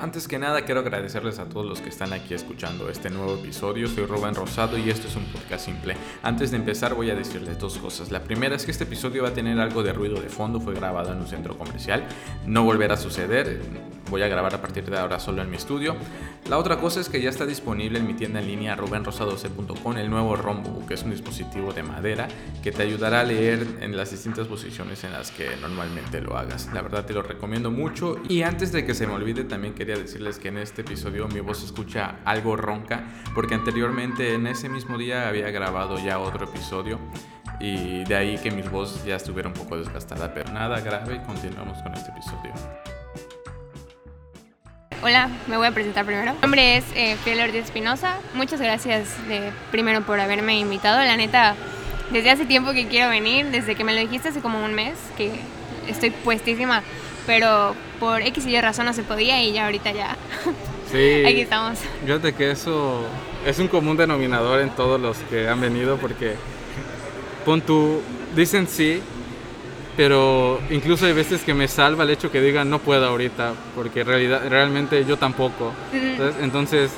Antes que nada quiero agradecerles a todos los que están aquí escuchando este nuevo episodio. Soy Rubén Rosado y esto es un podcast simple. Antes de empezar voy a decirles dos cosas. La primera es que este episodio va a tener algo de ruido de fondo, fue grabado en un centro comercial. No volverá a suceder, voy a grabar a partir de ahora solo en mi estudio. La otra cosa es que ya está disponible en mi tienda en línea rubenrosado.com el nuevo Rombo, que es un dispositivo de madera que te ayudará a leer en las distintas posiciones en las que normalmente lo hagas. La verdad te lo recomiendo mucho y antes de que se me olvide también quería decirles que en este episodio mi voz se escucha algo ronca porque anteriormente en ese mismo día había grabado ya otro episodio y de ahí que mi voz ya estuviera un poco desgastada, pero nada grave, continuamos con este episodio. Hola, me voy a presentar primero. Mi nombre es eh, Fiel Ortiz Espinosa. Muchas gracias de, primero por haberme invitado. La neta, desde hace tiempo que quiero venir, desde que me lo dijiste hace como un mes, que estoy puestísima, pero por X y Y razón no se podía y ya ahorita ya. Sí. Aquí estamos. Fíjate que eso es un común denominador en todos los que han venido porque pon tú, dicen sí, pero incluso hay veces que me salva el hecho que digan no puedo ahorita, porque realidad, realmente yo tampoco. Entonces, entonces,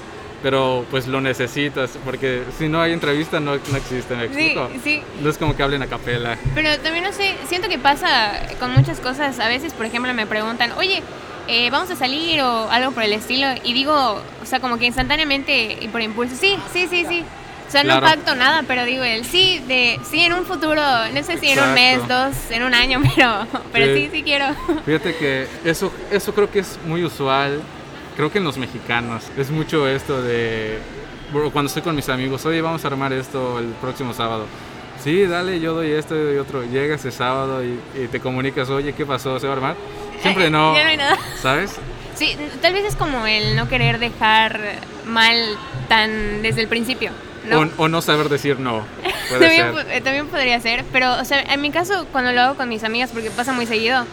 pero pues lo necesitas, porque si no hay entrevista no, no existe, ¿me explico? sí. No es como que hablen a capela. Pero también no sé, siento que pasa con muchas cosas. A veces, por ejemplo, me preguntan, oye, eh, vamos a salir o algo por el estilo. Y digo, o sea, como que instantáneamente y por impulso, sí, sí, sí, sí. O sea, no Claro. pacto nada, pero digo el sí de sí en un futuro, no sé si en un mes, Exacto. dos, en un año, pero, pero sí, Sí. sí quiero. Fíjate que eso, eso creo que es muy usual, creo que en los mexicanos. Es mucho esto de, cuando estoy con mis amigos, oye, vamos a armar esto el próximo sábado. Sí, dale, yo doy esto, yo doy otro. Llega ese sábado y, y te comunicas, oye, ¿qué pasó? ¿Se va a armar? Siempre no, Ya no hay nada. ¿sabes? Sí, tal vez es como el no querer dejar mal tan desde el principio. ¿No? O, o no saber decir no. También, ser. también podría ser, pero o sea, en mi caso cuando lo hago con mis amigas, porque pasa muy seguido,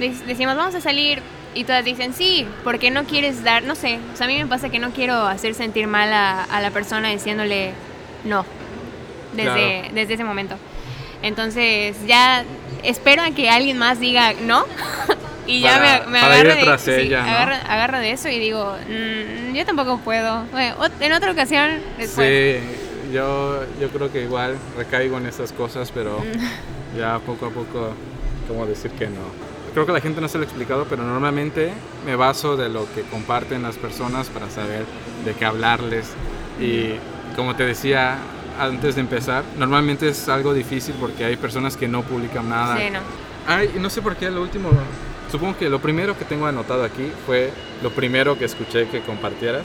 dec- decimos vamos a salir y todas dicen sí, porque no quieres dar, no sé, o sea, a mí me pasa que no quiero hacer sentir mal a, a la persona diciéndole no, desde, Claro. desde ese momento. Entonces ya espero a que alguien más diga no y ya Para- me, me para ir agarro de, sí, ella, ¿no? agarro, agarro de eso y digo, "Mm, yo tampoco puedo. Bueno, en otra ocasión, después. Sí, yo, yo creo que igual recaigo en esas cosas, pero Mm. ya poco a poco, ¿cómo decir que no? Creo que la gente no se lo ha explicado, pero normalmente me baso de lo que comparten las personas para saber de qué hablarles. Y como te decía antes de empezar, normalmente es algo difícil porque hay personas que no publican nada. Sí, no. Ay, no sé por qué lo último, supongo que lo primero que tengo anotado aquí fue lo primero que escuché que compartieras.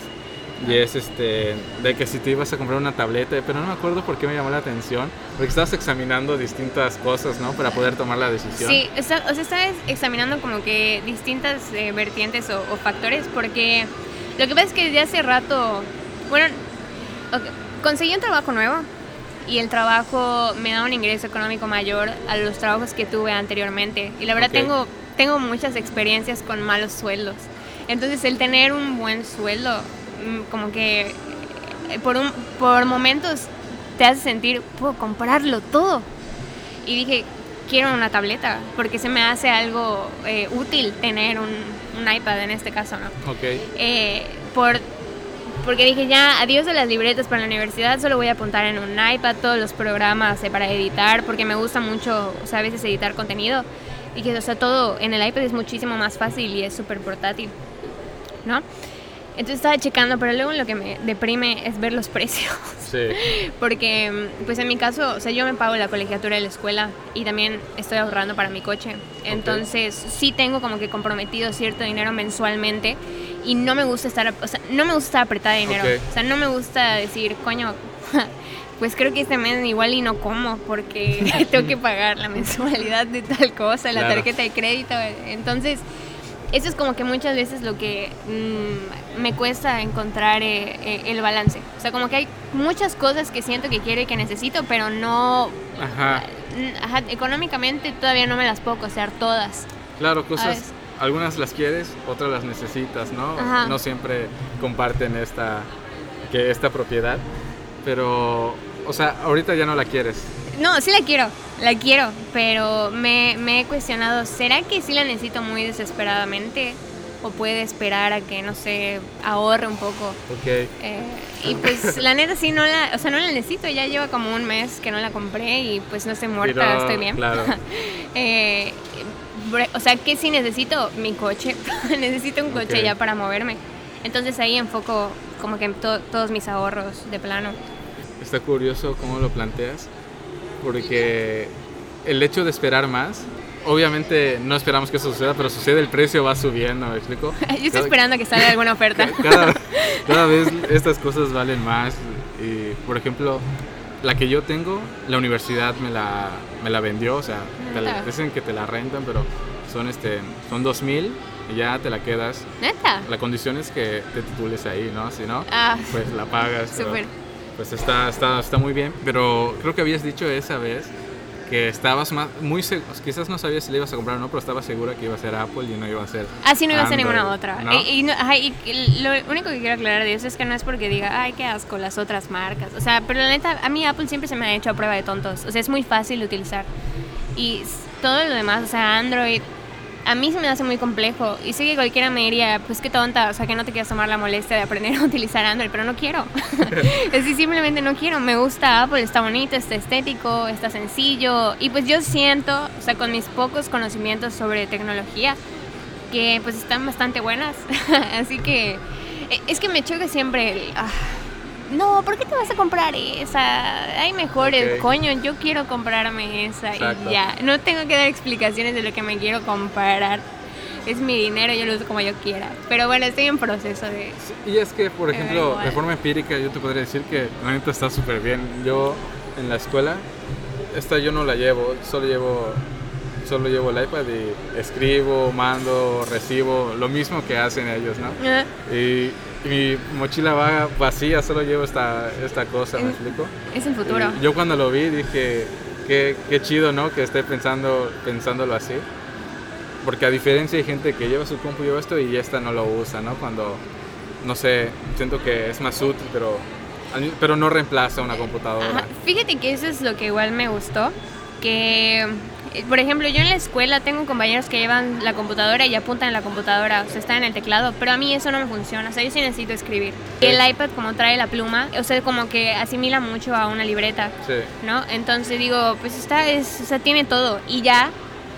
Y es este, de que si te ibas a comprar una tableta, pero no me acuerdo por qué me llamó la atención, porque estabas examinando distintas cosas, ¿no? Para poder tomar la decisión. Sí, está- o sea, estaba examinando como que distintas eh, vertientes o, o factores, porque lo que pasa es que desde hace rato, bueno, ok, conseguí un trabajo nuevo y el trabajo me da un ingreso económico mayor a los trabajos que tuve anteriormente. Y la verdad Ok. tengo, tengo muchas experiencias con malos sueldos. Entonces el tener un buen sueldo, como que eh, por, un, por momentos te hace sentir, puedo comprarlo todo. Y dije, quiero una tableta, porque se me hace algo eh, útil tener un, un iPad en este caso, ¿no? Ok. Eh, por, porque dije, ya, adiós de las libretas para la universidad, solo voy a apuntar en un iPad todos los programas eh, para editar, porque me gusta mucho, o sea, a veces editar contenido. Y que, o sea, todo en el iPad es muchísimo más fácil y es súper portátil, ¿no? Entonces estaba checando, pero luego lo que me deprime es ver los precios. Sí. Porque, mm, pues en mi caso, o sea, yo me pago la colegiatura de la escuela y también estoy ahorrando para mi coche. Entonces, sí tengo como que comprometido cierto dinero mensualmente y no me gusta estar, o sea, no me gusta estar apretada de dinero. O sea, no me gusta decir, coño, pues creo que este mes igual y no como porque tengo que pagar la mensualidad de tal cosa, la tarjeta de crédito. Entonces, eso es como que muchas veces lo que mm, me cuesta encontrar eh, eh, el balance. O sea, como que hay muchas cosas que siento que quiero y que necesito, pero no... Ajá. ajá, económicamente todavía no me las puedo costear todas. Claro, cosas, algunas las quieres, otras las necesitas, ¿no? Ajá. No siempre comparten esta, que esta propiedad, pero, o sea, ahorita ya no la quieres. No, sí la quiero, la quiero, pero me, me he cuestionado, ¿será que sí la necesito muy desesperadamente? O puede esperar a que, no sé, ahorre un poco. Ok. Eh, y pues la neta sí no la, o sea, no la necesito, ya lleva como un mes que no la compré y pues no estoy muerta, Pero, estoy bien. claro. Eh, o sea, ¿qué sí necesito? Mi coche. necesito un coche Ok. ya para moverme. Entonces ahí enfoco como que to- todos mis ahorros de plano. Está curioso cómo lo planteas, porque el hecho de esperar más, obviamente no esperamos que eso suceda, pero sucede, el precio va subiendo, ¿me explico? Yo estoy Cada- esperando que salga alguna oferta. Ca- Cada, cada vez estas cosas valen más. Y, por ejemplo, la que yo tengo, la universidad me la, me la vendió, o sea, te la- Neta. dicen que te la rentan, pero son, este, son 2000 y ya te la quedas. Neta. La condición es que te titules ahí, ¿no? Si no, Ah, pues la pagas. súper. Pues está, está, está muy bien. Pero creo que habías dicho esa vez que estabas más, muy seguro, quizás no sabías si le ibas a comprar o no, pero estabas segura que iba a ser Apple y no iba a ser. Así no iba a ser ninguna otra. ¿no? Y, y no- ajá, y- y lo único que quiero aclarar de eso es que no es porque diga, ay, qué asco las otras marcas. O sea, pero la neta, a mí Apple siempre se me ha hecho a prueba de tontos. O sea, es muy fácil de utilizar. Y todo lo demás, o sea, Android, a mí se me hace muy complejo. Y sé que cualquiera me diría, pues qué tonta, o sea, que no te quieras tomar la molestia de aprender a utilizar Android, pero no quiero. es que simplemente no quiero. Me gusta Apple, está bonito, está estético, está sencillo. Y pues yo siento, o sea, con mis pocos conocimientos sobre tecnología, que pues están bastante buenas. Así que eh, es que me choca siempre el... ah, no, ¿por qué te vas a comprar esa? Hay mejores, coño, yo quiero comprarme esa Exacto. y ya. No tengo que dar explicaciones de lo que me quiero comprar. Es mi dinero, yo lo uso como yo quiera. Pero bueno, estoy en proceso de... Sí, Y es que, por da ejemplo, de forma empírica, yo te podría decir que la neta está súper bien. Yo en la escuela, esta yo no la llevo, solo llevo, solo llevo el iPad y escribo, mando, recibo, lo mismo que hacen ellos, ¿no? Y mi mochila va vacía, solo llevo esta, esta cosa, ¿me explico? Es el futuro. Y yo cuando lo vi dije, qué, qué chido, ¿no? Que esté pensando, pensándolo así. Porque a diferencia hay gente que lleva su compu, lleva esto y esta no lo usa, ¿no? Cuando, no sé, siento que es más útil, pero, pero no reemplaza una computadora. Ajá, Fíjate que eso es lo que igual me gustó, que por ejemplo yo en la escuela tengo compañeros que llevan la computadora y apuntan en la computadora, o sea, están en el teclado, pero a mí eso no me funciona, o sea, yo sí necesito escribir. Y el iPad como trae la pluma, o sea, como que asimila mucho a una libreta, Sí, ¿no? Entonces digo, pues está, es, o sea, tiene todo y ya.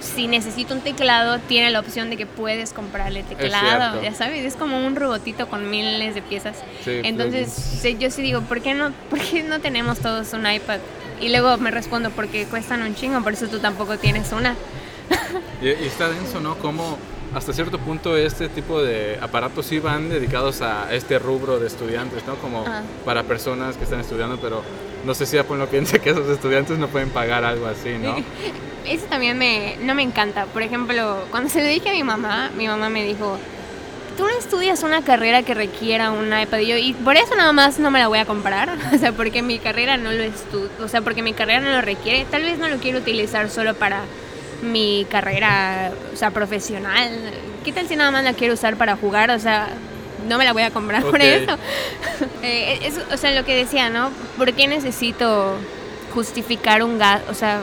Si necesito un teclado, tiene la opción de que puedes comprarle teclado, ya sabes, es como un robotito con miles de piezas. sí. Entonces, sí, yo sí digo, ¿por qué, no, ¿por qué no tenemos todos un iPad? Y luego me respondo, porque cuestan un chingo, por eso tú tampoco tienes una. Y, y está denso, ¿no? Como hasta cierto punto este tipo de aparatos sí van dedicados a este rubro de estudiantes, ¿no? Como Ajá. para personas que están estudiando, pero no sé si Apple no piensa que esos estudiantes no pueden pagar algo así, ¿no? Eso también me, no me encanta. Por ejemplo, cuando se lo dije a mi mamá, mi mamá me dijo, tú no estudias una carrera que requiera un iPad. Y yo, y por eso nada más no me la voy a comprar. O sea, porque mi carrera no lo o sea, porque mi carrera no lo requiere. Tal vez no lo quiero utilizar solo para mi carrera, o sea, profesional. ¿Qué tal si nada más la quiero usar para jugar? O sea, no me la voy a comprar por eso. Eh, es- o sea, lo que decía, ¿no? ¿Por qué necesito justificar un gasto? O sea,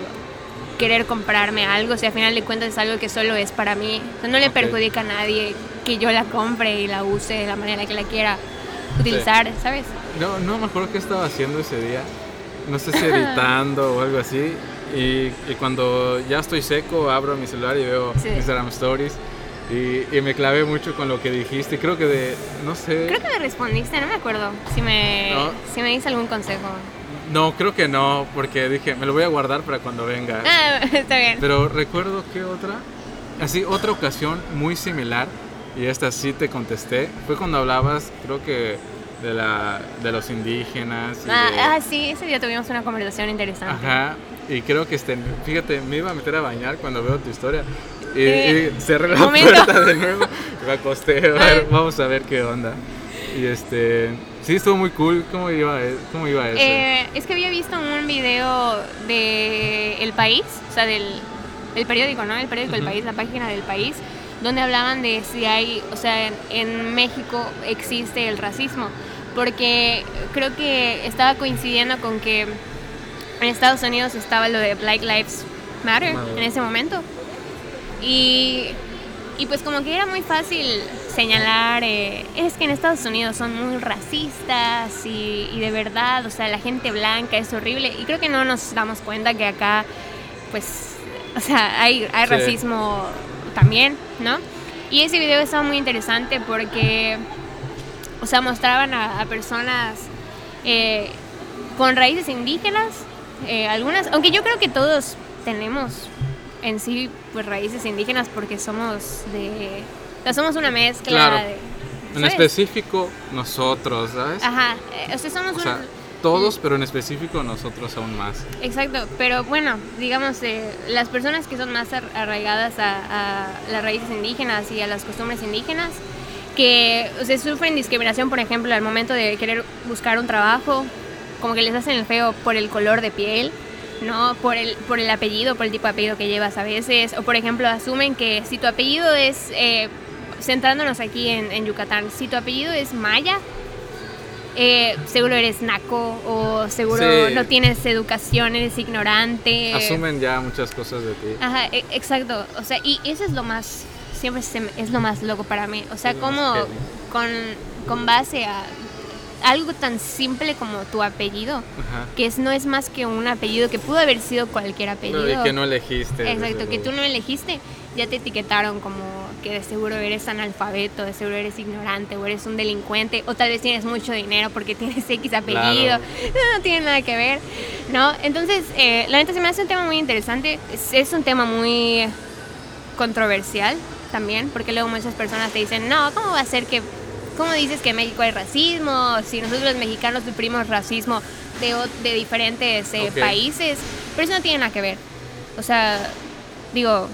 querer comprarme algo, o sea, a final de cuentas es algo que solo es para mí. O sea, no le perjudica a nadie que yo la compre y la use de la manera que la quiera utilizar, ¿sabes? No, no me acuerdo qué estaba haciendo ese día. No sé si editando o algo así. Y, y cuando ya estoy seco, abro mi celular y veo Sí. Instagram Stories. Y, y me clavé mucho con lo que dijiste. Creo que de, no sé. Creo que me respondiste, no me acuerdo si me, No. si me diste algún consejo. No, creo que no, porque dije, me lo voy a guardar para cuando venga. Ah, está bien. Pero recuerdo que otra, así, otra ocasión muy similar, y esta sí te contesté, fue cuando hablabas, creo que de, la, de los indígenas. y Ah, de- ah, sí, ese día tuvimos una conversación interesante. Ajá, y creo que este, fíjate, me iba a meter a bañar cuando veo tu historia. Y, Eh, y cerré la momento. puerta de nuevo, me acosté, a ver, vamos a ver qué onda. Y este, sí, estuvo muy cool, ¿cómo iba, cómo iba eso? Eh, es que había visto un video de El País, o sea, del, del periódico, ¿no? El periódico El Ujú. País, la página del País, donde hablaban de si hay, o sea, en, en México existe el racismo, porque creo que estaba coincidiendo con que en Estados Unidos estaba lo de Black Lives Matter en ese momento. Y, Y pues como que era muy fácil señalar, eh, es que en Estados Unidos son muy racistas y, y, de verdad, o sea, la gente blanca es horrible. Y creo que no nos damos cuenta que acá, pues, o sea, hay, hay Sí. racismo también, ¿no? Y ese video estaba muy interesante porque, o sea, mostraban a, a personas eh, con raíces indígenas, eh, algunas, aunque yo creo que todos tenemos en sí pues raíces indígenas porque somos de, o sea, somos una mezcla Claro. de, En ¿sabes? específico, nosotros, ¿sabes? Ajá, eh, o sea, somos O un- todos, pero en específico nosotros aún más. Exacto, pero bueno, digamos, eh, las personas que son más ar- arraigadas a, a las raíces indígenas y a las costumbres indígenas, que o sea, sufren discriminación, por ejemplo, al momento de querer buscar un trabajo, como que les hacen el feo por el color de piel, ¿no? Por el, por el apellido, por el tipo de apellido que llevas a veces, o por ejemplo, asumen que si tu apellido es, eh, centrándonos aquí en, en Yucatán, si tu apellido es Maya, eh, seguro eres naco o seguro Sí. no tienes educación, eres ignorante. Asumen ya muchas cosas de ti. Ajá, e- exacto. O sea, y eso es lo más, siempre se es lo más loco para mí. O sea, como con, con base a algo tan simple como tu apellido, Ajá. que es, no es más que un apellido que pudo haber sido cualquier apellido. No, y que no elegiste. Exacto, que tú no elegiste, ya te etiquetaron como que de seguro eres analfabeto, de seguro eres ignorante o eres un delincuente o tal vez tienes mucho dinero porque tienes X apellido, Claro. no tiene nada que ver, ¿no? Entonces, eh, la neta se me hace un tema muy interesante, es, es un tema muy controversial también, porque luego muchas personas te dicen, no, ¿cómo va a ser que, cómo dices que en México hay racismo? Si nosotros los mexicanos sufrimos racismo de, de diferentes eh, Ok. países, pero eso no tiene nada que ver. O sea, digo,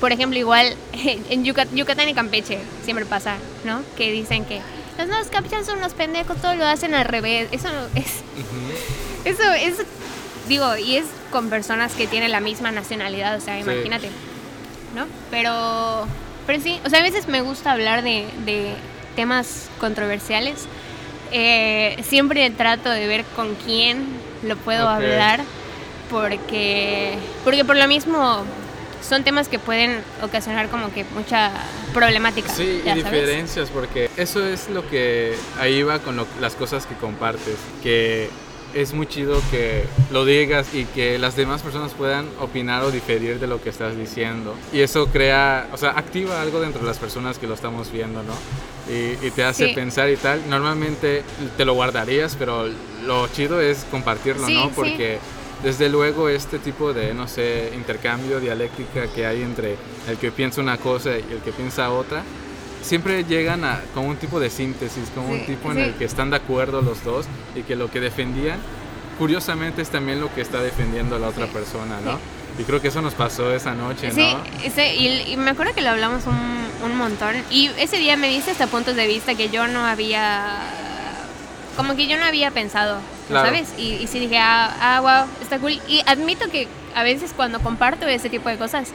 por ejemplo, igual en Yucat- Yucatán y Campeche siempre pasa, ¿no? Que dicen que los nuevos campechanos son unos pendejos, todo lo hacen al revés. Eso no es, eso es, digo, y es con personas que tienen la misma nacionalidad, o sea, Sí. imagínate, ¿no? Pero, pero sí, o sea, a veces me gusta hablar de, de temas controversiales. Eh, siempre trato de ver con quién lo puedo hablar, porque, porque por lo mismo son temas que pueden ocasionar como que mucha problemática. Sí, y sabes. diferencias, porque eso es lo que ahí va con lo- las cosas que compartes, que es muy chido que lo digas y que las demás personas puedan opinar o diferir de lo que estás diciendo. Y eso crea, o sea, activa algo dentro de las personas que lo estamos viendo, ¿no? Y, y te hace Sí. pensar y tal. Normalmente te lo guardarías, pero lo chido es compartirlo, Sí, ¿no? sí. Desde luego este tipo de, no sé, intercambio, dialéctica que hay entre el que piensa una cosa y el que piensa otra, siempre llegan a como un tipo de síntesis, como un Sí, tipo en sí. el que están de acuerdo los dos y que lo que defendían, curiosamente es también lo que está defendiendo la otra Sí, persona, ¿no? sí. Y creo que eso nos pasó esa noche, Sí, ¿no? ese- y, y me acuerdo que lo hablamos un, un montón. Y ese día me diste hasta puntos de vista que yo no había. Como que yo no había pensado, Claro. ¿sabes? Y, y sí dije, ah, ah, wow, está cool. Y admito que a veces cuando comparto ese tipo de cosas,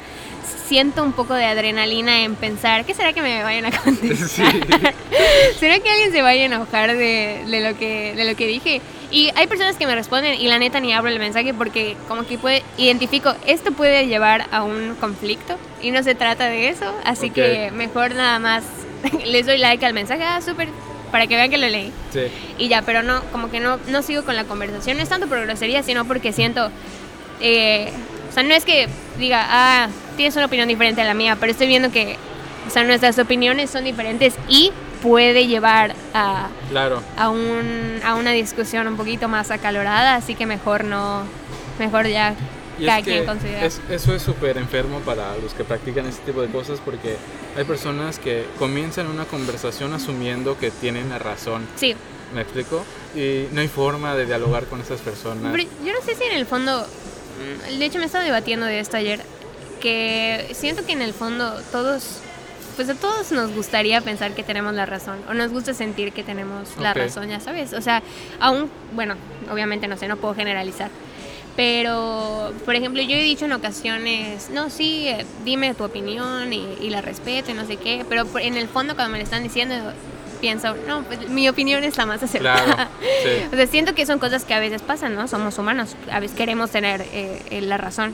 siento un poco de adrenalina en pensar, ¿qué será que me vayan a contestar? ¿Será que alguien se vaya a enojar de, de lo que, de lo que dije? Y hay personas que me responden y la neta ni abro el mensaje porque como que puede, identifico, esto puede llevar a un conflicto y no se trata de eso, así Ok. que mejor nada más les doy like al mensaje, ah, súper, para que vean que lo leí. Sí. Y ya, pero no, como que no, no sigo con la conversación, no es tanto por grosería, sino porque siento, eh, o sea, no es que diga, ah, tienes una opinión diferente a la mía, pero estoy viendo que, o sea, nuestras opiniones son diferentes y puede llevar a, Claro. a, un, a una discusión un poquito más acalorada, así que mejor no, mejor ya Y cada es quien que considera. es- eso es súper enfermo para los que practican este tipo de cosas porque hay personas que comienzan una conversación asumiendo que tienen la razón. Sí, ¿Me explico? Y no hay forma de dialogar con esas personas. pero yo no sé si en el fondo, mm, de hecho me estaba debatiendo de esto ayer, que siento que en el fondo todos, pues a todos nos gustaría pensar que tenemos la razón, o nos gusta sentir que tenemos la Ok. razón, ya sabes, o sea, aún, bueno, obviamente no sé, no puedo generalizar. Pero, por ejemplo, yo he dicho en ocasiones, no, sí, eh, dime tu opinión y, y la respeto y no sé qué, pero en el fondo cuando me lo están diciendo, pienso, no, pues mi opinión es la más acertada. Claro, sí. O sea, siento que son cosas que a veces pasan, ¿no? Somos humanos, a veces queremos tener eh, eh, la razón,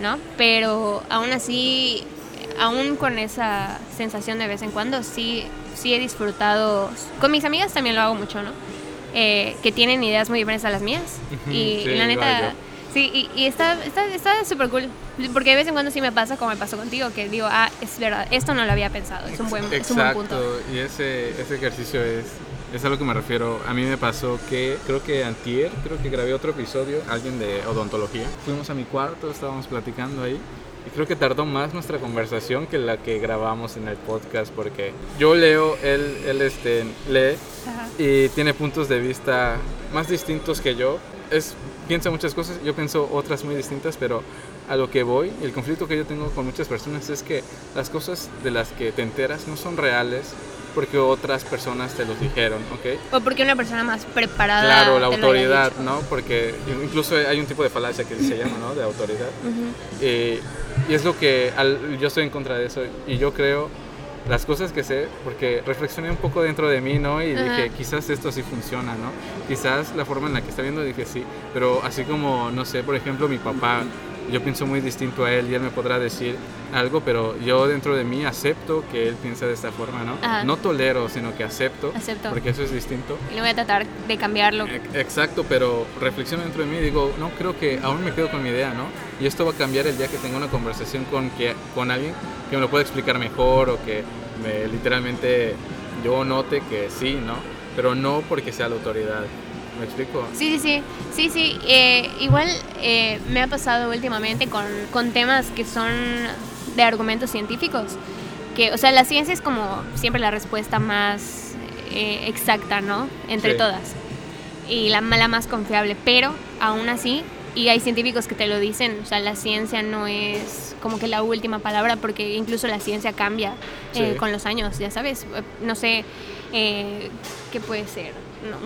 ¿no? Pero aún así, aún con esa sensación de vez en cuando, sí, sí he disfrutado. Con mis amigas también lo hago mucho, ¿no? Eh, que tienen ideas muy diferentes a las mías. Y, sí, y la neta. Sí, y, y está está está súper cool. Porque de vez en cuando sí me pasa como me pasó contigo, que digo, ah, es verdad, esto no lo había pensado, es un buen, es un buen Exacto, punto. y ese, ese ejercicio es, es a lo que me refiero. A mí me pasó que creo que antier, creo que grabé otro episodio, alguien de odontología. Fuimos a mi cuarto, estábamos platicando ahí. Y creo que tardó más nuestra conversación que la que grabamos en el podcast porque yo leo, él, él este, lee Ajá. y tiene puntos de vista más distintos que yo. Es, piensa muchas cosas, yo pienso otras muy distintas, pero a lo que voy, el conflicto que yo tengo con muchas personas es que las cosas de las que te enteras no son reales porque otras personas te los dijeron, ¿ok? O porque una persona más preparada. Claro, la autoridad. ¿no? Porque incluso hay un tipo de falacia que se llama, ¿no? De autoridad. Ujú. Eh, y es lo que al- yo estoy en contra de eso. Y yo creo las cosas que sé, porque reflexioné un poco dentro de mí, ¿no? Y Ajá. dije, quizás esto sí funciona, ¿no? Quizás la forma en la que está viendo, dije sí. Pero así como, no sé, por ejemplo, mi papá, yo pienso muy distinto a él y él me podrá decir algo, pero yo dentro de mí acepto que él piensa de esta forma, ¿no? Ajá. No tolero, sino que acepto, Acepto. porque eso es distinto. Y no voy a tratar de cambiarlo. Ex- Exacto, pero reflexiono dentro de mí y digo, no, creo que aún me quedo con mi idea, ¿no? Y esto va a cambiar el día que tenga una conversación con, que, con alguien que me lo pueda explicar mejor o que me, literalmente yo note que sí, ¿no? Pero no porque sea la autoridad. ¿Me explico? Sí, sí, sí, sí, sí. eh, igual eh, me ha pasado últimamente con, con temas que son de argumentos científicos. Que, o sea, la ciencia es como siempre la respuesta más eh, exacta, ¿no? Entre Sí. todas. Y la, la más confiable. Pero aún así, y hay científicos que te lo dicen, o sea, la ciencia no es como que la última palabra, porque incluso la ciencia cambia eh, Sí. con los años, ya sabes. No sé, eh, ¿qué puede ser?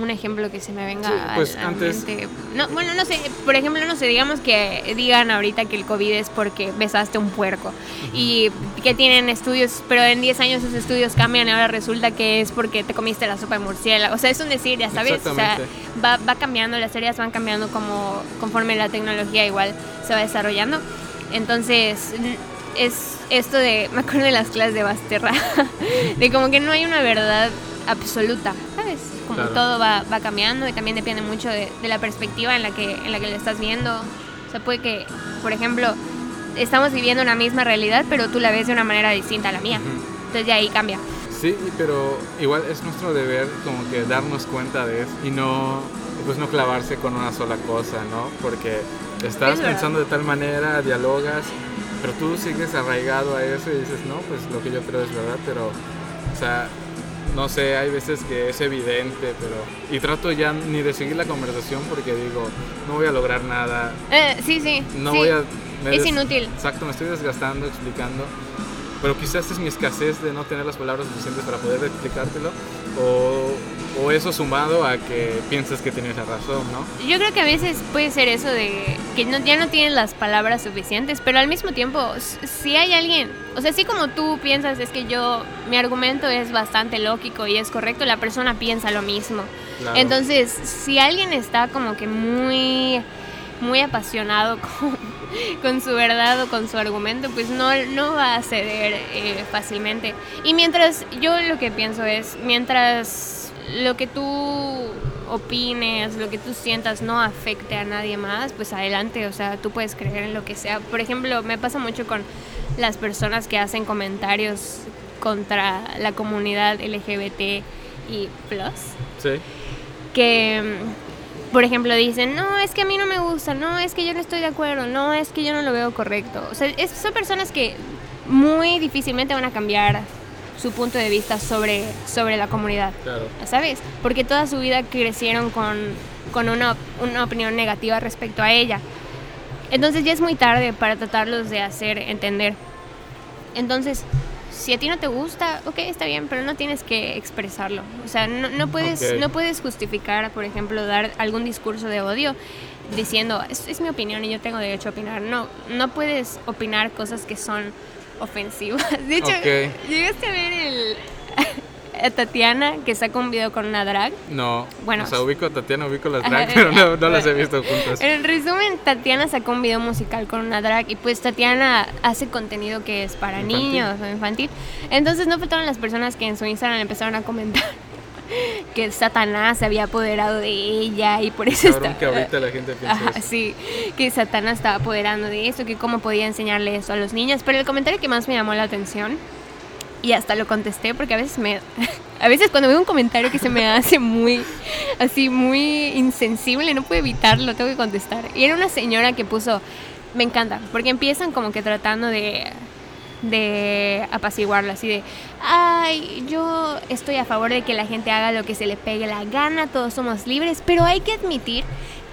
Un ejemplo que se me venga Sí, pues, a la antes- mente. No, bueno, no sé, por ejemplo, no sé, digamos que digan ahorita que el COVID es porque besaste un puerco y que tienen estudios, pero en 10 años esos estudios cambian y ahora resulta que es porque te comiste la sopa de murciélago. O sea, es un decir, ya sabes, o sea, va, va cambiando, las teorías van cambiando como conforme la tecnología igual se va desarrollando. Entonces, es esto de, me acuerdo de las clases de Basterra, de como que no hay una verdad absoluta, ¿sabes? Como Claro. todo va, va cambiando y también depende mucho de, de la perspectiva en la, que, en la que lo estás viendo. O sea, puede que, por ejemplo, estamos viviendo una misma realidad, pero tú la ves de una manera distinta a la mía. Ujú. Entonces de ahí cambia. Sí, pero igual es nuestro deber como que darnos cuenta de eso y no, pues no clavarse con una sola cosa, ¿no? Porque estás Es pensando de tal manera, dialogas, pero tú sigues arraigado a eso y dices, no, pues lo que yo creo es verdad, pero, o sea, no sé, hay veces que es evidente, pero... Y trato ya ni de seguir la conversación porque digo, no voy a lograr nada, Eh, sí, sí. no sí. voy a... Es des- inútil. Exacto, me estoy desgastando explicando. Pero quizás es mi escasez de no tener las palabras suficientes para poder explicártelo. O, o eso sumado a que piensas que tienes la razón, ¿no? Yo creo que a veces puede ser eso de que no, ya no tienes las palabras suficientes, pero al mismo tiempo, si hay alguien, o sea, así como tú piensas, es que yo, mi argumento es bastante lógico y es correcto, la persona piensa lo mismo. Claro. Entonces, si alguien está como que muy, muy apasionado con, con su verdad o con su argumento, pues no, no va a ceder eh, fácilmente. Y mientras, yo lo que pienso es, mientras lo que tú opines, lo que tú sientas no afecte a nadie más, pues adelante, o sea, tú puedes creer en lo que sea. Por ejemplo, me pasa mucho con las personas que hacen comentarios contra la comunidad LGBT y plus Sí. que, por ejemplo, dicen, no, es que a mí no me gusta, no, es que yo no estoy de acuerdo, no, es que yo no lo veo correcto. O sea, es- son personas que muy difícilmente van a cambiar su punto de vista sobre, sobre la comunidad, Claro. ¿sabes? Porque toda su vida crecieron con, con una, una opinión negativa respecto a ella. Entonces ya es muy tarde para tratarlos de hacer entender. Entonces, si a ti no te gusta, ok, está bien, pero no tienes que expresarlo. O sea, no, no puedes, Ok. no puedes justificar, por ejemplo, dar algún discurso de odio diciendo, es, es mi opinión y yo tengo derecho a opinar. No, no puedes opinar cosas que son ofensivas. De hecho, Ok. llegaste a ver el, a Tatiana que sacó un video con una drag? No. Bueno. O sea, ubico a Tatiana, ubico las Ajá, drag, pero no, no las he visto juntas. En resumen, Tatiana sacó un video musical con una drag y pues Tatiana hace contenido que es para Infantil. niños o infantil. Entonces no faltaron las personas que en su Instagram empezaron a comentar que Satanás se había apoderado de ella y por eso está- que ahorita la gente piensa Ajá, eso. sí, que Satanás estaba apoderando de eso, que cómo podía enseñarle eso a los niños. Pero el comentario que más me llamó la atención, y hasta lo contesté porque a veces me... A veces cuando veo un comentario que se me hace muy, así, muy insensible, no puedo evitarlo, tengo que contestar. Y era una señora que puso, me encanta, porque empiezan como que tratando de, de apaciguarla, así de, ay, yo estoy a favor de que la gente haga lo que se le pegue la gana, todos somos libres, pero hay que admitir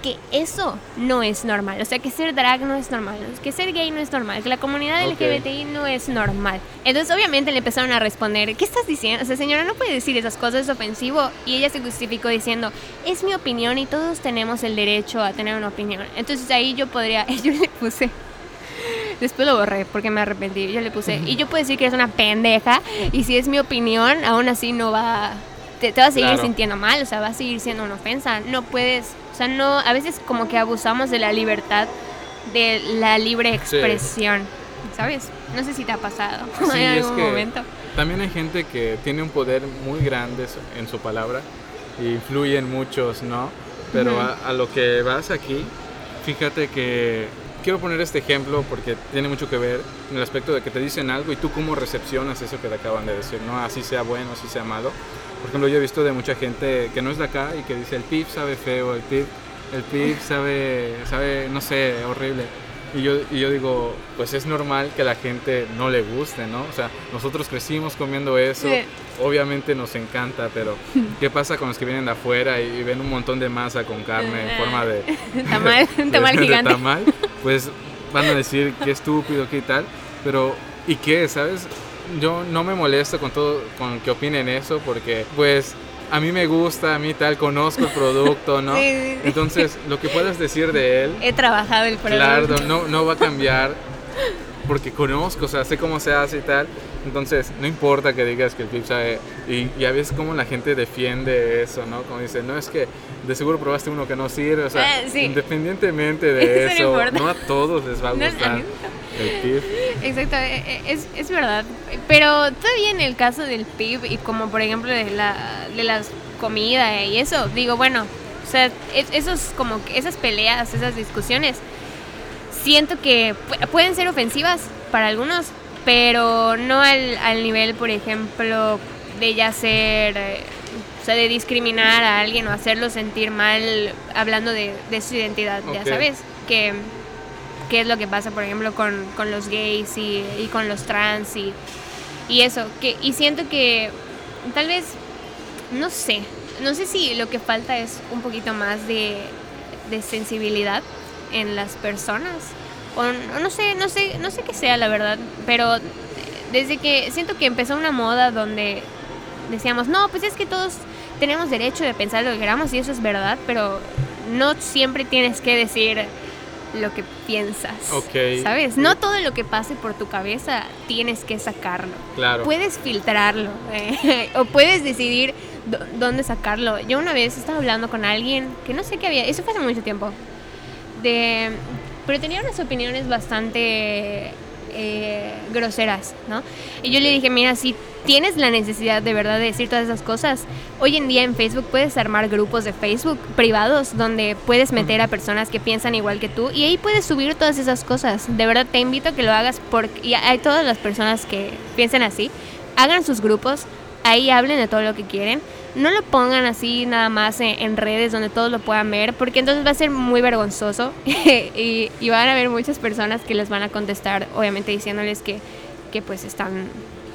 que eso no es normal, o sea, que ser drag no es normal, que ser gay no es normal, que la comunidad Ok. LGBTI no es normal. Entonces, obviamente le empezaron a responder, ¿qué estás diciendo? O sea, señora, no puede decir esas cosas, es ofensivo. Y ella se justificó diciendo, es mi opinión y todos tenemos el derecho a tener una opinión. Entonces ahí yo podría, yo le puse, Después lo borré porque me arrepentí. Yo le puse, y yo puedo decir que eres una pendeja, y si es mi opinión, aún así no va. Te, te va a seguir Claro. sintiendo mal, o sea, va a seguir siendo una ofensa. No puedes, o sea, no. A veces como que abusamos de la libertad, de la libre expresión, ¿sabes? No sé si te ha pasado Sí, en es algún que momento. también hay gente que tiene un poder muy grande en su palabra y influyen muchos, ¿no? Pero Ujú. a, a lo que vas aquí, fíjate que quiero poner este ejemplo porque tiene mucho que ver en el aspecto de que te dicen algo y tú cómo recepcionas eso que te acaban de decir, ¿no? Así sea bueno, así sea malo. Por ejemplo, yo he visto de mucha gente que no es de acá y que dice el pip sabe feo, el pip, el pip sabe, sabe, no sé, horrible. Y yo, y yo digo, pues es normal que a la gente no le guste, ¿no? O sea, nosotros crecimos comiendo eso, Sí. obviamente nos encanta, pero ¿qué pasa con los que vienen de afuera y, y ven un montón de masa con carne en forma de... Tamal, un tamal de- de gigante. tamal? Pues van a decir qué estúpido, qué tal, pero ¿y qué? ¿Sabes? Yo no me molesto con todo, con que opinen eso, porque pues a mí me gusta, a mí tal, conozco el producto, ¿no? Sí, sí, sí. Entonces, lo que puedas decir de él, He trabajado el producto. Claro, no, no va a cambiar porque conozco, o sea, sé cómo se hace y tal. Entonces, no importa que digas que el pip sabe. Y, y a veces, como la gente defiende eso, ¿no? Como dice, no es que de seguro probaste uno que no sirve. O sea, Eh, sí. independientemente de Eso no eso, importa. no a todos les va a gustar el pip. Exacto, e- e- es, es verdad. Pero todavía en el caso del PIB y como por ejemplo de, la, de las comidas y eso, digo, bueno, o sea, es- esos como esas peleas, esas discusiones, siento que pu- pueden ser ofensivas para algunos, pero no al, al nivel, por ejemplo, de ya ser, eh, o sea, de discriminar a alguien o hacerlo sentir mal hablando de, de su identidad, ya sabes, que qué es lo que pasa, por ejemplo, con, con los gays y, y con los trans y, y eso. Que, y siento que tal vez, no sé, no sé si lo que falta es un poquito más de, de sensibilidad en las personas. O, no sé, no sé, no sé qué sea la verdad, pero desde que siento que empezó una moda donde decíamos, no, pues es que todos tenemos derecho de pensar lo que queramos y eso es verdad, pero no siempre tienes que decir lo que piensas. Ok. ¿Sabes? No todo lo que pase por tu cabeza tienes que sacarlo. Claro. Puedes filtrarlo eh, o puedes decidir dó- dónde sacarlo. Yo una vez estaba hablando con alguien que no sé qué había, eso fue hace mucho tiempo, de, pero tenía unas opiniones bastante eh, groseras, ¿no? Y yo le dije, mira, si tienes la necesidad de verdad de decir todas esas cosas, hoy en día en Facebook puedes armar grupos de Facebook privados donde puedes meter a personas que piensan igual que tú y ahí puedes subir todas esas cosas. De verdad te invito a que lo hagas porque y hay todas las personas que piensan así, hagan sus grupos, ahí hablen de todo lo que quieren. No lo pongan así nada más en, en redes donde todos lo puedan ver, porque entonces va a ser muy vergonzoso y, y van a haber muchas personas que les van a contestar, obviamente diciéndoles que, que pues están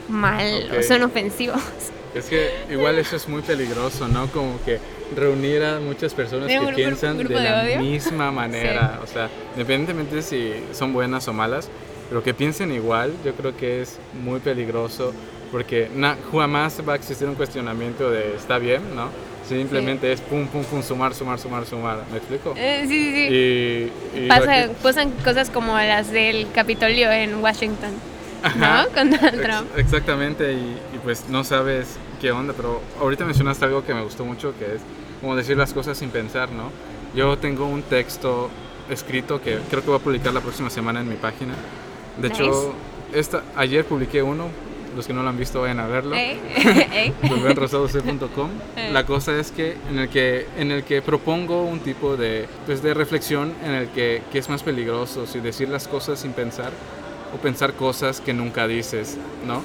mal o son ofensivos. Es que igual eso es muy peligroso, ¿no? Como que reunir a muchas personas que grupo- piensan grupo de de la odio. misma manera. O sea, independientemente de si son buenas o malas, pero que piensen igual, yo creo que es muy peligroso porque na- jamás va a existir un cuestionamiento de está bien, ¿no? Simplemente es pum, pum, pum, sumar, sumar, sumar, sumar. ¿Me explico? Eh, sí, sí, sí. Y, y Pasa, aquí- pasan cosas como las del Capitolio en Washington. Ajá. ¿no? Con Donald Ex- Trump. Exactamente, y, y pues no sabes qué onda, pero ahorita mencionaste algo que me gustó mucho, que es como decir las cosas sin pensar, ¿no? Yo tengo un texto escrito que creo que voy a publicar la próxima semana en mi página. De hecho, esta, ayer publiqué uno, los que no lo han visto vayan a verlo. Rubénrosadoc.com. La cosa es que en el que en el que propongo un tipo de pues de reflexión en el que, que es más peligroso si decir las cosas sin pensar o pensar cosas que nunca dices, ¿no?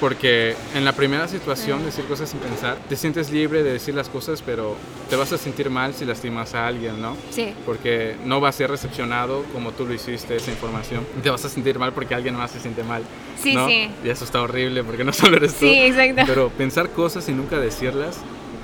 Porque en la primera situación, decir cosas sin pensar, te sientes libre de decir las cosas, pero te vas a sentir mal si lastimas a alguien, ¿no? Sí. Porque no va a ser recepcionado como tú lo hiciste, esa información. Te vas a sentir mal porque alguien más se siente mal. Sí, ¿no? sí. Y eso está horrible porque no solo eres tú. Sí, exacto. Pero pensar cosas y nunca decirlas,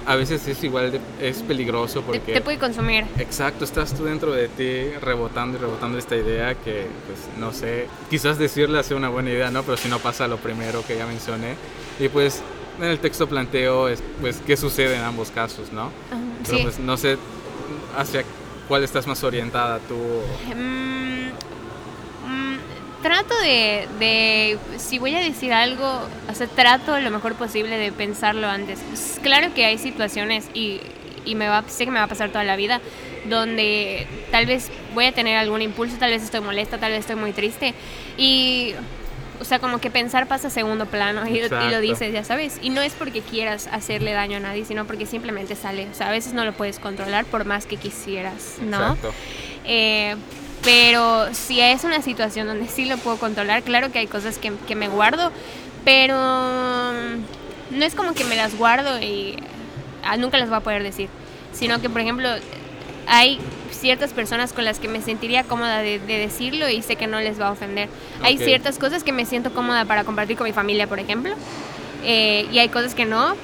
a veces es igual, de- es peligroso porque... te puede consumir. Exacto, estás tú dentro de ti rebotando y rebotando esta idea que, pues, no sé, quizás decirla sea una buena idea, ¿no? Pero si no pasa lo primero que ya mencioné. Y pues en el texto planteo, es, pues, qué sucede en ambos casos, ¿no? Ajá, Pero Sí. pues no sé hacia cuál estás más orientada tú. Mm, mm, trato de, de, si voy a decir algo, o sea, trato lo mejor posible de pensarlo antes. Pues, claro que hay situaciones y, y me va, sé que me va a pasar toda la vida donde tal vez voy a tener algún impulso, tal vez estoy molesta, tal vez estoy muy triste y... O sea, como que pensar pasa a segundo plano y, y lo dices, ya sabes. Y no es porque quieras hacerle daño a nadie, sino porque simplemente sale. O sea, a veces no lo puedes controlar por más que quisieras, ¿no? Exacto. Eh, pero si es una situación donde sí lo puedo controlar, claro que hay cosas que, que me guardo, pero mm, no es como que me las guardo y ah, nunca las voy a poder decir, sino que, por ejemplo, hay ciertas personas con las que me sentiría cómoda de, de decirlo y sé que no les va a ofender. Hay Ok. ciertas cosas que me siento cómoda para compartir con mi familia, por ejemplo, eh, y hay cosas que no.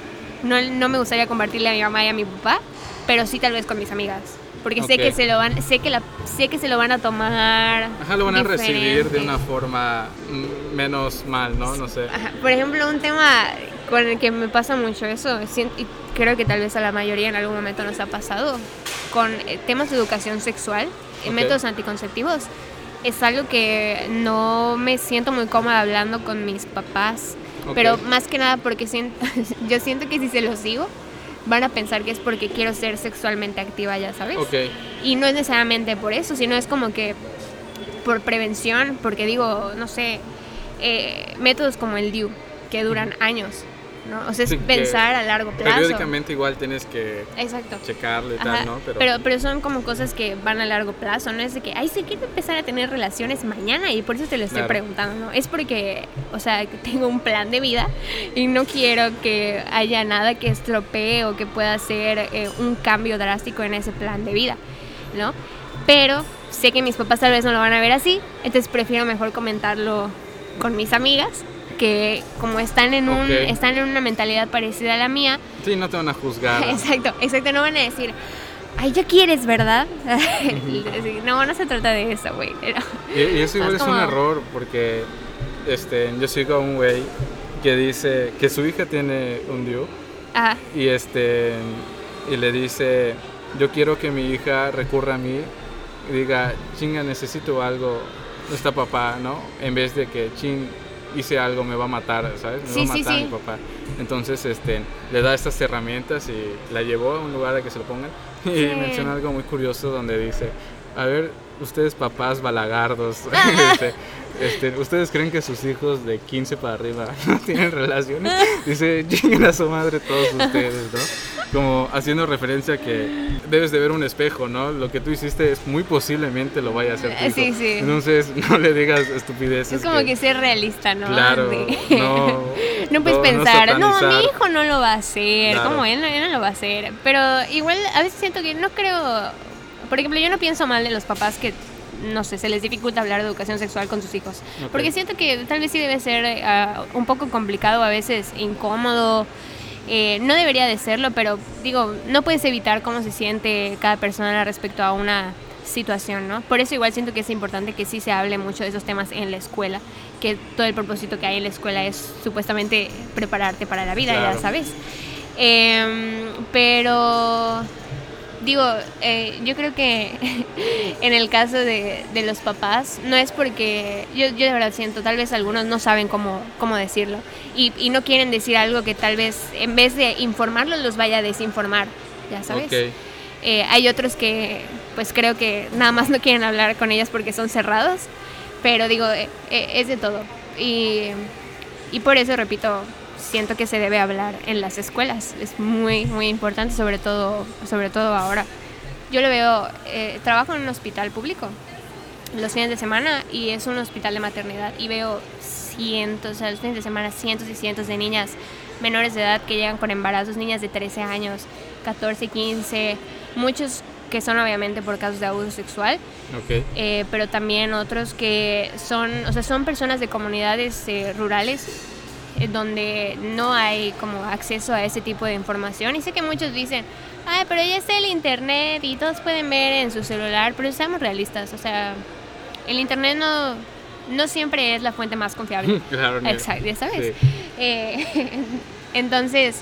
no. No me gustaría compartirle a mi mamá y a mi papá, pero sí tal vez con mis amigas. Porque sé Ok. que se lo van, sé que la, sé que se lo van a tomar. Ajá, lo van a recibir de una forma menos mal, ¿no? No sé. Ajá, Por ejemplo, un tema con el que me pasa mucho eso, y creo que tal vez a la mayoría en algún momento nos ha pasado, con eh, temas de educación sexual, eh, Ok. métodos anticonceptivos, es algo que no me siento muy cómoda hablando con mis papás, Ok. pero más que nada porque siento, yo siento que si se los digo, van a pensar que es porque quiero ser sexualmente activa, ya sabes. Ok, Y no es necesariamente por eso, sino es como que por prevención, porque digo, no sé, eh, métodos como el DIU, que duran años, ¿no? O sea, es Sí, que pensar a largo plazo. periódicamente igual tienes que Exacto. checarlo y Ajá, tal, ¿no? pero... pero son como cosas que van a largo plazo, no es de que, ay, sí quiero empezar a tener relaciones mañana y por eso te lo estoy Claro. preguntando, ¿no? Es porque, o sea, que tengo un plan de vida y no quiero que haya nada que estropee o que pueda hacer eh, un cambio drástico en ese plan de vida, ¿no? Pero sé que mis papás tal vez no lo van a ver así, entonces prefiero mejor comentarlo con mis amigas que como están en un están en una mentalidad parecida a la mía, sí, no te van a juzgar. Exacto, exacto, no van a decir, ay, ya quieres, ¿verdad? No, no se trata de eso, güey. pero- Y, y eso igual Es es un como- error porque este, yo sigo a un güey que dice que su hija tiene un DIU Ajá, y, este, y le dice, yo quiero que mi hija recurra a mí y diga, chinga, necesito algo, no está papá, ¿no? En vez de que, ching, hice algo, me va a matar, ¿sabes? Me Sí, va a sí, matar sí. mi papá. Entonces, este, le da estas herramientas y la llevó a un lugar a que se lo pongan. Y Sí. menciona algo muy curioso donde dice, a ver, ustedes papás balagardos, dice, este, ¿ustedes creen que sus hijos de 15 para arriba no tienen relaciones? Dice, lleguen a su madre todos ustedes, ¿no? Como haciendo referencia a que debes de ver un espejo, ¿no? Lo que tú hiciste es muy posiblemente lo vaya a hacer tu Eh, hijo. sí, sí. Entonces, no le digas estupideces. es como que ser realista, ¿no? Claro, De- no... No puedes no pensar, no, satanizar. mi hijo no lo va a hacer, Claro. como él, no- él no lo va a hacer. Pero igual a veces siento que no creo, por ejemplo, yo no pienso mal de los papás que, no sé, se les dificulta hablar de educación sexual con sus hijos. Ok. Porque siento que tal vez sí debe ser ah, un poco complicado, a veces incómodo. Eh, no debería de serlo, pero digo, no puedes evitar cómo se siente cada persona respecto a una situación, ¿no? Por eso igual siento que es importante que sí se hable mucho de esos temas en la escuela, que todo el propósito que hay en la escuela es supuestamente prepararte para la vida, Claro. ya sabes. Em, pero digo, eh, yo creo que en el caso de, de, los papás, no es porque, yo, yo de verdad siento, tal vez algunos no saben cómo, cómo decirlo y, y no quieren decir algo que tal vez en vez de informarlos los vaya a desinformar, ya sabes. Eh, hay otros que pues creo que nada más no quieren hablar con ellas porque son cerrados, pero digo, eh, es de todo. Y, y por eso, repito, siento que se debe hablar en las escuelas. Es muy, muy importante, sobre todo, sobre todo ahora. Yo lo veo, eh, trabajo en un hospital público los fines de semana y es un hospital de maternidad y veo cientos, o sea, los fines de semana cientos y cientos de niñas menores de edad que llegan con embarazos, niñas de 13 años, 14, 15, muchos que son obviamente por casos de abuso sexual, okay. eh, pero también otros que son, o sea, son personas de comunidades eh, rurales donde no hay como acceso a ese tipo de información. Y sé que muchos dicen, ay, pero ya está el internet y todos pueden ver en su celular, pero seamos realistas, o sea, el internet no, no siempre es la fuente más confiable. claro. Exacto, ya sabes. Sí. Eh, entonces,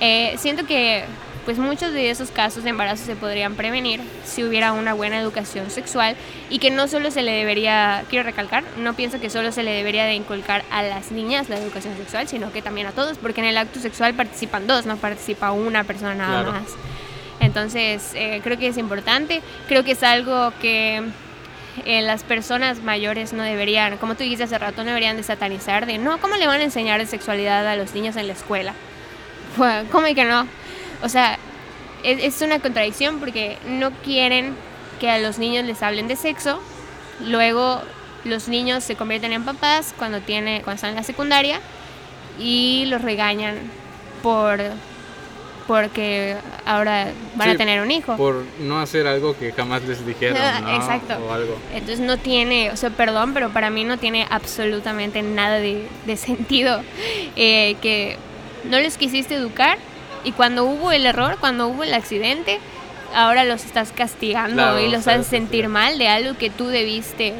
eh, siento que pues muchos de esos casos de embarazo se podrían prevenir si hubiera una buena educación sexual y que no solo se le debería, quiero recalcar, no pienso que solo se le debería de inculcar a las niñas la educación sexual, sino que también a todos, porque en el acto sexual participan dos, no participa una persona nada Claro. más. Entonces, eh, creo que es importante, creo que es algo que eh, las personas mayores no deberían, como tú dijiste hace rato, no deberían de satanizar de, no, ¿cómo le van a enseñar de sexualidad a los niños en la escuela? Bueno, ¿Cómo y que no? O sea, es, es una contradicción porque no quieren que a los niños les hablen de sexo, luego los niños se convierten en papás cuando, tiene, cuando están en la secundaria y los regañan por porque ahora van Sí, a tener un hijo. Por no hacer algo que jamás les dijeron, ¿no? exacto. O algo. Entonces no tiene, o sea, perdón, pero para mí no tiene absolutamente nada de, de sentido eh, que no les quisiste educar y cuando hubo el error, cuando hubo el accidente, ahora los estás castigando Claro, y los haces sentir mal de algo que tú debiste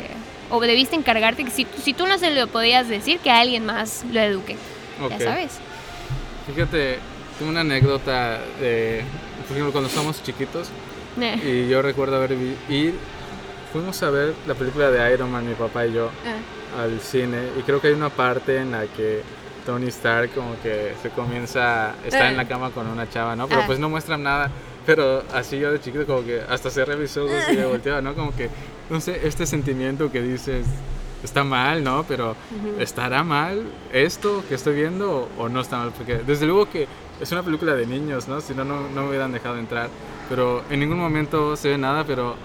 o debiste encargarte, que si, si tú no se lo podías decir, que alguien más lo eduque. Ya sabes. Fíjate, tengo una anécdota de, por ejemplo, cuando somos chiquitos Eh, y yo recuerdo haber ir, fuimos a ver la película de Iron Man, mi papá y yo, eh. al cine y creo que hay una parte en la que Tony Stark como que se comienza, está Eh. en la cama con una chava, ¿no? Pero Ah. pues no muestran nada, pero así yo de chiquito como que hasta cerré mis ojos y me volteaba, ¿no? Como que, no sé, este sentimiento que dices, está mal, ¿no? Pero Ujú. ¿estará mal esto que estoy viendo o, no está mal? Porque desde luego que es una película de niños, ¿no? Si no, no, no me hubieran dejado entrar. Pero en ningún momento se ve nada, pero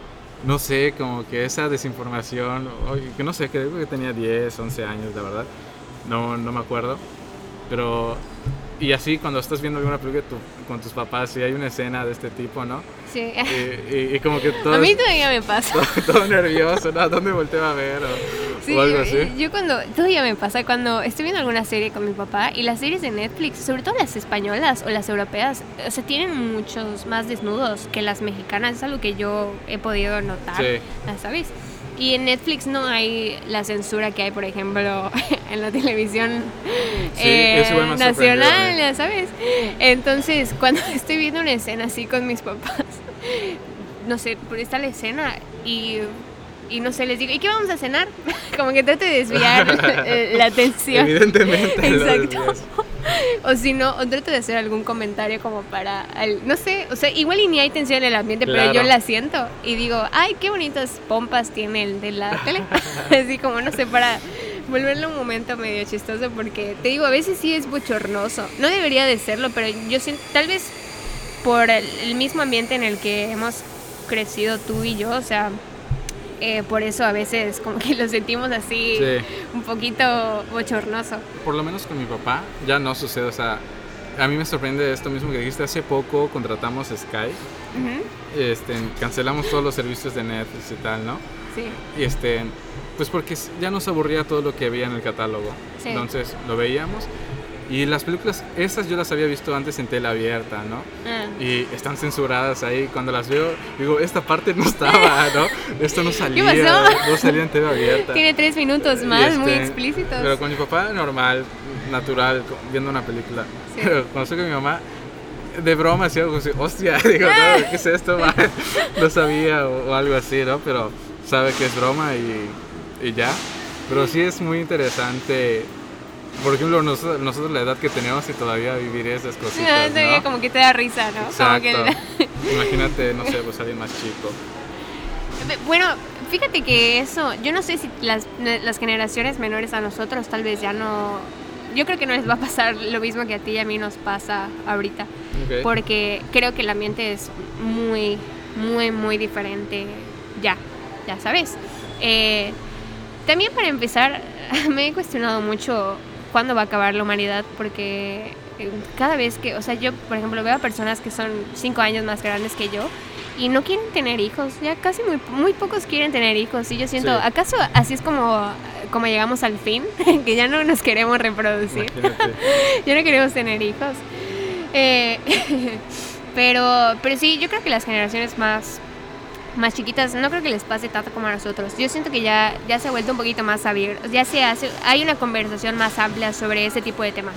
no sé, como que esa desinformación, que no sé, creo que tenía 10, 11 años, la verdad. No, no me acuerdo. Pero, y así cuando estás viendo alguna película tu- con tus papás y hay una escena de este tipo, ¿no? Sí. Y, y- y como que todo, A mí todavía me pasa. todo, todo nervioso, ¿no? ¿A dónde volteo a ver? O, Sí, o algo así. Yo cuando, todavía me pasa cuando estoy viendo alguna serie con mi papá y las series de Netflix, sobre todo las españolas o las europeas, o sea, tienen muchos más desnudos que las mexicanas, es algo que yo he podido notar, Sí. ¿ya ¿sabes? Y en Netflix no hay la censura que hay, por ejemplo, en la televisión Sí, eh, nacional, ya ¿sabes? Entonces, cuando estoy viendo una escena así con mis papás, no sé, por está la escena y, y no sé, les digo, ¿y qué vamos a cenar? Como que trato de desviar eh, la atención. Evidentemente. Exacto. O si no, o trato de hacer algún comentario como para, al- no sé, o sea, igual y ni hay tensión en el ambiente, pero yo la siento y digo, ay, qué bonitas pompas tiene el de la tele. Así como, no sé, para volverlo un momento medio chistoso porque te digo, a veces sí es bochornoso. No debería de serlo, pero yo siento, tal vez por el, el mismo ambiente en el que hemos crecido tú y yo, o sea, eh, por eso a veces como que lo sentimos así Sí. un poquito bochornoso. Por lo menos con mi papá ya no sucede, o sea, a mí me sorprende esto mismo que dijiste, hace poco contratamos Sky, Ujú, este, cancelamos todos los servicios de Netflix y tal, ¿no? Sí. Y este, pues porque ya nos aburría todo lo que había en el catálogo. Sí. Entonces lo veíamos y las películas, esas yo las había visto antes en tela abierta, ¿no? Ah. Y están censuradas ahí. Cuando las veo, digo, esta parte no estaba, ¿no? Esto no salía. pasó? No salía en tela abierta. Tiene tres minutos más, muy este, explícitos. Pero con mi papá, normal, natural, viendo una película. Sí. Pero cuando estoy con mi mamá, de broma hacía algo así, hostia, digo, no, ¿qué es esto? ma? No sabía o, o algo así, ¿no? Pero sabe que es broma y, y ya. Pero sí es muy interesante, por ejemplo, nosotros, nosotros la edad que tenemos y todavía vivir esas cositas, todavía ¿no? Como que te da risa, ¿no? Como que- Exacto. Imagínate, no sé, pues alguien más chico. Bueno, fíjate que eso, yo no sé si las, las generaciones menores a nosotros tal vez ya no... Yo creo que no les va a pasar lo mismo que a ti y a mí nos pasa ahorita. Porque creo que el ambiente es muy, muy, muy diferente ya, ya sabes. Eh, también para empezar, me he cuestionado mucho cuándo va a acabar la humanidad porque eh, cada vez que, o sea, yo por ejemplo veo a personas que son cinco años más grandes que yo y no quieren tener hijos, ya casi muy, muy pocos quieren tener hijos y yo siento, Sí. ¿acaso así es como, como llegamos al fin? que ya no nos queremos reproducir. Ya no queremos tener hijos. Eh, pero, pero sí, yo creo que las generaciones más, más chiquitas no creo que les pase tanto como a nosotros. Yo siento que ya, ya se ha vuelto un poquito más abierto. Ya se hace, hay una conversación más amplia sobre ese tipo de temas.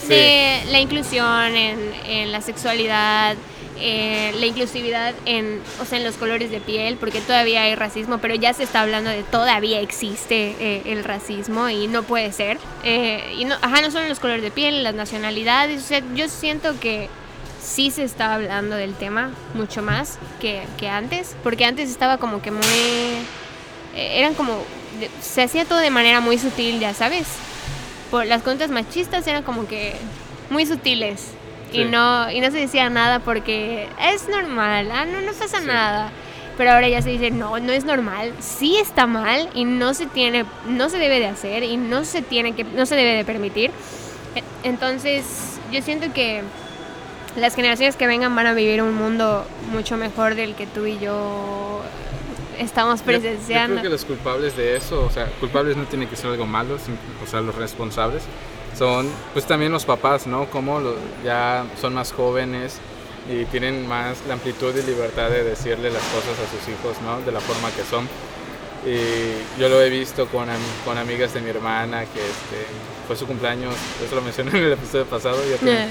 Sí. De la inclusión en, en la sexualidad, eh, la inclusividad en, o sea, en los colores de piel, porque todavía hay racismo, pero ya se está hablando de todavía existe eh, el racismo y no puede ser. Eh, y no, ajá, no solo en los colores de piel, las nacionalidades, o sea, yo siento que sí se está hablando del tema mucho más que, que antes, porque antes estaba como que muy... eh, eran como... se hacía todo de manera muy sutil, ya sabes. Por las contas machistas eran como que muy sutiles. Y no, y no se decía nada porque es normal, ah, no, no pasa Sí. nada. Pero ahora ya se dice, no, no es normal, sí está mal y no se tiene, no se debe de hacer y no se tiene que, no se debe de permitir. E- Entonces, yo siento que las generaciones que vengan van a vivir un mundo mucho mejor del que tú y yo estamos Yo- Yo, presenciando. creo que los culpables de eso, o sea, culpables no tiene que ser algo malo, o sea, los responsables son pues también los papás, ¿no? Como lo- ya son más jóvenes y tienen más la amplitud y libertad de decirle las cosas a sus hijos, ¿no? De la forma que son. Y yo lo he visto con, con amigas de mi hermana que este, fue su cumpleaños, eso lo mencioné en el episodio pasado, ya tiene-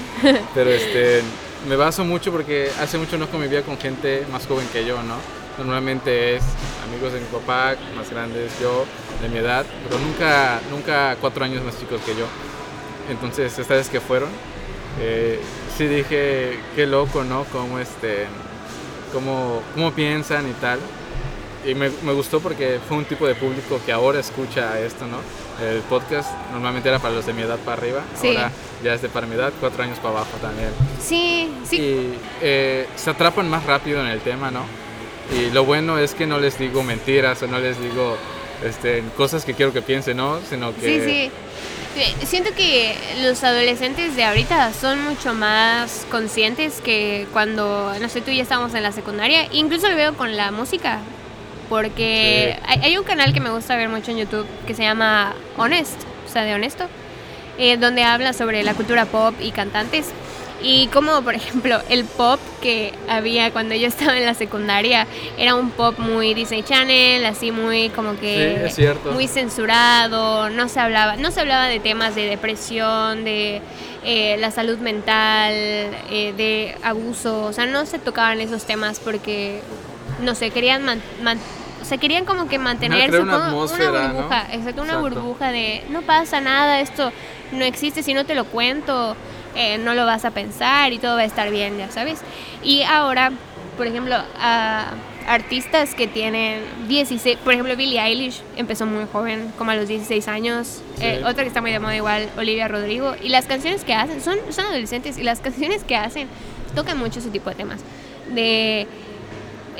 pero este, me baso mucho porque hace mucho no convivía con gente más joven que yo, ¿no? Normalmente es amigos de mi papá, más grandes yo, de mi edad, pero nunca, nunca cuatro años más chicos que yo. Entonces, esta vez que fueron, eh, sí dije, qué loco, ¿no? Cómo, este, cómo, cómo piensan y tal. Y me, me gustó porque fue un tipo de público que ahora escucha esto, ¿no? El podcast normalmente era para los de mi edad para arriba, Sí. ahora ya es de para mi edad, cuatro años para abajo también. Sí, sí, Y eh, se atrapan más rápido en el tema, ¿no? Y lo bueno es que no les digo mentiras o no les digo este, cosas que quiero que piensen, ¿no? Sino que... Sí, sí. Eh, Siento que los adolescentes de ahorita son mucho más conscientes que cuando, no sé, tú y yo estábamos en la secundaria. Incluso lo veo con la música. Porque Sí. hay, hay un canal que me gusta ver mucho en YouTube que se llama Honest, o sea, de honesto, eh, donde habla sobre la cultura pop y cantantes. Y como, por ejemplo, el pop que había cuando yo estaba en la secundaria era un pop muy Disney Channel, así muy como que Sí, muy censurado, no se hablaba, no se hablaba de temas de depresión, de eh, la salud mental, eh, de abuso, o sea, no se tocaban esos temas porque, no sé, querían man- man- o sea, querían como que mantener una supongo, ¿no? burbuja, exacto, una Exacto. burbuja de no pasa nada, esto no existe, si no te lo cuento, eh, no lo vas a pensar y todo va a estar bien, ya sabes. Y ahora, por ejemplo, a artistas que tienen 16, por ejemplo, Billie Eilish empezó muy joven, como a los 16 años. Sí. Eh, otra que está muy de moda igual, Olivia Rodrigo. Y las canciones que hacen, son, son adolescentes, y las canciones que hacen tocan mucho ese tipo de temas. De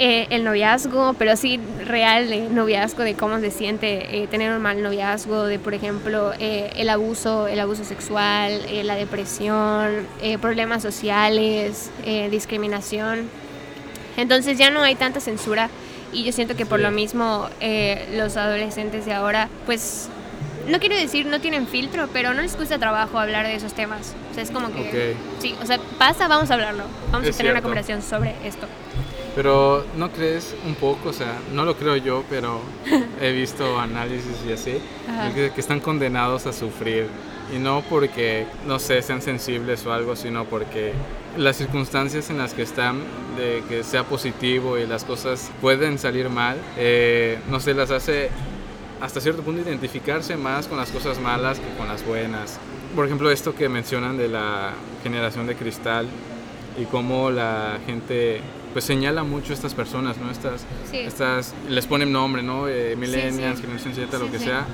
eh, el noviazgo, pero sí real de noviazgo, de cómo se siente eh, tener un mal noviazgo, de por ejemplo eh, el abuso, el abuso sexual, eh, la depresión, eh, problemas sociales, eh, discriminación. Entonces ya no hay tanta censura y yo siento que por lo mismo los adolescentes de ahora, pues no quiero decir no tienen filtro, pero no les cuesta trabajo hablar de esos temas. O sea, es como que, sí, o sea, pasa, vamos a hablarlo, vamos Es a tener una cierto. conversación sobre esto. Pero ¿no crees un poco? O sea, no lo creo yo, pero he visto análisis y así, que, que están condenados a sufrir Y no porque, no sé, sean sensibles o algo, sino porque las circunstancias en las que están, de que sea positivo y las cosas pueden salir mal, eh, no sé, las hace hasta cierto punto identificarse más con las cosas malas que con las buenas. Por ejemplo, esto que mencionan de la generación de cristal y cómo la gente pues señala mucho a estas personas, ¿no? Estas, estas les ponen nombre, ¿no? Eh, millennials, generación Z, lo que sea.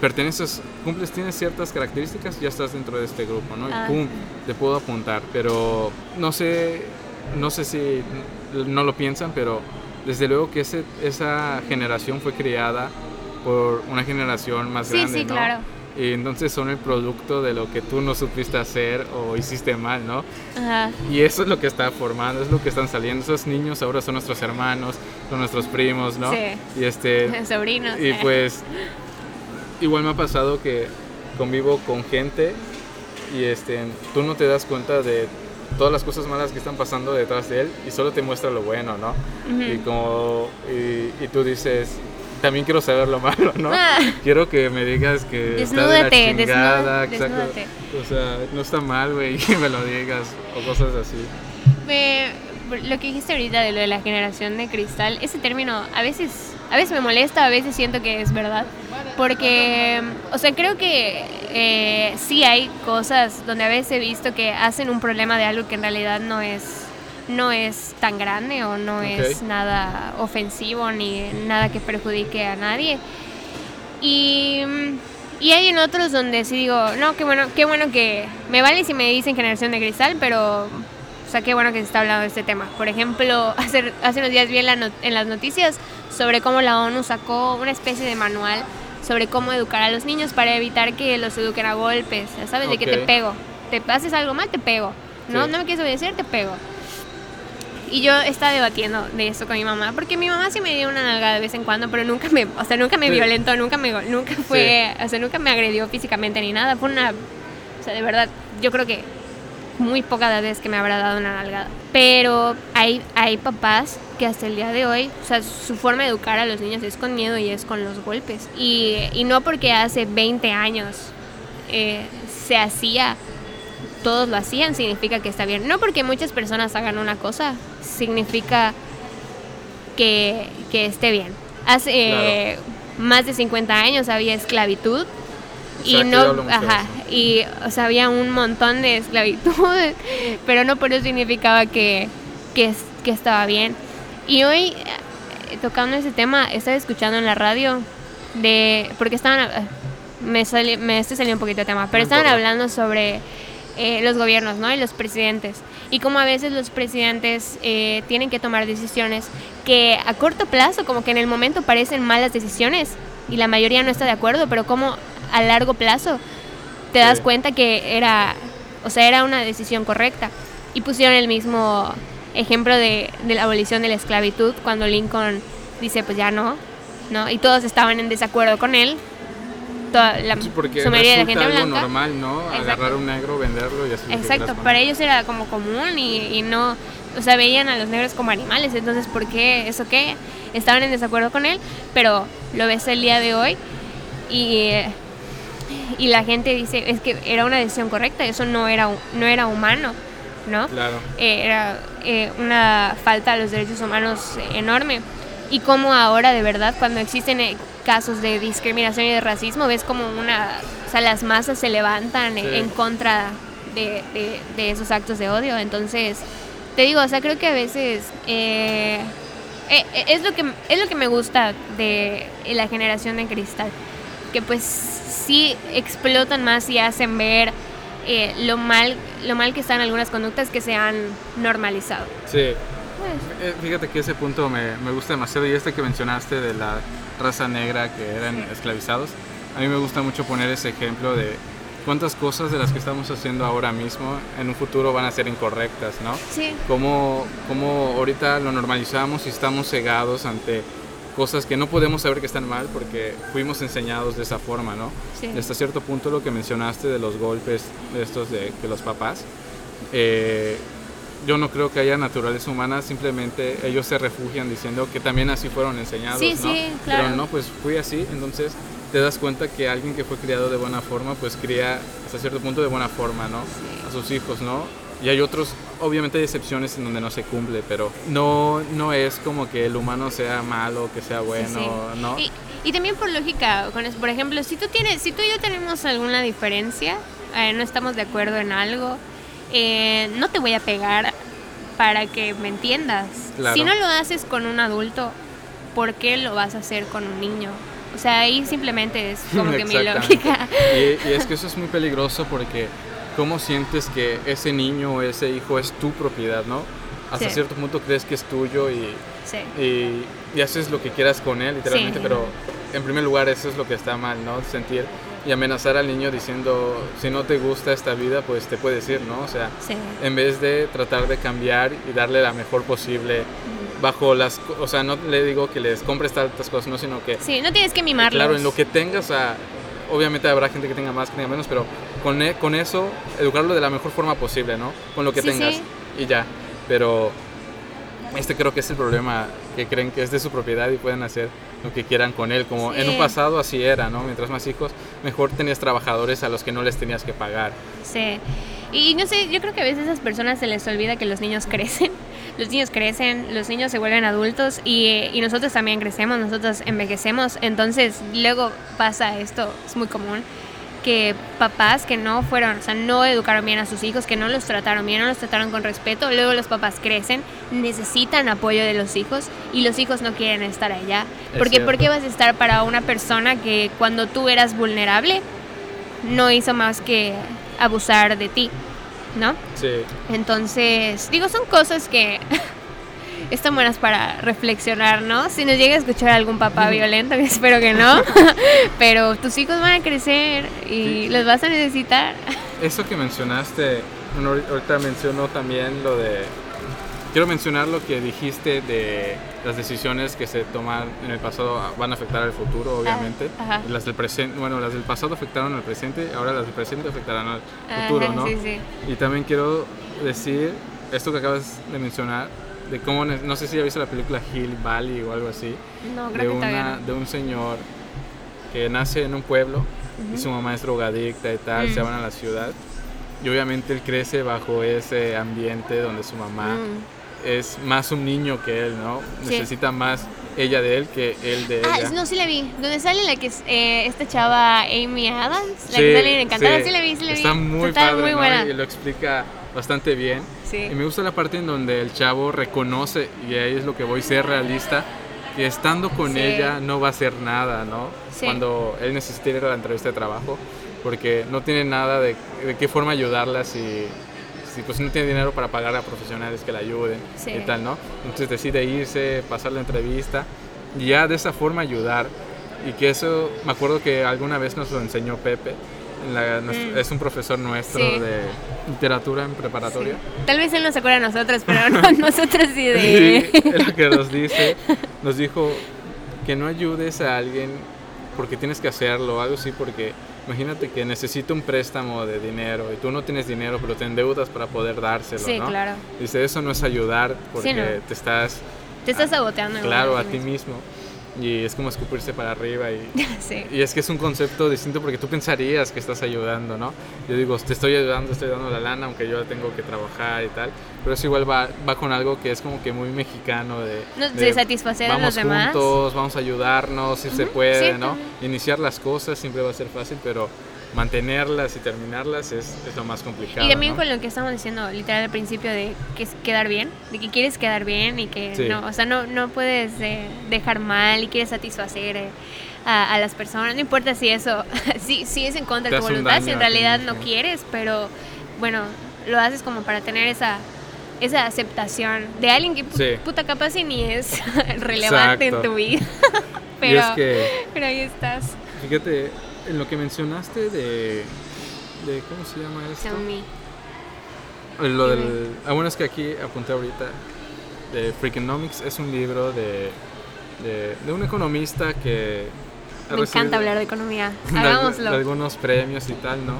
Perteneces, cumples, tienes ciertas características, ya estás dentro de este grupo, ¿no? Y ah. pum, te puedo apuntar. Pero no sé, no sé si no lo piensan, pero desde luego que ese, esa generación fue creada por una generación más grande, claro y entonces son el producto de lo que tú no supiste hacer o hiciste mal, ¿no? Ajá. Y eso es lo que está formando, es lo que están saliendo. Esos niños ahora son nuestros hermanos, son nuestros primos, ¿no? Sí. Y este... Sobrinos. Y pues igual me ha pasado que convivo con gente y este, tú no te das cuenta de todas las cosas malas que están pasando detrás de él y solo te muestra lo bueno, ¿no? Y como y, y tú dices, también quiero saber lo malo, ¿no? Ah. Quiero que me digas que está de la chingada, exacto. O sea, no está mal, güey, que me lo digas o cosas así. lo que dijiste ahorita de lo de la generación de cristal, ese término a veces a veces me molesta, a veces siento que es verdad. Porque, o sea, creo que eh, sí hay cosas donde a veces he visto que hacen un problema de algo que en realidad no es no es tan grande o no es nada ofensivo ni nada que perjudique a nadie. Y, y hay en otros donde sí digo, no, qué bueno, qué bueno que me vale si me dicen generación de cristal, pero o sea, qué bueno que se está hablando de este tema. Por ejemplo, hace, hace unos días vi en, en las noticias sobre cómo la ONU sacó una especie de manual sobre cómo educar a los niños para evitar que los eduquen a golpes, ¿sabes? De que te pego. Te haces algo mal, te pego. No, no me quieres obedecer, te pego. Y yo estaba debatiendo de eso con mi mamá, porque mi mamá sí me dio una nalgada de vez en cuando, pero nunca me, o sea, nunca me violentó, nunca me, nunca fue, o sea, nunca me agredió físicamente ni nada. Fue una, o sea, de verdad, yo creo que muy pocas veces que me habrá dado una nalgada. Pero hay, hay papás que hasta el día de hoy, o sea, su forma de educar a los niños es con miedo y es con los golpes. Y, y no porque hace 20 años eh, se hacía todos lo hacían, significa que está bien. No porque muchas personas hagan una cosa, significa que, esté bien. Hace más de 50 años había esclavitud y no, ajá, y o sea, había un montón de esclavitud, pero no por eso significaba que, que, estaba bien. Y hoy, eh, tocando ese tema, estaba escuchando en la radio de, porque estaban, me, salió, me este salió un poquito de tema, pero estaban hablando sobre eh, los gobiernos ¿no? y los presidentes. Y como a veces los presidentes eh, tienen que tomar decisiones que a corto plazo, como que en el momento parecen malas decisiones y la mayoría no está de acuerdo, pero como a largo plazo te das cuenta que era, o sea, era una decisión correcta. Y pusieron el mismo ejemplo de, de la abolición de la esclavitud cuando Lincoln dice pues ya no, ¿no? Y todos estaban en desacuerdo con él, toda la porque su mayoría de gente algo normal, ¿no? Agarrar un negro, venderlo y así. Exacto, para ellos era como común y, y, no, o sea, veían a los negros como animales, entonces, ¿por qué? ¿Eso qué? Estaban en desacuerdo con él, pero lo ves el día de hoy y, y la gente dice, es que era una decisión correcta, eso no era, no era humano. ¿no? Claro. Eh, era eh, una falta a los derechos humanos enorme. Y como ahora, de verdad, cuando existen eh, casos de discriminación y de racismo, ves como una, o sea, las masas se levantan en contra de, de, esos actos de odio. Entonces, te digo, o sea, creo que a veces eh, eh, es, lo que, es lo que me gusta de la generación de cristal, que pues sí explotan más y hacen ver eh, lo, mal, lo mal que están algunas conductas que se han normalizado. Sí. Pues. Fíjate que ese punto me, me gusta demasiado y este que mencionaste de la raza negra que eran esclavizados. A mí me gusta mucho poner ese ejemplo de cuántas cosas de las que estamos haciendo ahora mismo en un futuro van a ser incorrectas, ¿no? Sí. Como, como ahorita lo normalizamos y estamos cegados ante cosas que no podemos saber que están mal porque fuimos enseñados de esa forma, ¿no? Sí. Hasta cierto punto lo que mencionaste de los golpes estos de que los papás, eh, yo no creo que haya naturaleza humana, simplemente ellos se refugian diciendo que también así fueron enseñados, sí, ¿no? Sí, claro. Pero no, pues fui así, entonces te das cuenta que alguien que fue criado de buena forma, pues cría hasta cierto punto de buena forma, ¿no? A sus hijos, ¿no? Y hay otros, obviamente hay excepciones en donde no se cumple, pero no, no es como que el humano sea malo, que sea bueno, Sí, sí. ¿no? Y, y también por lógica, con eso, por ejemplo, si tú tienes, si tú y yo tenemos alguna diferencia, eh, no estamos de acuerdo en algo, eh, no te voy a pegar para que me entiendas. Claro. Si no lo haces con un adulto, ¿por qué lo vas a hacer con un niño? O sea, ahí simplemente es como que mi lógica. Y, y es que eso es muy peligroso porque cómo sientes que ese niño o ese hijo es tu propiedad, ¿no? Hasta Sí. cierto punto crees que es tuyo y, Sí. y, y haces lo que quieras con él, literalmente, Sí. pero en primer lugar eso es lo que está mal, ¿no? Sentir y amenazar al niño diciendo, si no te gusta esta vida, pues te puedes ir, ¿no? O sea, Sí. en vez de tratar de cambiar y darle la mejor posible bajo las, o sea, no le digo que les compres tantas cosas, no, sino que Sí, no tienes que mimarlos. Claro, en lo que tengas, o sea, obviamente habrá gente que tenga más, que tenga menos, pero con, e- con eso, educarlo de la mejor forma posible, ¿no? Con lo que Sí, tengas sí. y ya. Pero este creo que es el problema, que creen que es de su propiedad y pueden hacer lo que quieran con él. Como en un Sí. pasado así era, ¿no? Mientras más hijos, mejor tenías trabajadores a los que no les tenías que pagar. Sí. Y no sé, yo creo que a veces a esas personas se les olvida que los niños crecen. Los niños crecen, los niños se vuelven adultos y, y nosotros también crecemos, nosotros envejecemos. Entonces, luego pasa esto, es muy común, que papás que no fueron, o sea, no educaron bien a sus hijos, que no los trataron bien, no los trataron con respeto, luego los papás crecen, necesitan apoyo de los hijos y los hijos no quieren estar allá. Es Porque ¿por qué vas a estar para una persona que cuando tú eras vulnerable no hizo más que abusar de ti, ¿no? Sí. Entonces, digo, son cosas que están buenas para reflexionar, ¿no? Si nos llega a escuchar algún papá violento, que espero que no, pero tus hijos van a crecer y Sí. los vas a necesitar. Eso que mencionaste, bueno, ahorita menciono también lo de... Quiero mencionar lo que dijiste de las decisiones que se toman en el pasado ah, van a afectar al futuro, obviamente. ajá. Las del presente, bueno, las del pasado afectaron al presente, ahora las del presente afectarán al futuro, Ajá, ¿no? Sí, sí. Y también quiero decir esto que acabas de mencionar, de cómo, no sé si ya viste la película Hill Valley o algo así, No, de, creo que todavía una, no. de un señor que nace en un pueblo y su mamá es drogadicta y tal, se Mm. van a la ciudad. Y obviamente él crece bajo ese ambiente donde su mamá Mm. es más un niño que él, ¿no? Sí. Necesita más ella de él que él de Ah, ella. no, sí la vi. Donde sale la que es eh, esta chava Amy Adams, la Sí, que sale en Encantada. sí. Sí, la vi, sí la vi. Está muy Está padre, muy ¿no? buena. Y lo explica bastante bien. Sí. Y me gusta la parte en donde el chavo reconoce, y ahí es lo que voy, ser realista, que estando con Sí. ella no va a hacer nada, ¿no? Sí. Cuando él necesita ir a la entrevista de trabajo, porque no tiene nada de, de qué forma ayudarla si, si pues no tiene dinero para pagar a profesionales que la ayuden Sí. y tal, ¿no? Entonces decide irse, pasar la entrevista y ya de esa forma ayudar. Y que eso, me acuerdo que alguna vez nos lo enseñó Pepe, la- nos- Mm. es un profesor nuestro Sí. de literatura en preparatoria. Sí. Tal vez él no se acuerda de nosotros, pero no, nosotros sí de... Sí, es lo que nos dice. Nos dijo que no ayudes a alguien porque tienes que hacerlo, algo así, porque imagínate que necesita un préstamo de dinero y tú no tienes dinero, pero te endeudas para poder dárselo, Sí, ¿no? claro. Dice, eso no es ayudar porque no. te estás, Te estás saboteando. claro, a ti ti mismo. Y es como escupirse para arriba y, Sí. y es que es un concepto distinto porque tú pensarías que estás ayudando, ¿no? Yo digo, te estoy ayudando, estoy dando la lana, aunque yo tengo que trabajar y tal. Pero eso igual va, va con algo que es como que muy mexicano de... No, de satisfacer a vamos los demás. juntos, vamos a ayudarnos, si se Ujú, puede, sí, ¿no? también. Iniciar las cosas siempre va a ser fácil, pero mantenerlas y terminarlas es, es lo más complicado, Y también ¿no? con lo que estamos diciendo literal al principio de que es quedar bien, de que quieres quedar bien y que Sí. no, o sea, no, no puedes eh, dejar mal y quieres satisfacer eh, a, a las personas, no importa si eso, si, si es en contra de tu voluntad, si en realidad no quieres, pero bueno, lo haces como para tener esa esa aceptación de alguien que Sí. puta capaz y ni es relevante en Exacto. tu vida. Pero, es que, pero ahí estás. fíjate, en lo que mencionaste de... de ¿Cómo se llama esto? Xiaomi. Lo del, ah, bueno, es que aquí apunté ahorita de Freakonomics es un libro de, de, de un economista que Me encanta hablar de economía. Hagámoslo. algunos premios y tal, ¿no?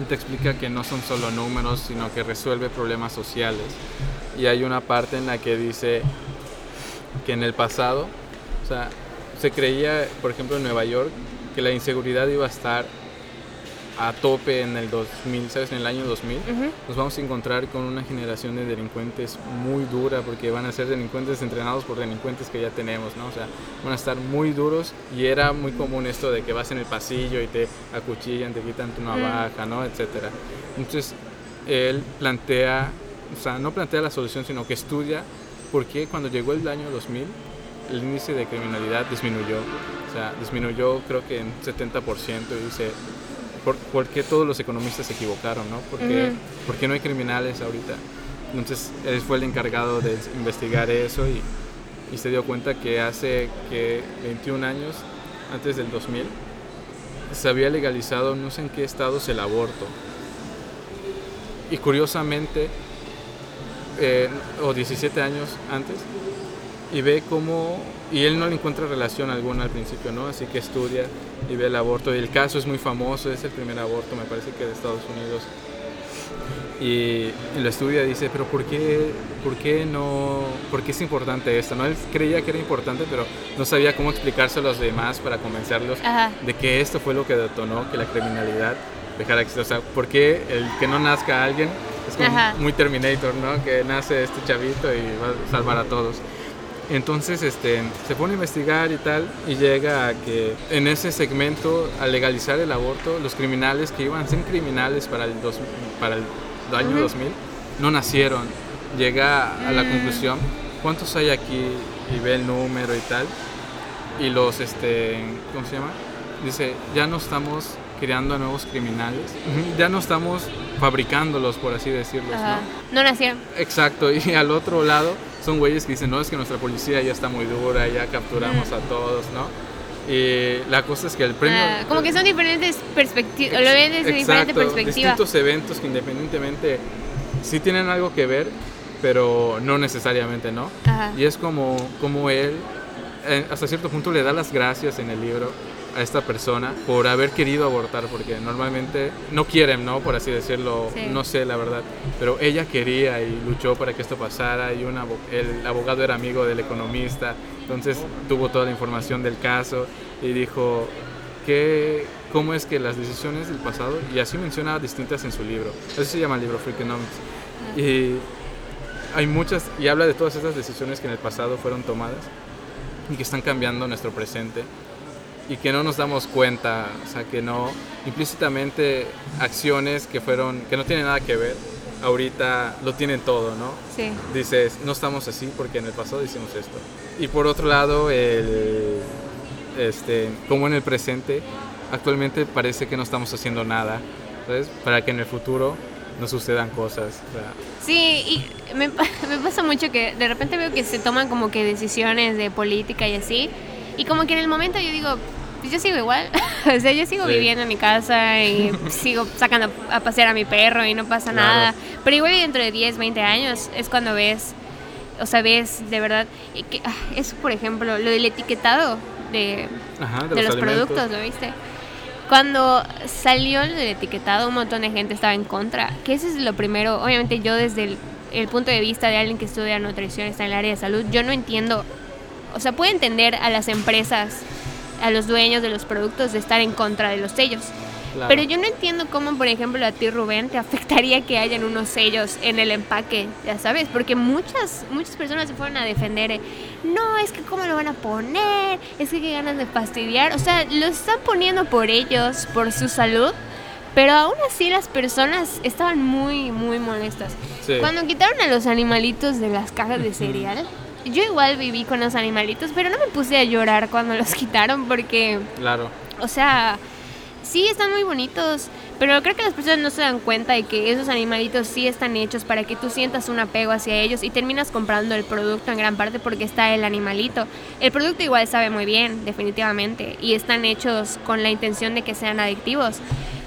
Y te explica que no son solo números, sino que resuelve problemas sociales. Y hay una parte en la que dice que en el pasado, o sea, se creía, por ejemplo, en Nueva York, que la inseguridad iba a estar a tope en el 2000, ¿sabes? En el año 2000, Ujú. nos vamos a encontrar con una generación de delincuentes muy dura porque van a ser delincuentes entrenados por delincuentes que ya tenemos, ¿no? O sea, van a estar muy duros y era muy común esto de que vas en el pasillo y te acuchillan, te quitan tu navaja, ¿no? Etcétera. Entonces, él plantea, o sea, no plantea la solución, sino que estudia por qué cuando llegó el año 2000 el índice de criminalidad disminuyó. O sea, disminuyó creo que en 70% y dice, ¿por, por qué todos los economistas se equivocaron, no? ¿Por qué, Ujú. por qué no hay criminales ahorita? Entonces, él fue el encargado de investigar eso y, y se dio cuenta que hace que 21 años, antes del 2000, se había legalizado, no sé en qué estados, el aborto. Y curiosamente, eh, o 17 años antes, y ve cómo, y él no le encuentra relación alguna al principio, ¿no? Así que estudia y ve el aborto. Y el caso es muy famoso, es el primer aborto, me parece que de Estados Unidos. Y, y lo estudia y dice, pero ¿por qué, por qué no, por qué es importante esto? ¿no? Él creía que era importante, pero no sabía cómo explicárselo a los demás para convencerlos Ajá. de que esto fue lo que detonó que la criminalidad dejara de existir. O sea, ¿por qué el que no nazca alguien es como muy Terminator, ¿no? Que nace este chavito y va a salvar a todos. Entonces este, se pone a investigar y tal y llega a que en ese segmento, al legalizar el aborto, los criminales que iban a ser criminales para el, dos- para el año Ujú. 2000 no nacieron. Llega a la Mm. conclusión, ¿cuántos hay aquí? Y ve el número y tal. Y los, este, ¿cómo se llama? Dice, ya no estamos creando a nuevos criminales, ya no estamos fabricándolos, por así decirlos, Ajá. ¿no? No nacieron. Exacto, y al otro lado son güeyes que dicen, no, es que nuestra policía ya está muy dura, ya capturamos a todos, ¿no? Y la cosa es que el premio... Ah, como que son diferentes perspectivas. Lo ven desde diferente perspectiva. distintos eventos que independientemente sí tienen algo que ver, pero no necesariamente, ¿no? Ajá. Y es como, como él, eh, hasta cierto punto, le da las gracias en el libro a esta persona por haber querido abortar, porque normalmente no quieren, ¿no? Por así decirlo, Sí. no sé la verdad, pero ella quería y luchó para que esto pasara y un abo- el abogado era amigo del economista, entonces tuvo toda la información del caso y dijo que cómo es que las decisiones del pasado, y así menciona distintas en su libro, así se llama el libro Freakonomics, y hay muchas, y habla de todas esas decisiones que en el pasado fueron tomadas y que están cambiando nuestro presente y que no nos damos cuenta, o sea, que no, implícitamente acciones que fueron, que no tienen nada que ver, ahorita lo tienen todo, ¿no? Sí. Dices, no estamos así porque en el pasado hicimos esto. Y por otro lado, el, este, como en el presente, actualmente parece que no estamos haciendo nada, ¿sabes? Para que en el futuro no sucedan cosas. o sea, Sí, y me, me pasa mucho que de repente veo que se toman como que decisiones de política y así. Y como que en el momento yo digo, pues yo sigo igual. o sea, yo sigo Sí. viviendo en mi casa y sigo sacando a pasear a mi perro y no pasa Claro. nada. Pero igual dentro de 10, 20 años es cuando ves, o sea, ves de verdad. que, ah, eso, por ejemplo, lo del etiquetado de, ajá, de los alimentos. productos, ¿lo viste? Cuando salió el etiquetado, un montón de gente estaba en contra. Que eso es lo primero. Obviamente, yo, desde el, el punto de vista de alguien que estudia nutrición, está en el área de salud, yo no entiendo. O sea, puedo entender a las empresas, a los dueños de los productos, de estar en contra de los sellos. Claro. Pero yo no entiendo cómo, por ejemplo, a ti, Rubén, te afectaría que hayan unos sellos en el empaque, ya sabes, porque muchas, muchas personas se fueron a defender. eh, No, es que cómo lo van a poner, es que qué ganas de fastidiar. O sea, lo están poniendo por ellos, por su salud, pero aún así las personas estaban muy, muy molestas. Sí. Cuando quitaron a los animalitos de las cajas de cereal, yo igual viví con los animalitos, pero no me puse a llorar cuando los quitaron porque... Claro. O sea, sí están muy bonitos, pero creo que las personas no se dan cuenta de que esos animalitos sí están hechos para que tú sientas un apego hacia ellos y terminas comprando el producto en gran parte porque está el animalito. El producto igual sabe muy bien, definitivamente, y están hechos con la intención de que sean adictivos.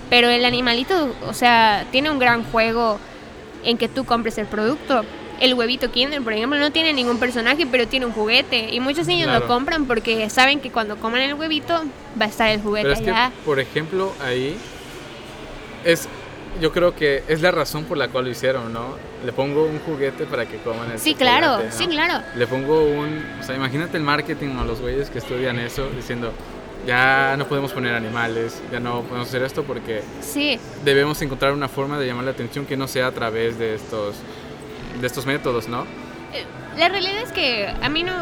Pero el animalito, o sea, tiene un gran juego en que tú compres el producto. El huevito Kinder, por ejemplo, no tiene ningún personaje, pero tiene un juguete. Y muchos niños Claro. lo compran porque saben que cuando coman el huevito va a estar el juguete Pero es que, allá. por ejemplo, ahí es, yo creo que es la razón por la cual lo hicieron, ¿no? Le pongo un juguete para que coman el Sí, claro, sí, claro. Le pongo un, o sea, imagínate el marketing o los güeyes que estudian eso diciendo, ya no podemos poner animales, ya no podemos hacer esto porque Sí, debemos encontrar una forma de llamar la atención que no sea a través de estos, de estos métodos, ¿no? Eh, La realidad es que a mí no,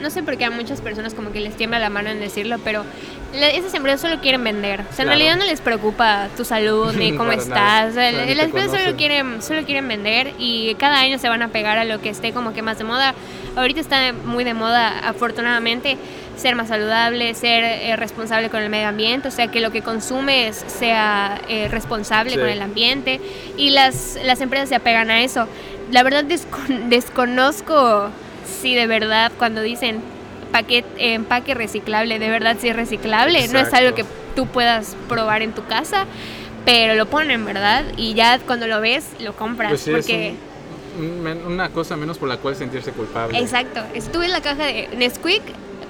no sé por qué a muchas personas como que les tiembla la mano en decirlo, pero esas empresas solo quieren vender. O sea, en Claro. realidad no les preocupa tu salud ni cómo Para nada. estás. O sea, O sea, ni las empresas solo quieren, solo quieren vender y cada año se van a pegar a lo que esté como que más de moda. Ahorita está muy de moda, afortunadamente, ser más saludable, ser eh, responsable con el medio ambiente, o sea, que lo que consumes sea eh, responsable Sí. con el ambiente y las, las empresas se apegan a eso. La verdad descon- desconozco si de verdad cuando dicen paquete, empaque reciclable, de verdad si es reciclable, no es algo que tú puedas probar en tu casa, pero lo ponen, ¿verdad? Y ya cuando lo ves, lo compras, Pues sí, porque... un- un una cosa menos por la cual sentirse culpable. Exacto. Estuve en la caja de Nesquik,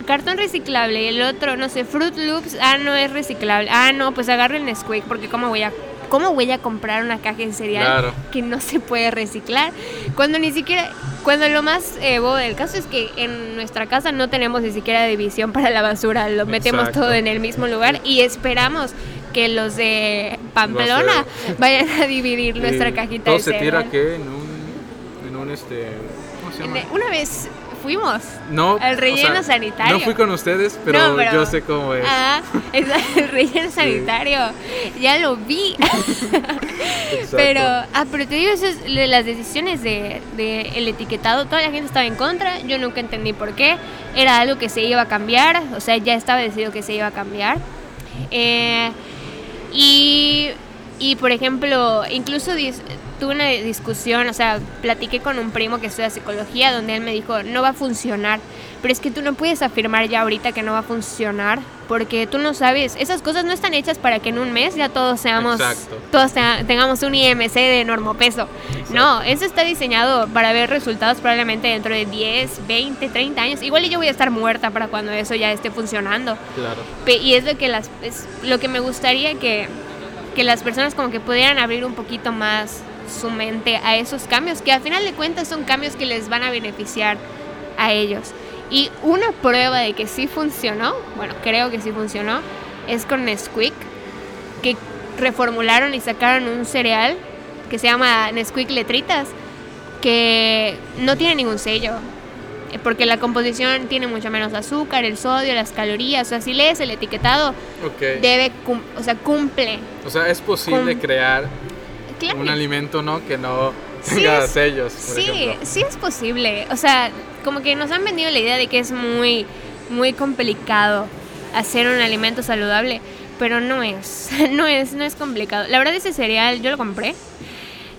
cartón reciclable, y el otro, no sé, Fruit Loops, ah, no es reciclable. Ah, no, pues agarro el Nesquik, porque ¿cómo voy a, cómo voy a comprar una caja de cereal Claro. que no se puede reciclar? Cuando ni siquiera, cuando lo más eh, bobo del caso es que en nuestra casa no tenemos ni siquiera división para la basura, lo metemos todo en el mismo lugar y esperamos que los de Pamplona vayan a dividir nuestra Y cajita todo de se tira que en un, en un este, ¿cómo se llama? Una vez fuimos No, o relleno sea, sanitario. No fui con ustedes, pero, No, pero- yo sé cómo es. Ah, es el relleno sanitario. Ya lo vi. Pero, ah, pero te digo, eso es las decisiones de, de el etiquetado. Toda la gente estaba en contra. Yo nunca entendí por qué. Era algo que se iba a cambiar. O sea, ya estaba decidido que se iba a cambiar. Eh, y, y, por ejemplo, incluso tuve una discusión, o sea, platiqué con un primo que estudia psicología, donde él me dijo, no va a funcionar. Pero es que tú no puedes afirmar ya ahorita que no va a funcionar, porque tú no sabes, esas cosas no están hechas para que en un mes ya todos seamos, Exacto. todos tenga- tengamos un IMC de normopeso. No, eso está diseñado para ver resultados probablemente dentro de 10, 20, 30 años. Igual yo voy a estar muerta para cuando eso ya esté funcionando. Claro. Y es lo que las es lo que me gustaría que, que las personas como que pudieran abrir un poquito más su mente a esos cambios, que al final de cuentas son cambios que les van a beneficiar a ellos. Y una prueba de que sí funcionó, bueno, creo que sí funcionó, es con Nesquik, que reformularon y sacaron un cereal que se llama Nesquik Letritas, que no tiene ningún sello, porque la composición tiene mucho menos azúcar, el sodio, las calorías, o sea, si lees el etiquetado, Ok. debe, o sea, cumple. O sea, es posible crear Claro. un alimento, ¿no? Que no Sí tenga es- sellos, por Sí, ejemplo. sí es posible. O sea, como que nos han vendido la idea de que es muy, muy complicado hacer un alimento saludable, pero no es, no es, no es complicado. La verdad ese cereal yo lo compré.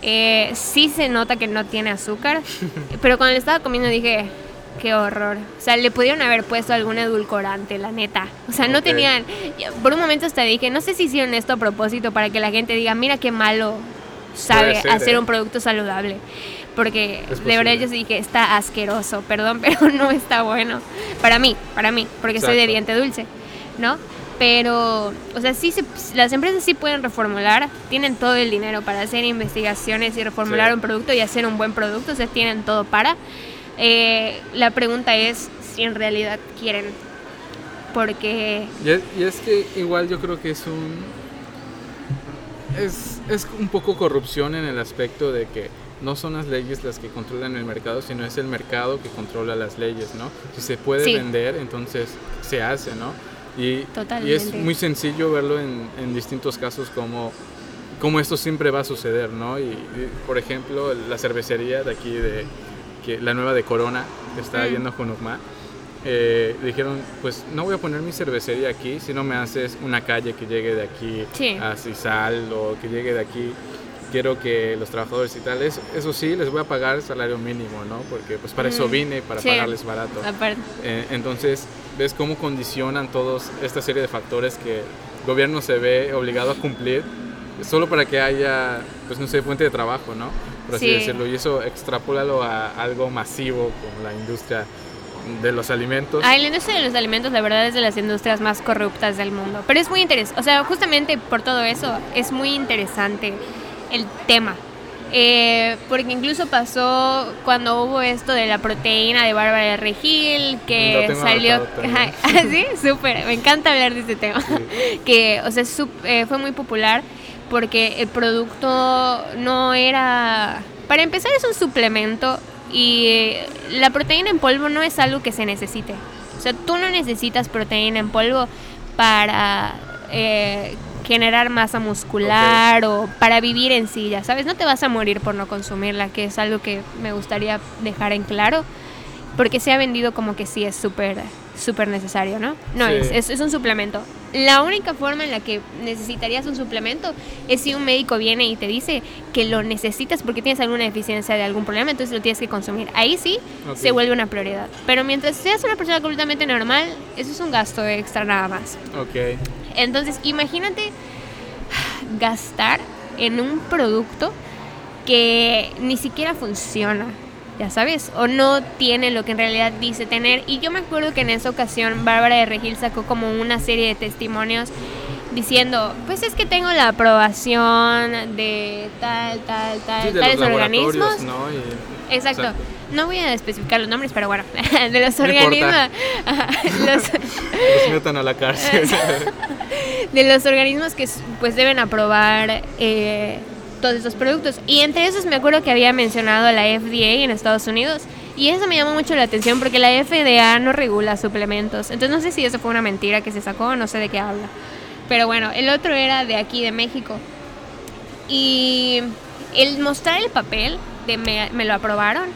Eh, sí se nota que no tiene azúcar, pero cuando lo estaba comiendo dije, qué horror. O sea, le pudieron haber puesto algún edulcorante, la neta. O sea, no tenían... Por un momento hasta dije, no sé si hicieron esto a propósito para que la gente diga, mira qué malo sabe ser, hacer ¿eh? un producto saludable. Porque de verdad yo sí dije, está asqueroso, perdón, pero no está bueno. Para mí, para mí, porque soy de diente dulce, ¿no? Pero, o sea, sí se, las empresas sí pueden reformular, tienen todo el dinero para hacer investigaciones y reformular Sí. un producto y hacer un buen producto, o sea, tienen todo para. Eh, la pregunta es si en realidad quieren, porque Y es, y es que igual yo creo que es un... Es, es un poco corrupción en el aspecto de que no son las leyes las que controlan el mercado, sino es el mercado que controla las leyes, ¿no? Si se puede Sí. vender, entonces se hace, ¿no? Y, y es muy sencillo verlo en, en distintos casos como, como esto siempre va a suceder, ¿no? Y, y, por ejemplo, la cervecería de aquí, de que, la nueva de Corona, que está Mm. yendo con Ucma, eh, dijeron, pues no voy a poner mi cervecería aquí si no me haces una calle que llegue de aquí Sí. a Cisal o que llegue de aquí. Quiero que los trabajadores y tal, eso, eso sí, les voy a pagar salario mínimo, ¿no? Porque pues para eso Mm, vine, para sí. pagarles barato. Eh, entonces, ves cómo condicionan todos esta serie de factores que el gobierno se ve obligado a cumplir solo para que haya, pues no sé, fuente de trabajo, ¿no? Por así Sí. decirlo. Y eso extrapólalo a algo masivo como la industria de los alimentos. Ay, la industria de los alimentos, la verdad, es de las industrias más corruptas del mundo. Pero es muy interesante, o sea, justamente por todo eso, es muy interesante el tema. Eh, porque incluso pasó cuando hubo esto de la proteína de Bárbara de Regil, que salió... anotado también. Ajá, sí, súper, me encanta hablar de este tema. que, o sea, eh, fue muy popular porque el producto no era... Para empezar es un suplemento y la proteína en polvo no es algo que se necesite. O sea, tú no necesitas proteína en polvo para eh, generar masa muscular o para vivir en sí, ya sabes, no te vas a morir por no consumirla, que es algo que me gustaría dejar en claro, porque se ha vendido como que sí es súper súper necesario, ¿no? No Sí. es, es, es un suplemento. La única forma en la que necesitarías un suplemento es si un médico viene y te dice que lo necesitas porque tienes alguna deficiencia de algún problema, entonces lo tienes que consumir. Ahí sí se vuelve una prioridad. Pero mientras seas una persona completamente normal, eso es un gasto extra nada más. Ok. Entonces, imagínate gastar en un producto que ni siquiera funciona, ya sabes, o no tiene lo que en realidad dice tener. Y yo me acuerdo que en esa ocasión Bárbara de Regil sacó como una serie de testimonios diciendo, pues es que tengo la aprobación de tal, tal, tal, Sí, de tales los organismos. laboratorios, ¿no? Y- Exacto. Exacto. No voy a especificar los nombres, pero bueno, de los No organismos, Los metan a la cárcel. de los organismos que pues deben aprobar eh, todos estos productos. Y entre esos me acuerdo que había mencionado a la FDA en Estados Unidos. Y eso me llamó mucho la atención porque la FDA no regula suplementos. Entonces no sé si eso fue una mentira que se sacó, no sé de qué habla. Pero bueno, el otro era de aquí, de México. Y el mostrar el papel de me, me lo aprobaron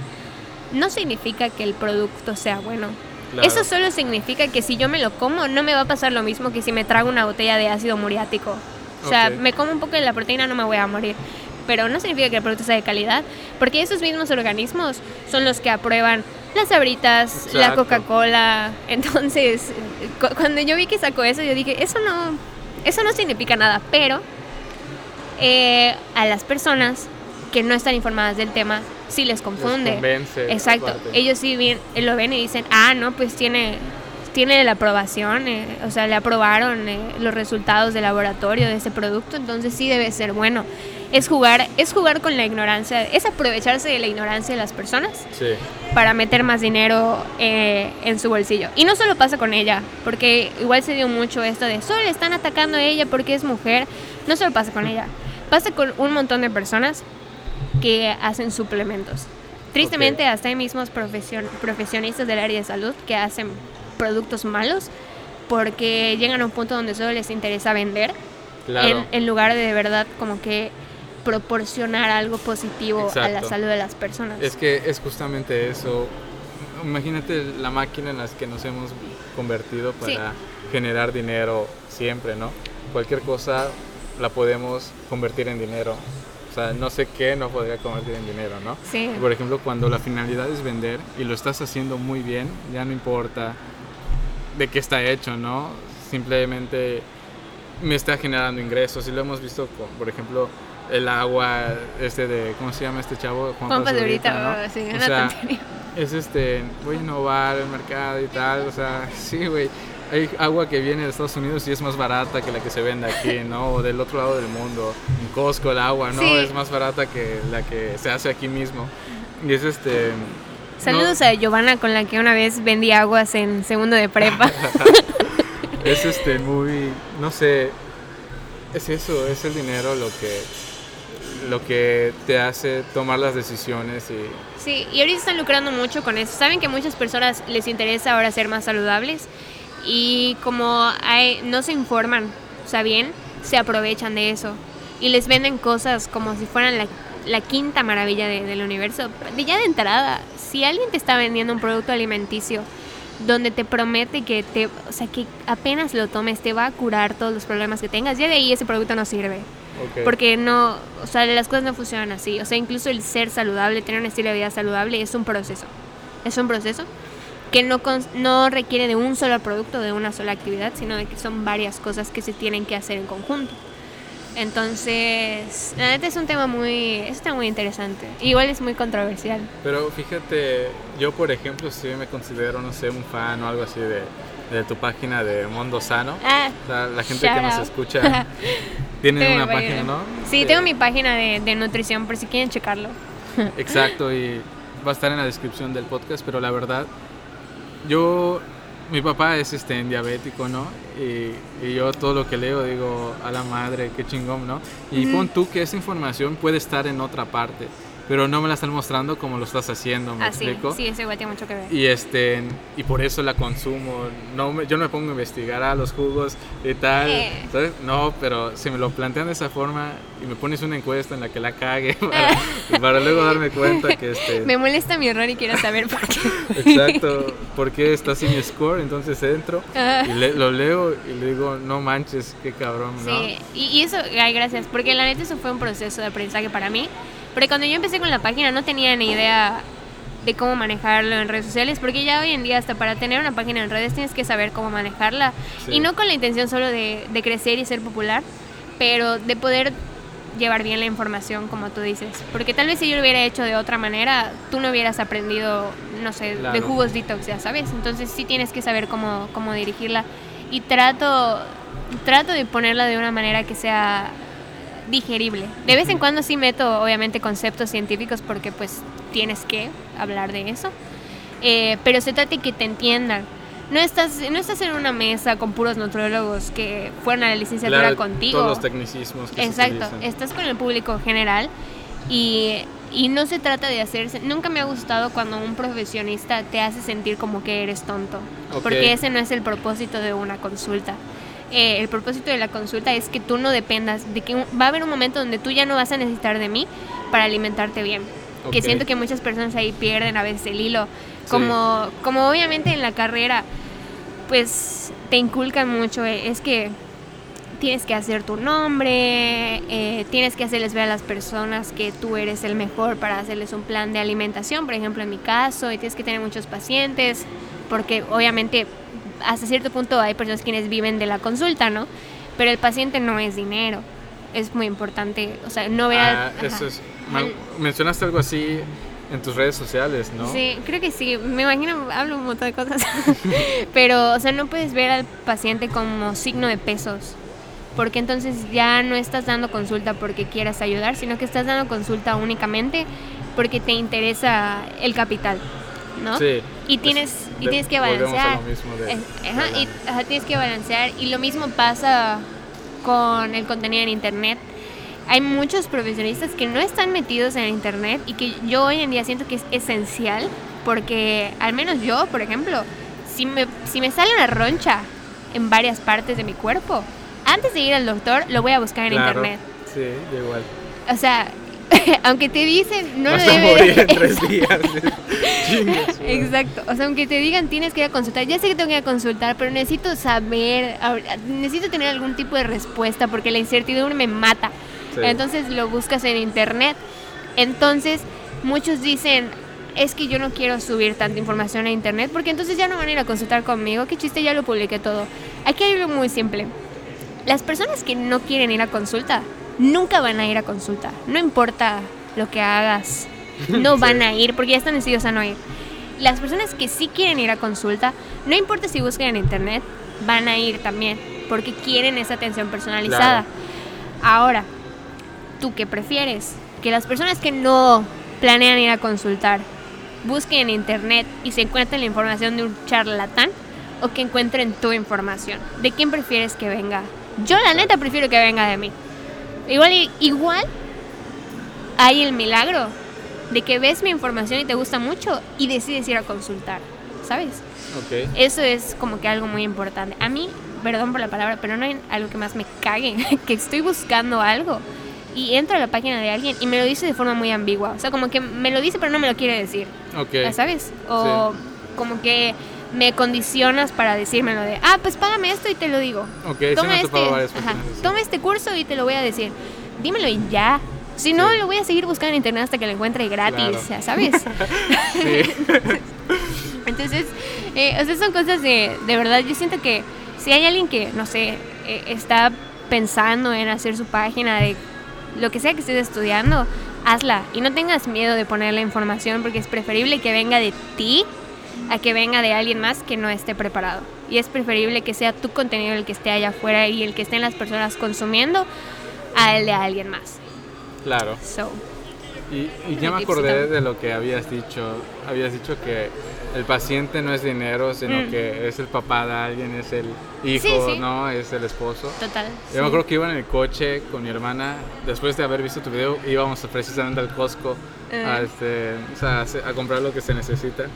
no significa que el producto sea bueno. Claro. Eso solo significa que si yo me lo como, no me va a pasar lo mismo que si me trago una botella de ácido muriático. O sea, me como un poco de la proteína, no me voy a morir. Pero no significa que el producto sea de calidad, porque esos mismos organismos son los que aprueban las sabritas, la. Coca-Cola. Entonces, cu- cuando yo vi que sacó eso, yo dije, eso no, eso no significa nada. Pero eh, a las personas que no están informadas del tema, sí les confunde. convence, Exacto. Ellos sí bien, lo ven y dicen, ah, no, pues tiene, tiene la aprobación, eh, o sea, le aprobaron eh, los resultados de laboratorio de ese producto, entonces sí debe ser bueno. Es jugar, es jugar con la ignorancia, es aprovecharse de la ignorancia de las personas Sí. para meter más dinero eh, en su bolsillo. Y no solo pasa con ella, porque igual se dio mucho esto de solo le están atacando a ella porque es mujer. No solo pasa con ella, pasa con un montón de personas que hacen suplementos. Tristemente, Ok. hasta hay mismos profesion- profesionistas del área de salud que hacen productos malos porque llegan a un punto donde solo les interesa vender Claro. en, en lugar de de verdad como que proporcionar algo positivo a la Exacto. salud de las personas. Es que es justamente eso. Imagínate la máquina en la que nos hemos convertido Sí. para generar dinero siempre, ¿no? Cualquier cosa la podemos convertir en dinero. O sea, no sé qué no podría convertir en dinero, ¿no? Sí. Por ejemplo, cuando la finalidad es vender y lo estás haciendo muy bien, ya no importa de qué está hecho, ¿no? Simplemente me está generando ingresos y lo hemos visto con, por ejemplo, el agua este de, ¿cómo se llama este chavo? Juan Pazurita, ¿no? sí, O sea, es este, voy a innovar el mercado y tal, o sea, sí, güey. Hay agua que viene de Estados Unidos y es más barata que la que se vende aquí, ¿no? O del otro lado del mundo. En Costco el agua, ¿no? Sí. Es más barata que la que se hace aquí mismo. Y es este... Saludos a Giovanna con la que una vez vendí aguas en segundo de prepa. Es este muy, no sé, es eso, es el dinero lo que lo que te hace tomar las decisiones y sí, y ahorita están lucrando mucho con eso. Saben que a muchas personas les interesa ahora ser más saludables y como hay, no se informan, o sea, bien, se aprovechan de eso y les venden cosas como si fueran la, la quinta maravilla de- del universo. De ya de entrada, si alguien te está vendiendo un producto alimenticio donde te promete que te, o sea, que apenas lo tomes te va a curar todos los problemas que tengas, ya de ahí ese producto no sirve. Porque no, o sea, las cosas no funcionan así. O sea, incluso el ser saludable, tener un estilo de vida saludable es un proceso. Es un proceso que no, no requiere de un solo producto, de una sola actividad, sino de que son varias cosas que se tienen que hacer en conjunto. Entonces, la neta es un tema muy, es un tema muy interesante. Igual es muy controversial. Pero fíjate, yo por ejemplo sí me considero, no sé, un fan o algo así de, de tu página de Mundo Sano. Ah, O sea, la gente que nos out. escucha tienen Sí, una página, ¿no? Sí, tengo mi página de, de nutrición por si quieren checarlo. Exacto, y va a estar en la descripción del podcast, pero la verdad, yo, mi papá es este, en diabético, ¿no? Y, y yo todo lo que leo digo, a la madre, qué chingón, ¿no? Y pon tú que esa información puede estar en otra parte pero no me la están mostrando como lo estás haciendo, ¿me Ah, explico? sí, sí, eso igual tiene mucho que ver. Y este y por eso la consumo. No me- yo no me pongo a investigar a los jugos y tal, Eh. ¿sabes? No, pero si me lo plantean de esa forma y me pones una encuesta en la que la cague para, para luego darme cuenta que este Me molesta mi error y quiero saber por qué. exacto, por qué está así mi score, entonces entro Ah. y le- lo leo y le digo, "No manches, qué cabrón", ¿no? Sí, y, y eso, ay, gracias, porque la neta eso fue un proceso de aprendizaje para mí. Porque cuando yo empecé con la página no tenía ni idea de cómo manejarlo en redes sociales, porque ya hoy en día hasta para tener una página en redes tienes que saber cómo manejarla. Sí. Y no con la intención solo de, de crecer y ser popular, pero de poder llevar bien la información, como tú dices. Porque tal vez si yo lo hubiera hecho de otra manera, tú no hubieras aprendido, no sé, de Claro. jugos detox, ya sabes. Entonces sí tienes que saber cómo, cómo dirigirla. Y trato, trato de ponerla de una manera que sea digerible. De vez en cuando sí meto, obviamente, conceptos científicos porque pues tienes que hablar de eso. Eh, pero se trata de que te entiendan. No estás, no estás en una mesa con puros nutriólogos que fueron a la licenciatura Claro, contigo. Todos los tecnicismos que se Exacto, utilizan. estás con el público general y, y no se trata de hacerse. Nunca me ha gustado cuando un profesionista te hace sentir como que eres tonto, Ok. porque ese no es el propósito de una consulta. Eh, el propósito de la consulta es que tú no dependas, de que va a haber un momento donde tú ya no vas a necesitar de mí para alimentarte bien. Que Ok. siento que muchas personas ahí pierden a veces el hilo. Sí. Como, como obviamente en la carrera, pues te inculcan mucho, eh, es que tienes que hacer tu nombre, eh, tienes que hacerles ver a las personas que tú eres el mejor para hacerles un plan de alimentación, por ejemplo en mi caso, y tienes que tener muchos pacientes, porque obviamente hasta cierto punto hay personas quienes viven de la consulta, ¿no? Pero el paciente no es dinero, es muy importante, o sea, no ver Ah, eso es. me- mencionaste algo así en tus redes sociales, ¿no? Sí, creo que sí. Me imagino, hablo un montón de cosas. Pero, o sea, no puedes ver al paciente como signo de pesos. Porque entonces ya no estás dando consulta porque quieras ayudar, sino que estás dando consulta únicamente porque te interesa el capital, ¿no? Sí. Y Pues, tienes, y tienes que volvemos a balancear. lo mismo de- Eh, ajá, de y, ajá, tienes que balancear. Y lo mismo pasa con el contenido en internet. Hay muchos profesionistas que no están metidos en internet y que yo hoy en día siento que es esencial porque al menos yo, por ejemplo, si me, si me sale una roncha en varias partes de mi cuerpo, antes de ir al doctor lo voy a buscar en Claro. internet. Sí, igual. O sea, aunque te dicen, no lo Vas a debe morir en tres días. Exacto, o sea, aunque te digan tienes que ir a consultar, ya sé que tengo que ir a consultar, pero necesito saber, necesito tener algún tipo de respuesta porque la incertidumbre me mata. Sí. Entonces lo buscas en internet. Entonces, muchos dicen, es que yo no quiero subir tanta información a internet porque entonces ya no van a ir a consultar conmigo, qué chiste, ya lo publiqué todo. Aquí hay algo muy simple. Las personas que no quieren ir a consulta, nunca van a ir a consulta. No importa lo que hagas, no van a ir porque ya están decididos a no ir. Las personas que sí quieren ir a consulta, no importa si buscan en internet, van a ir también porque quieren esa atención personalizada. Claro. Ahora, ¿tú qué prefieres? Que las personas que no planean ir a consultar busquen en internet y se encuentren la información de un charlatán o que encuentren tu información. ¿De quién prefieres que venga? Yo la neta prefiero que venga de mí. Igual, igual hay el milagro de que ves mi información y te gusta mucho y decides ir a consultar, ¿sabes? Eso es como que algo muy importante. A mí, perdón por la palabra, pero no hay algo que más me cague, que estoy buscando algo y entro a la página de alguien y me lo dice de forma muy ambigua. O sea, como que me lo dice pero no me lo quiere decir, Ok. ¿ya ¿sabes? O como que me condicionas para decírmelo de, ah, pues págame esto y te lo digo. Ok, sí me Toma ha este, ajá, toma este curso y te lo voy a decir. Dímelo y ya. Si no, Sí. lo voy a seguir buscando en internet hasta que lo encuentre gratis, Claro. ya ¿sabes? Entonces, eh, o sea, son cosas de, de verdad. Yo siento que si hay alguien que, no sé, eh, está pensando en hacer su página de lo que sea que estés estudiando, hazla. Y no tengas miedo de poner la información porque es preferible que venga de ti a que venga de alguien más que no esté preparado. Y es preferible que sea tu contenido el que esté allá afuera y el que estén las personas consumiendo al de alguien más. Claro. So, Y, y ya me acordé de lo que habías dicho. Habías dicho que el paciente no es dinero, sino Mm. que es el papá de alguien, es el hijo, Sí, sí. ¿no? Es el esposo. total. Yo sí. me acuerdo que iba en el coche con mi hermana, después de haber visto tu video, íbamos precisamente al Costco a, Eh. este, o sea, a a comprar lo que se necesita.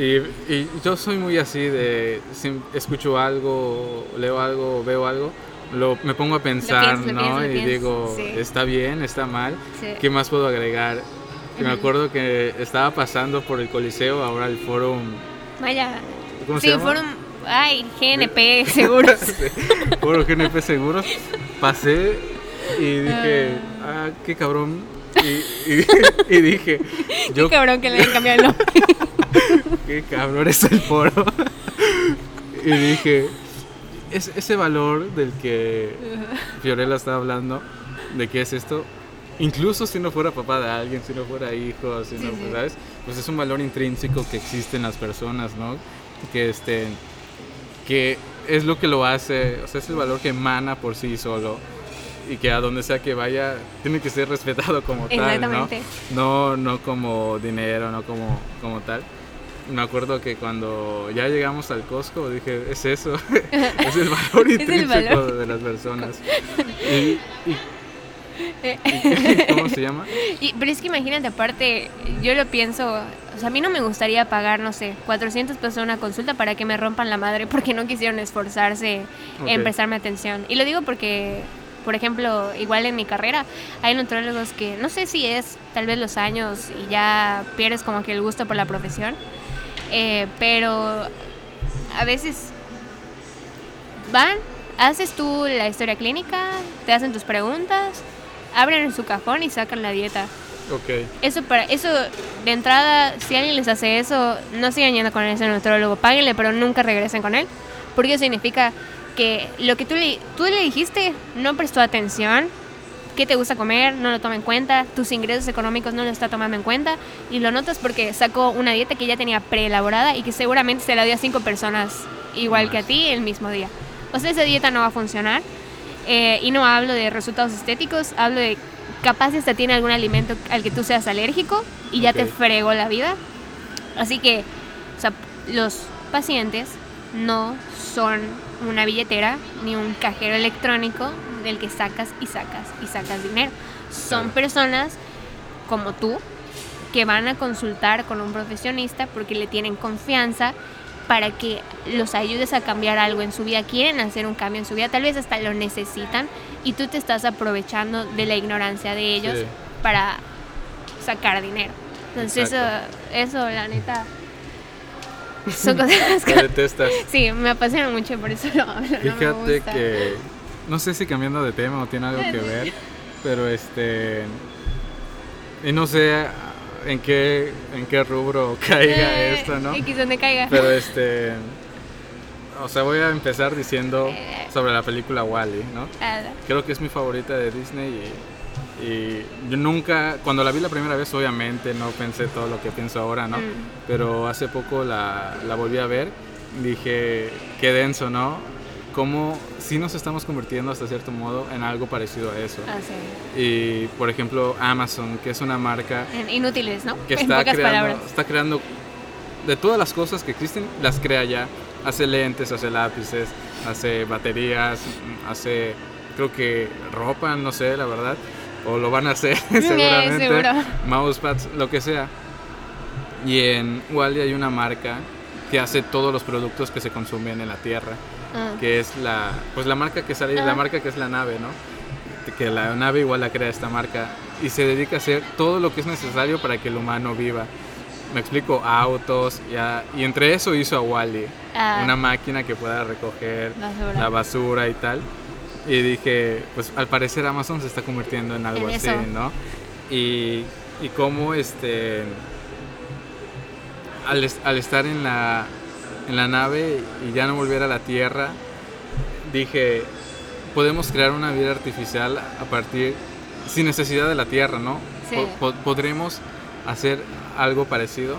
Y, y yo soy muy así de, si escucho algo, leo algo, veo algo, lo, me pongo a pensar, ¿no? y digo, sí. está bien, está mal, Sí. ¿qué más puedo agregar? Me acuerdo que estaba pasando por el Coliseo, ahora el Forum, Vaya. ¿cómo sí, se llama? fueron. Ay, GNP, seguros. Puro GNP Seguros. Pasé y dije, ah, qué cabrón. Y, y- y dije, yo, Qué cabrón que le hayan cambiado el nombre. qué cabrón es el foro. y dije, es, ese valor del que Fiorella estaba hablando, de qué es esto, incluso si no fuera papá de alguien, si no fuera hijo, si no, Sí. ¿sabes? Pues es un valor intrínseco que existe en las personas, ¿no? Que este que es lo que lo hace, o sea, es el valor que emana por sí solo y que a donde sea que vaya tiene que ser respetado como tal, ¿no? Exactamente. No, no como dinero, no como, como tal. Me acuerdo que cuando ya llegamos al Costco dije, es eso, es el valor intrínseco de las personas. Y, y- y- ¿Cómo se llama? Y- pero es que imagínate, aparte, yo lo pienso, o sea, a mí no me gustaría pagar, no sé, 400 pesos una consulta para que me rompan la madre porque no quisieron esforzarse en prestarme atención. Y lo digo porque, por ejemplo, igual en mi carrera, hay nutrólogos que no sé si es tal vez los años y ya pierdes como que el gusto por la profesión, eh, pero a veces van, haces tú la historia clínica, te hacen tus preguntas, abren su cajón y sacan la dieta. Ok, Eso para eso de entrada, si alguien les hace eso, no sigan yendo con ese nutrólogo, páguenle, pero nunca regresen con él, porque eso significa que lo que tú le, tú le dijiste no prestó atención, qué te gusta comer, no lo toma en cuenta, tus ingresos económicos no lo está tomando en cuenta y lo notas porque sacó una dieta que ya tenía preelaborada y que seguramente se la dio a cinco personas igual que a ti el mismo día. O sea, esa dieta no va a funcionar. Eh, y no hablo de resultados estéticos, hablo de capaz hasta tiene algún alimento al que tú seas alérgico y ya te fregó la vida. Así que, o sea, los pacientes no son una billetera ni un cajero electrónico del que sacas y sacas y sacas dinero. Son personas como tú que van a consultar con un profesionista porque le tienen confianza para que los ayudes a cambiar algo en su vida, quieren hacer un cambio en su vida, tal vez hasta lo necesitan y tú te estás aprovechando de la ignorancia de ellos Sí. para sacar dinero. Entonces eso, Exacto. eso la neta son cosas que detestas. sí, me apasiona mucho, por eso lo hablo. no me Fíjate gusta. que no sé si cambiando de tema o tiene algo que ver, pero este y no sé en qué en qué rubro caiga Eh, esto, ¿no? X donde caiga. Pero este o sea, voy a empezar diciendo Eh. sobre la película Wally, ¿no? Creo que es mi favorita de Disney y, y yo nunca, cuando la vi la primera vez, obviamente no pensé todo lo que pienso ahora, ¿no? Mm. Pero hace poco la, la volví a ver, dije, qué denso, ¿no? Cómo sí nos estamos convirtiendo hasta cierto modo en algo parecido a eso. ah, sí. Y por ejemplo, Amazon, que es una marca Inútiles, ¿no? que en está pocas creando, palabras. está creando de todas las cosas que existen, las crea ya. Hace lentes, hace lápices, hace baterías, hace creo que ropa, no sé, la verdad. O lo van a hacer seguramente. seguro. Mousepads, lo que sea. Y en Wally hay una marca que hace todos los productos que se consumen en la Tierra, Ah. que es la pues la marca que sale, la Ajá. marca que es la nave, ¿no? Que la nave igual la crea esta marca y se dedica a hacer todo lo que es necesario para que el humano viva. Me explico, autos, ya, y entre eso hizo a Wally, Ah. una máquina que pueda recoger Basura. la basura y tal. Y dije, pues al parecer Amazon se está convirtiendo en algo En así, eso. ¿no? Y, y cómo este, al, al estar en la, en la nave y ya no volver a la Tierra, dije, podemos crear una vida artificial a partir, sin necesidad de la Tierra, ¿no? Sí. Po- po- podremos hacer algo parecido.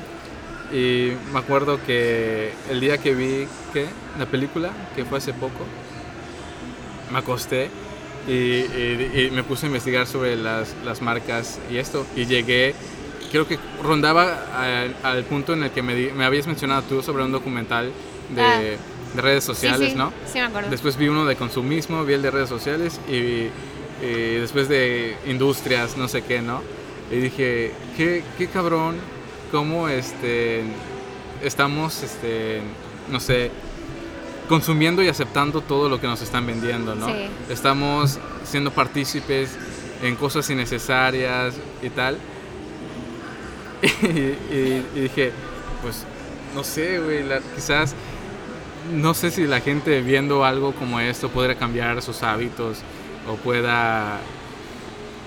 Y me acuerdo que el día que vi ¿qué? la película, que fue hace poco, me acosté Y, y- y me puse a investigar sobre las, las marcas y esto. Y llegué, creo que rondaba al, al punto en el que me, di- me habías mencionado tú sobre un documental de, Ah. de redes sociales, sí, sí, ¿no? Sí, me acuerdo. Después vi uno de consumismo, vi el de redes sociales y, y después de industrias, no sé qué, ¿no? Y dije, qué, qué cabrón, cómo este, estamos, este, no sé, consumiendo y aceptando todo lo que nos están vendiendo, ¿no? Sí. Estamos siendo partícipes en cosas innecesarias y tal. y, y- y dije, pues, no sé, güey, la- quizás no sé si la gente viendo algo como esto podrá cambiar sus hábitos o pueda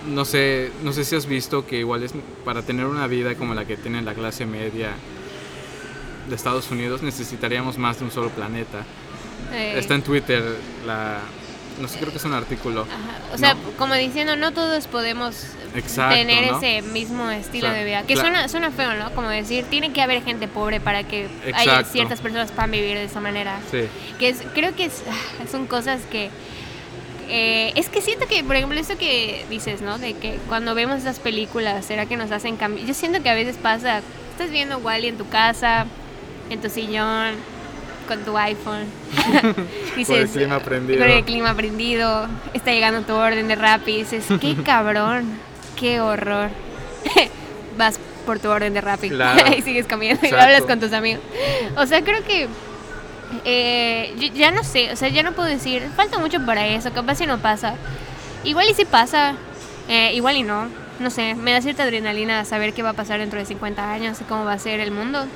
no sé no sé si has visto que igual es para tener una vida como la que tiene la clase media de Estados Unidos necesitaríamos más de un solo planeta. Está en Twitter la no sé creo que es un artículo. Ajá, O sea, No. como diciendo, no todos podemos Exacto, tener ¿no? ese mismo estilo O sea, de vida. Que suena, suena feo, ¿no? Como decir, tiene que haber gente pobre para que haya ciertas personas puedan vivir de esa manera. sí Que es, creo que es, ah, son cosas que... eh, es que siento que, por ejemplo, eso que dices, ¿no? De que cuando vemos esas películas, ¿será que nos hacen cambiar? Yo siento que a veces pasa, estás viendo Wally en tu casa, en tu sillón, con tu iPhone. Con el clima prendido. Con el clima prendido, está llegando tu orden de rap y dices, qué cabrón, qué horror. Vas por tu orden de rap Claro. y sigues comiendo y hablas con tus amigos. O sea, creo que eh, yo ya no sé, o sea, ya no puedo decir, falta mucho para eso, capaz si no pasa. Igual y si pasa, eh, igual y no. No sé, me da cierta adrenalina saber qué va a pasar dentro de 50 años y cómo va a ser el mundo.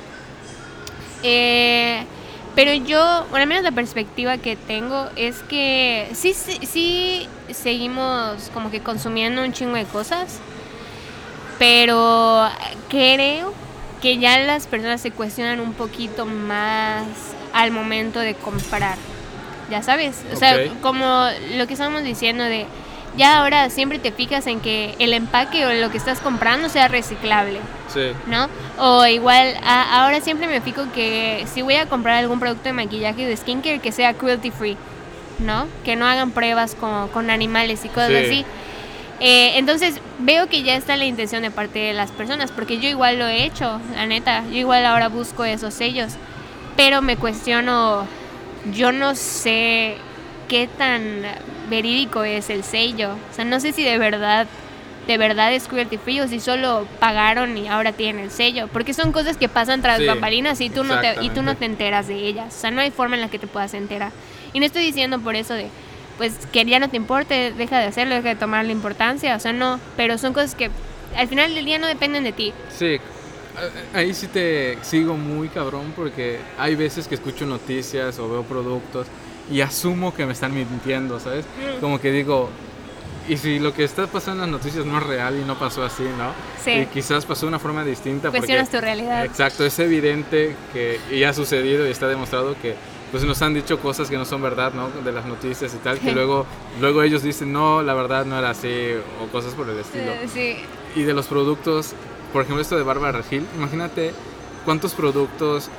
Eh, pero yo, bueno, al menos la perspectiva que tengo es que sí, sí, sí seguimos como que consumiendo un chingo de cosas, pero creo que ya las personas se cuestionan un poquito más al momento de comprar. Ya sabes, o sea, como lo que estamos diciendo de ya ahora siempre te fijas en que el empaque o lo que estás comprando sea reciclable. sí ¿no? O igual, a- ahora siempre me fijo que si voy a comprar algún producto de maquillaje o de skincare, que sea cruelty free, ¿no? Que no hagan pruebas con, con animales y cosas Sí. así. Eh, entonces veo que ya está la intención de parte de las personas, porque yo igual lo he hecho, la neta, yo igual ahora busco esos sellos, pero me cuestiono, yo no sé qué tan verídico es el sello, o sea, no sé si de verdad de verdad es cruelty free o si solo pagaron y ahora tienen el sello. Porque son cosas que pasan tras Sí, bambalinas y tú, no te, y tú no te enteras de ellas. O sea, no hay forma en la que te puedas enterar. Y no estoy diciendo por eso de, pues, que ya no te importe, deja de hacerlo, deja de tomar la importancia. O sea, no. Pero son cosas que al final del día no dependen de ti. Sí, ahí sí te sigo muy cabrón porque hay veces que escucho noticias o veo productos y asumo que me están mintiendo, ¿sabes? Mm. Como que digo, y si lo que está pasando en las noticias no es real y no pasó así, ¿no? Sí. Y quizás pasó de una forma distinta. porque- Cuestionas tu realidad. Exacto, es evidente que y ha sucedido y está demostrado que pues nos han dicho cosas que no son verdad, ¿no? De las noticias y tal, que luego, luego ellos dicen, no, la verdad no era así, o cosas por el estilo Eh, sí. y de los productos, por ejemplo esto de Bárbara Regil, imagínate cuántos productos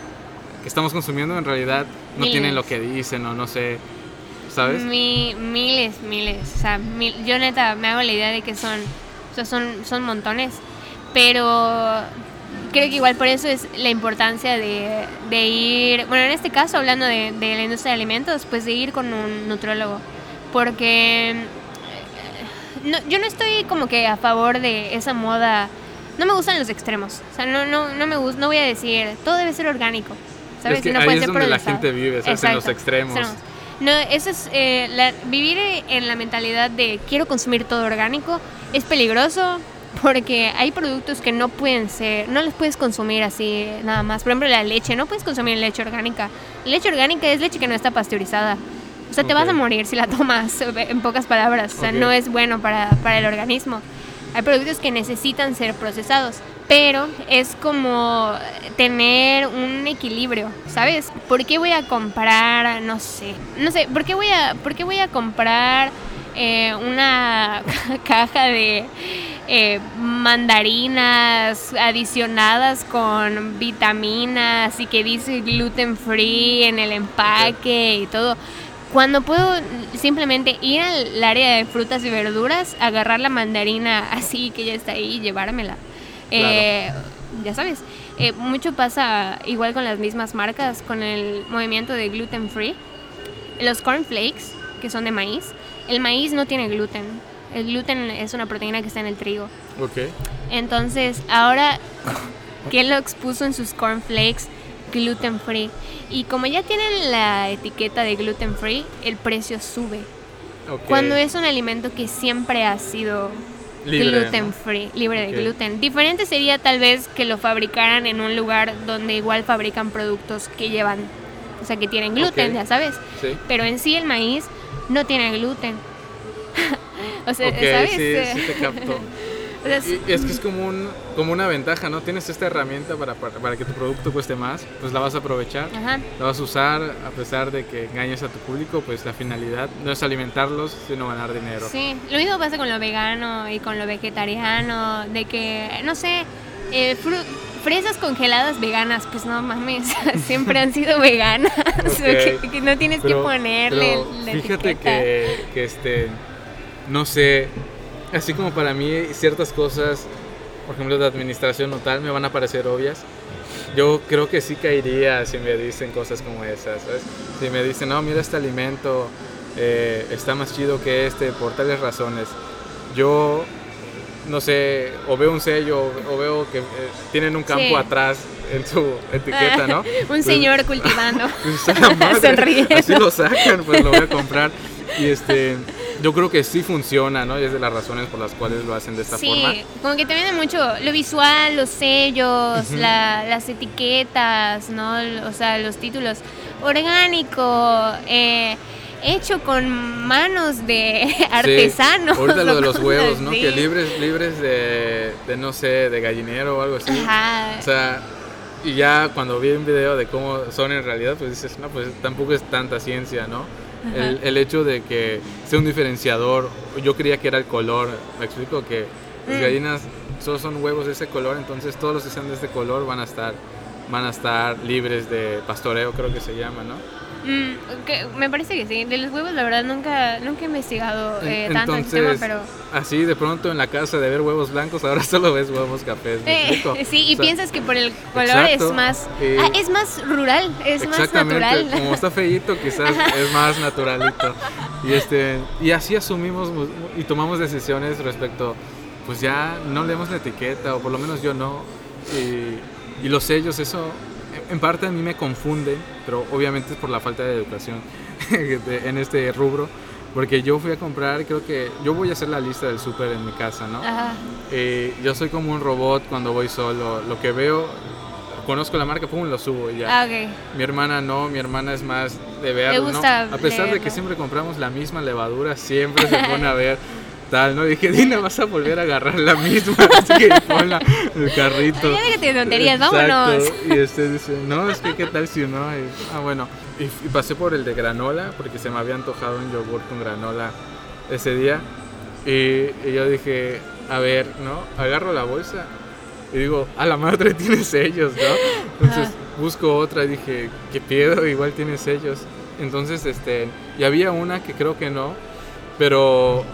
que estamos consumiendo en realidad no Miles. tienen lo que dicen o no sé, ¿sabes? Mi- miles, miles. O sea, mil- yo neta me hago la idea de que son, o sea, son, son montones. Pero creo que igual por eso es la importancia de, de ir, bueno, en este caso hablando de, de la industria de alimentos, pues de ir con un nutrólogo. Porque no, yo no estoy como que a favor de esa moda. No me gustan los extremos. O sea, no, no, no me gusta, no voy a decir, todo debe ser orgánico. ¿Sabes? Es que no ahí es donde la gente vive, ¿sabes? En los Exacto, extremos. No, eso es eh, la- vivir en la mentalidad de quiero consumir todo orgánico es peligroso porque hay productos que no pueden ser, no los puedes consumir así nada más. Por ejemplo, la leche, no puedes consumir leche orgánica. Leche orgánica es leche que no está pasteurizada. O sea, te vas a morir si la tomas, en pocas palabras. O sea, no es bueno para, para el organismo. Hay productos que necesitan ser procesados, pero es como tener un equilibrio, ¿sabes? ¿Por qué voy a comprar, no sé, no sé, ¿por qué voy a, por qué voy a comprar eh, una caja de eh, mandarinas adicionadas con vitaminas y que dice gluten free en el empaque y todo? cuando puedo simplemente ir al área de frutas y verduras, agarrar la mandarina así que ya está ahí y llevármela. Eh, ya sabes, eh, mucho pasa igual con las mismas marcas, con el movimiento de gluten free. Los cornflakes, que son de maíz, el maíz no tiene gluten. El gluten es una proteína que está en el trigo. Ok. Entonces, ahora Kellogg's puso en sus cornflakes gluten free. Y como ya tienen la etiqueta de gluten free, el precio sube. ok. Cuando es un alimento que siempre ha sido Libre, gluten ¿no? free, libre de gluten. Diferente sería tal vez que lo fabricaran en un lugar donde igual fabrican productos que llevan, o sea, que tienen gluten, ya sabes. Sí. Pero en sí el maíz no tiene gluten. o sea, ¿sabes? sí, sí te capto. O sea, es que es como, un, como una ventaja, ¿no? Tienes esta herramienta para, para, para que tu producto cueste más, pues la vas a aprovechar, Ajá. la vas a usar a pesar de que engañes a tu público, pues la finalidad no es alimentarlos, sino ganar dinero. Sí, lo mismo pasa con lo vegano y con lo vegetariano, de que, no sé, eh, fresas congeladas veganas, pues no mames, siempre han sido veganas, que, que no tienes Pero- que ponerle pero la fíjate etiqueta. que, que este, no sé, así como para mí ciertas cosas, por ejemplo de administración o tal, me van a parecer obvias. Yo creo que sí caería si me dicen cosas como esas, ¿sabes? Si me dicen, no, mira este alimento eh, está más chido que este por tales razones. Yo, no sé, o veo un sello o veo que eh, tienen un campo Sí. atrás en su etiqueta, ¿no? Un Pues- señor cultivando. pues, madre, Sonriendo. Así lo sacan, pues lo voy a comprar. Y este, yo creo que sí funciona, ¿no? Y es de las razones por las cuales lo hacen de esta sí, forma. como que te viene mucho lo visual, los sellos, la- las etiquetas, ¿no? O sea, los títulos. Orgánico, eh, hecho con manos de Sí, artesanos. ahorita lo de los huevos, ¿no? Que libres, libres de, de, no sé, de gallinero o algo así. Ajá. O sea, y ya cuando vi un video de cómo son en realidad, pues dices, no, pues tampoco es tanta ciencia, ¿no? El, el hecho de que sea un diferenciador, yo creía que era el color, me explico que las Mm. gallinas solo son huevos de ese color, entonces todos los que sean de este color van a estar van a estar libres de pastoreo, creo que se llama, ¿no? Mm, que me parece que sí. De los huevos, la verdad, nunca, nunca he investigado eh, tanto el tema, pero... así de pronto en la casa de ver huevos blancos, ahora solo ves huevos cafés, ¿me Eh, sí, y O sea, piensas que por el color exacto, es más... eh, ah, es más rural, es más natural. como está feíto, quizás es más naturalito. Y este y así asumimos y tomamos decisiones respecto, pues ya no leemos la etiqueta, o por lo menos yo no. Y, y los sellos, eso en- parte a mí me confunde, pero obviamente es por la falta de educación en este rubro. Porque yo fui a comprar, creo que yo voy a hacer la lista del súper en mi casa, ¿no? Ajá. Eh, yo soy como un robot cuando voy solo. Lo que veo, conozco la marca, pum, lo subo y ya. Ah. Mi hermana no, mi hermana es más de verlo, ¿no? A pesar de que siempre compramos la misma levadura, siempre se pone a ver ¿no? dije, Dina, vas a volver a agarrar la misma, así que ponla en el carrito. Ya déjate de tonterías, vámonos. Y este dice, no, es que qué tal si no. Y, ah, bueno. Y, y pasé por el de granola, porque se me había antojado un yogur con granola ese día. Y, y yo dije, a ver, ¿no? Agarro la bolsa y digo, a la madre tiene sellos, ¿no? Entonces busco otra y dije, ¿qué pedo? Igual tiene sellos. Entonces, este, y había una que creo que no, pero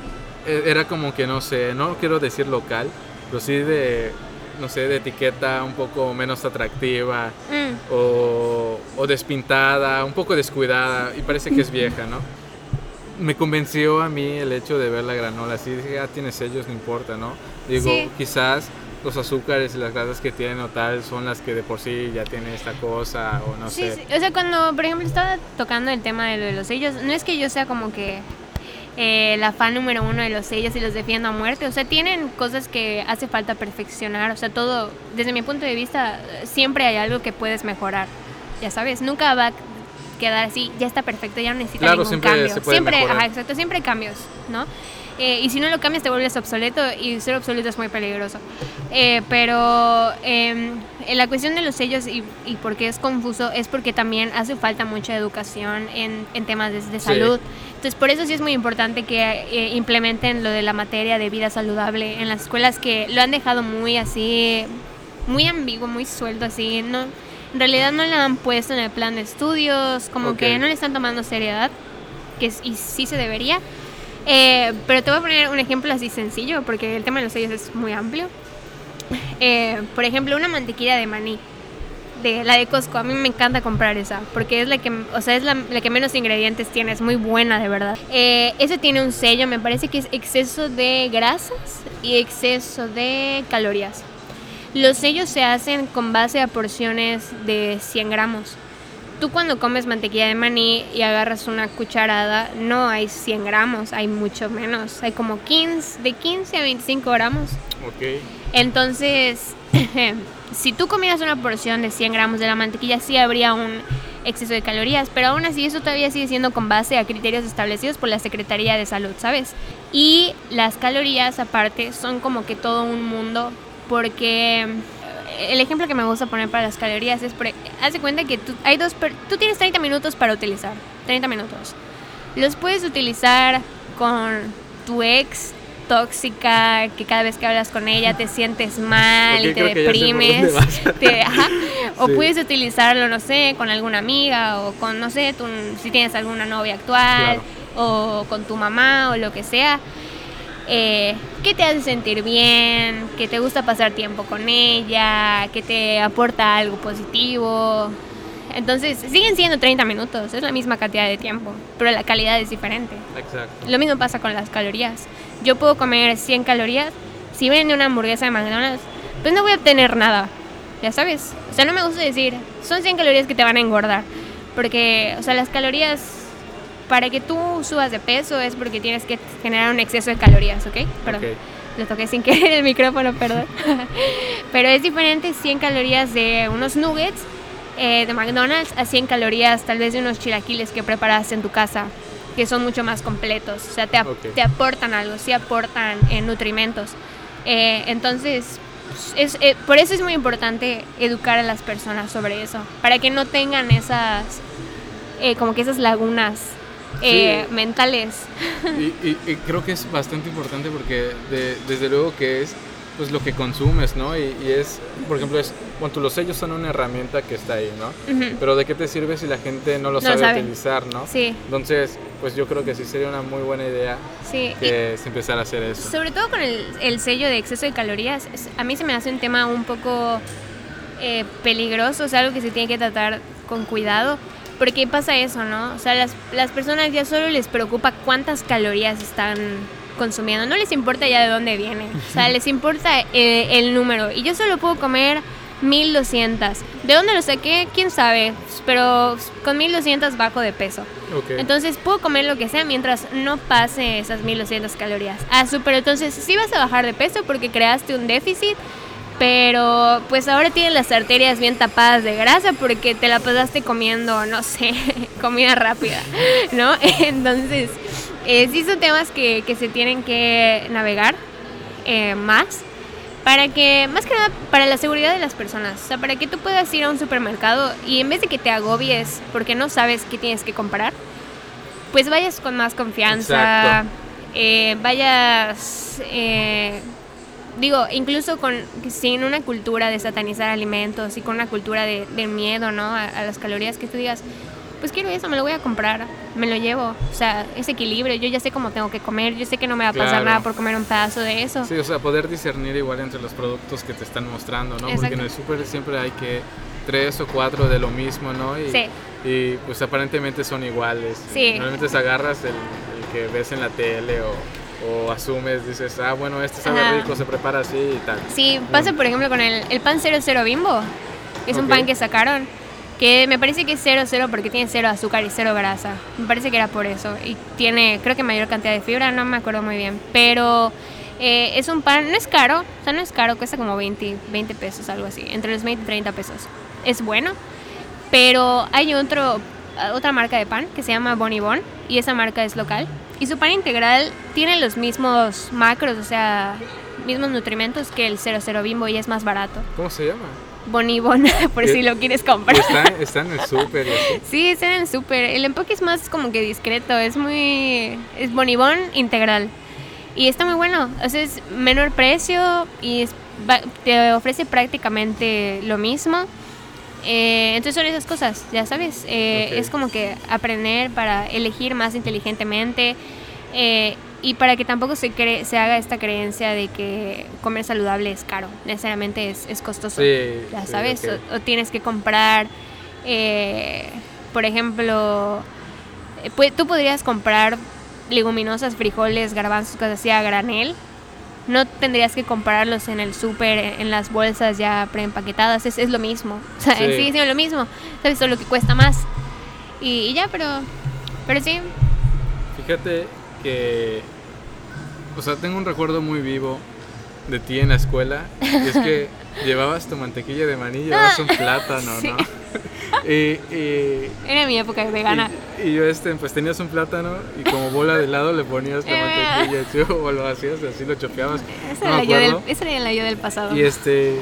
era como que no sé, no quiero decir local, pero sí de, no sé, de etiqueta un poco menos atractiva Mm, o, o despintada, un poco descuidada y parece que es vieja, ¿no? Me convenció a mí el hecho de ver la granola así, dije, ah, tiene sellos, no importa, ¿no? Digo, Sí. quizás los azúcares y las grasas que tienen o tal son las que de por sí ya tienen esta cosa o no sí, sé. sí. O sea, cuando, por ejemplo, estaba tocando el tema de, lo de los sellos, no es que yo sea como que eh, la fan número uno de los sellos y los defiendo a muerte. O sea, tienen cosas que hace falta perfeccionar. O sea, todo, desde mi punto de vista, siempre hay algo que puedes mejorar. Ya sabes, nunca va a quedar así, ya está perfecto, ya no necesita Claro, ningún siempre cambio. se puede siempre, mejorar. ajá, exacto, siempre hay cambios, ¿no? Eh, y si no lo cambias te vuelves obsoleto y ser obsoleto es muy peligroso. Eh, pero eh, en la cuestión de los sellos y, y por qué es confuso es porque también hace falta mucha educación en, en temas de, de Sí. salud. Entonces por eso sí es muy importante que eh, implementen lo de la materia de vida saludable en las escuelas que lo han dejado muy así, muy ambiguo, muy suelto así. No, en realidad no lo han puesto en el plan de estudios, como Ok. que no le están tomando seriedad. que es- y sí se debería. Eh, pero te voy a poner un ejemplo así sencillo, porque el tema de los sellos es muy amplio. Eh, por ejemplo, una mantequilla de maní, de la de Costco. A mí me encanta comprar esa, porque es la que, o sea, es la, que menos ingredientes tiene, es muy buena de verdad. Eh, ese tiene un sello, me parece que es exceso de grasas y exceso de calorías. Los sellos se hacen con base a porciones de 100 gramos. Tú cuando comes mantequilla de maní y agarras una cucharada, no hay 100 gramos, hay mucho menos. Hay como 15, de 15 a 25 gramos. Ok. Entonces, si tú comieras una porción de 100 gramos de la mantequilla, sí habría un exceso de calorías, pero aún así eso todavía sigue siendo con base a criterios establecidos por la Secretaría de Salud, ¿sabes? Y las calorías aparte son como que todo un mundo, porque el ejemplo que me gusta poner para las calorías es, por, haz de cuenta que tú, hay dos, tú tienes 30 minutos para utilizar, 30 minutos. Los puedes utilizar con tu ex tóxica, que cada vez que hablas con ella te sientes mal Ok, y te deprimes. te- ajá. O Sí. puedes utilizarlo, no sé, con alguna amiga o con, no sé, tu- si tienes alguna novia actual o con tu mamá o lo que sea. Eh, que te hace sentir bien, que te gusta pasar tiempo con ella, que te aporta algo positivo. Entonces, siguen siendo 30 minutos, es la misma cantidad de tiempo, pero la calidad es diferente. Exacto. Lo mismo pasa con las calorías. Yo puedo comer 100 calorías, si viene una hamburguesa de McDonald's, pues no voy a obtener nada, ya sabes. O sea, no me gusta decir, son 100 calorías que te van a engordar, porque, o sea, las calorías, para que tú subas de peso es porque tienes que generar un exceso de calorías, ¿ok? Perdón. Ok. Lo toqué sin querer el micrófono, perdón. Pero es diferente 100 calorías de unos nuggets eh, de McDonald's a 100 calorías tal vez de unos chilaquiles que preparas en tu casa, que son mucho más completos. O sea, te, ap- Ok. te aportan algo, sí aportan eh, nutrimentos. Eh, entonces, es, eh, por eso es muy importante educar a las personas sobre eso, para que no tengan esas, eh, como que esas lagunas eh, Sí. mentales. Y, y- y creo que es bastante importante porque de- desde luego que es pues lo que consumes, ¿no? Y, y es, por ejemplo, es, bueno, los sellos son una herramienta que está ahí, ¿no? Pero ¿de qué te sirve si la gente no lo No sabe, sabe. utilizar, ¿no? Sí, Entonces, pues yo creo que sí sería una muy buena idea sí. Que se empezara a hacer eso. Sobre todo con el, el sello de exceso de calorías, es- a mí se me hace un tema un poco eh, peligroso, es algo que se tiene que tratar con cuidado, porque pasa eso, ¿no? O sea, las, las personas ya solo les preocupa cuántas calorías están consumiendo, no les importa ya de dónde viene, o sea, les importa eh, el número, y yo solo puedo comer 1200. ¿De dónde lo saqué? ¿Quién sabe? Pero con 1200 bajo de peso. Ok. Entonces puedo comer lo que sea mientras no pase esas 1200 calorías. Ah, súper. Entonces sí vas a bajar de peso porque creaste un déficit, pero pues ahora tienes las arterias bien tapadas de grasa porque te la pasaste comiendo, no sé, comida rápida, ¿no? Entonces, eh, sí son temas que, que se tienen que navegar eh, más para que, más que nada, para la seguridad de las personas. O sea, para que tú puedas ir a un supermercado y en vez de que te agobies porque no sabes qué tienes que comprar, pues vayas con más confianza, eh, vayas, eh, digo, incluso con sin una cultura de satanizar alimentos y con una cultura de, de miedo, ¿no? A, a las calorías que tú digas, pues quiero eso, me lo voy a comprar, me lo llevo. O sea, ese equilibrio, yo ya sé cómo tengo que comer, yo sé que no me va a pasar Claro. nada por comer un pedazo de eso. Sí, o sea, poder discernir igual entre los productos que te están mostrando, ¿no? Porque en el súper siempre hay que tres o cuatro de lo mismo, ¿no? Y, Sí. y pues aparentemente son iguales. Sí. Normalmente te agarras el, el que ves en la tele o, o asumes, dices, ah, bueno, este sabe Ajá. rico, se prepara así y tal. Sí, pasa por ejemplo con el, el pan 00 bimbo, que es un Ok. pan que sacaron, que me parece que es 00 porque tiene cero azúcar y cero grasa. Me parece que era por eso. Y tiene, creo que mayor cantidad de fibra, no me acuerdo muy bien. Pero eh, es un pan, no es caro, o sea, no es caro, cuesta como 20, 20 pesos, algo así, entre los 20 y 30 pesos. Es bueno, pero hay otro, otra marca de pan que se llama Bonibon y esa marca es local. Y su pan integral tiene los mismos macros, o sea, mismos nutrimentos que el 00 Bimbo y es más barato. ¿Cómo se llama? Bonibon, por ¿Qué? si lo quieres comprar. Está, está en el súper. Sí, está en el súper. El empaque es más como que discreto, es muy... es Bonibon integral. Y está muy bueno, o sea, es menor precio y es- te ofrece prácticamente lo mismo. Eh, entonces son esas cosas, ya sabes. Eh. Es como que aprender para elegir más inteligentemente eh, y para que tampoco se, cree, se haga esta creencia de que comer saludable es caro, necesariamente es, es costoso. Sí, ya sí, sabes, o, o tienes que comprar, eh, por ejemplo, tú podrías comprar leguminosas, frijoles, garbanzos, cosas así a granel. No tendrías que comprarlos en el súper, en las bolsas ya preempaquetadas, es, es lo mismo. O sea, Sí. sigue siendo lo mismo, ¿sabes? Solo que cuesta más. Y, y ya, pero, pero sí, Fíjate que, o sea, tengo un recuerdo muy vivo de ti en la escuela. Y es que llevabas tu mantequilla de maní, llevabas un plátano, Sí. ¿no? Y, y- era mi época vegana. y, y yo, este, pues tenías un plátano y como bola de helado le ponías la Eh. mantequilla, ¿sí? o lo hacías así, lo chopeabas. Esa no era, yo del, esa era la yo del pasado. Y este,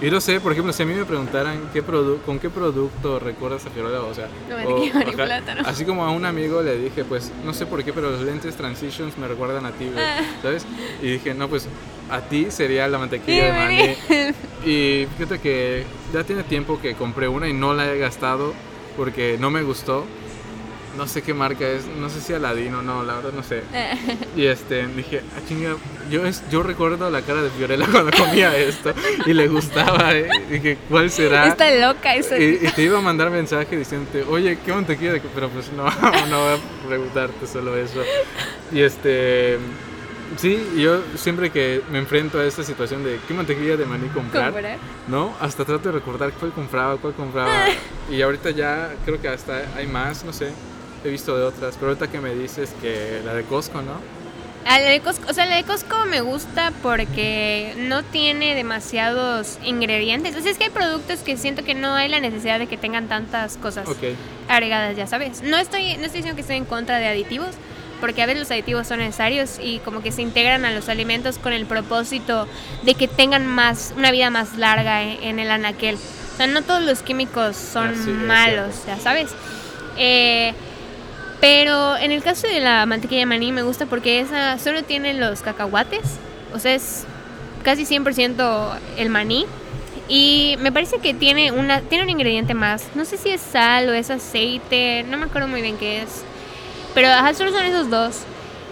y no sé, por ejemplo, si a mí me preguntaran qué con qué producto recuerdas a Fiola, o sea, No, o- plátano. así como a un amigo le dije, pues, no sé por qué, pero los lentes Transitions me recuerdan a ti, Ah. ¿sabes? Y dije, no, pues, a ti sería la mantequilla de maní. Y fíjate que ya tiene tiempo que compré una y no la he gastado porque no me gustó. No sé qué marca es, no sé si Aladino o no, la verdad no sé. Y este, dije, ah, chinga, yo, es, yo recuerdo la cara de Fiorella cuando comía esto y le gustaba. ¿eh? Dije, ¿cuál será? Está loca esa. Y, y te iba a mandar mensaje diciéndote, oye, ¿qué mantequilla? de co-?" Pero pues no, no voy a preguntarte solo eso. Y este, sí, yo siempre que me enfrento a esta situación de qué mantequilla de maní comprar, Comprar. ¿no? Hasta trato de recordar cuál compraba, cuál compraba. y ahorita ya creo que hasta hay más, no sé. He visto de otras, pero ahorita que me dices que la de Costco, ¿no? Ah, la de Costco, o sea, la de Costco me gusta porque no tiene demasiados ingredientes. O sea, es que hay productos que siento que no hay la necesidad de que tengan tantas cosas agregadas, ya sabes. No estoy, no estoy diciendo que estoy en contra de aditivos, porque a veces los aditivos son necesarios y como que se integran a los alimentos con el propósito de que tengan más, una vida más larga en, el anaquel. O sea, no todos los químicos son malos, ya sabes. Eh, pero en el caso de la mantequilla de maní me gusta porque esa solo tiene los cacahuates, o sea, es casi 100% el maní. Y me parece que tiene, una, tiene un ingrediente más. No sé si es sal o es aceite, no me acuerdo muy bien qué es. Pero ajá, solo son esos dos.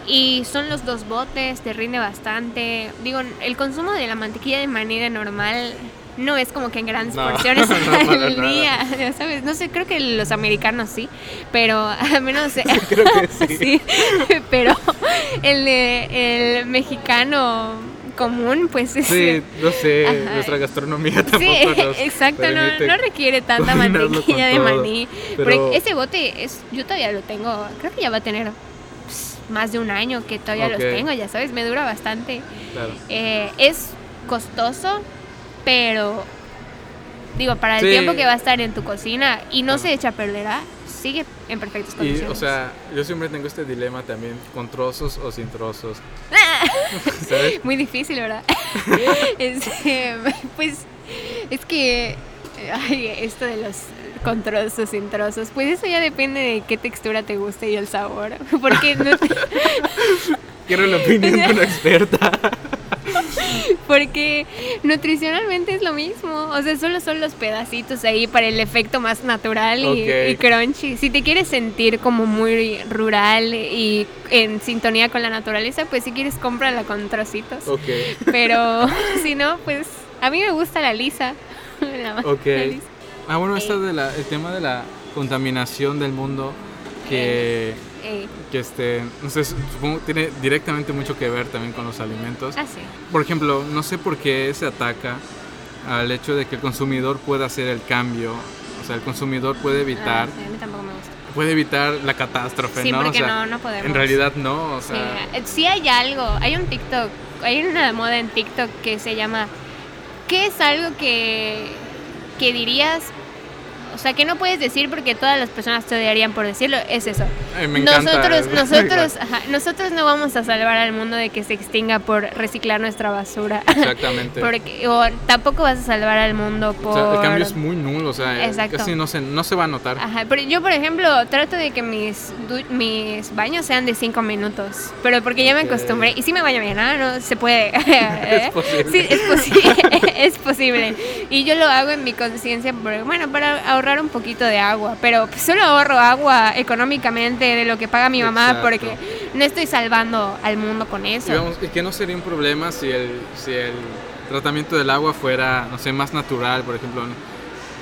Y son los dos botes, te rinde bastante. Digo, el consumo de la mantequilla de maní de normal no es como que en grandes No, porciones no, al nada. día, ya ¿sabes? No sé, creo que los americanos sí, pero al menos... Creo que sí. sí, pero el, el mexicano común, pues es... Sí, no sé, Ajá. nuestra gastronomía tampoco Sí, nos exacto, no, no requiere tanta mantequilla de todo, maní. pero- ese bote, es, yo todavía lo tengo, creo que ya va a tener pues, más de un año que todavía Ok. los tengo, ya sabes, me dura bastante. Claro. Eh, es costoso, pero digo, para el Sí. tiempo que va a estar en tu cocina y no se echa a perder, ¿ah? sigue en perfectas Y, condiciones. o sea, yo siempre tengo este dilema también, con trozos o sin trozos. ¿Sabes? Muy difícil, ¿verdad? Este, pues es que ay, esto de los con trozos, sin trozos, pues eso ya depende de qué textura te guste y el sabor. Porque, no- Quiero la opinión de una experta. porque nutricionalmente es lo mismo. O sea, solo son los pedacitos ahí para el efecto más natural y, crunchy. Si te quieres sentir como muy rural y en sintonía con la naturaleza, pues si quieres cómprala con trocitos. Pero si no, pues a mí me gusta la lisa. La lisa. Ah, bueno, Eh. esto de la, el tema de la contaminación del mundo, que, Eh, que este, no sé, supongo que tiene directamente mucho que ver también con los alimentos. ah, sí. Por ejemplo, no sé por qué se ataca al hecho de que el consumidor pueda hacer el cambio. O sea, el consumidor puede evitar, Ah, sí, a mí tampoco me gusta. puede evitar la catástrofe, Sí, ¿no? O sea, no, no podemos. En realidad no, o Sí, sea, eh, sí hay algo, hay un TikTok, hay una moda en TikTok que se llama ¿Qué es algo que, que dirías o sea, que no puedes decir porque todas las personas te odiarían por decirlo, es eso. Ay, me encanta. Nosotros, nosotros, ajá, nosotros no vamos a salvar al mundo de que se extinga por reciclar nuestra basura. Exactamente. Porque, o tampoco vas a salvar al mundo por... O sea, el cambio es muy nulo, o sea, Exacto. casi no se, no se va a notar. Ajá, pero yo por ejemplo trato de que mis, mis baños sean de 5 minutos, pero porque ya me acostumbré y sí me baño bien, ¿ah? No se puede. ¿eh? posible. Sí, es posible, es posible. Y yo lo hago en mi conciencia, bueno, para ahorrar un poquito de agua, pero solo ahorro agua económicamente de lo que paga mi mamá Exacto. porque no estoy salvando al mundo con eso. Y que no sería un problema si el, si el tratamiento del agua fuera, no sé, más natural, por ejemplo,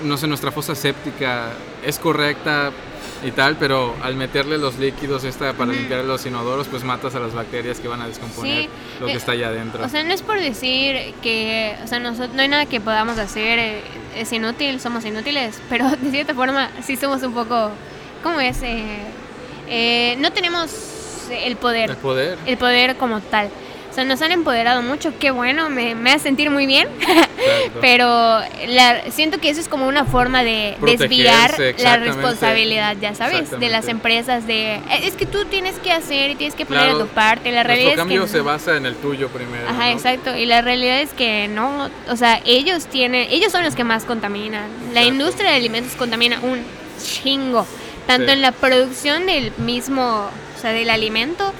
no sé, nuestra fosa séptica es correcta y tal, pero al meterle los líquidos esta para limpiar los inodoros, pues matas a las bacterias que van a descomponer Sí, lo que eh, está allá adentro. O sea, no es por decir que, o sea, nosotros, no hay nada que podamos hacer, eh, es inútil, somos inútiles, pero de cierta forma sí somos un poco, ¿cómo es? Eh, eh, no tenemos el poder, el poder. el poder como tal. Sea, nos han empoderado mucho, qué bueno, me, me hace sentir muy bien, pero la- siento que eso es como una forma de desviar la responsabilidad, ya sabes, de las empresas, de, "Eh, es que tú tienes que hacer y tienes que poner Claro, de tu parte, la realidad es cambio que se basa en el tuyo primero. Ajá, ¿no? exacto. Y la realidad es que no, o sea, ellos tienen, ellos son los que más contaminan. La industria de alimentos contamina un chingo, tanto Sí. en la producción del mismo, o sea, del alimento,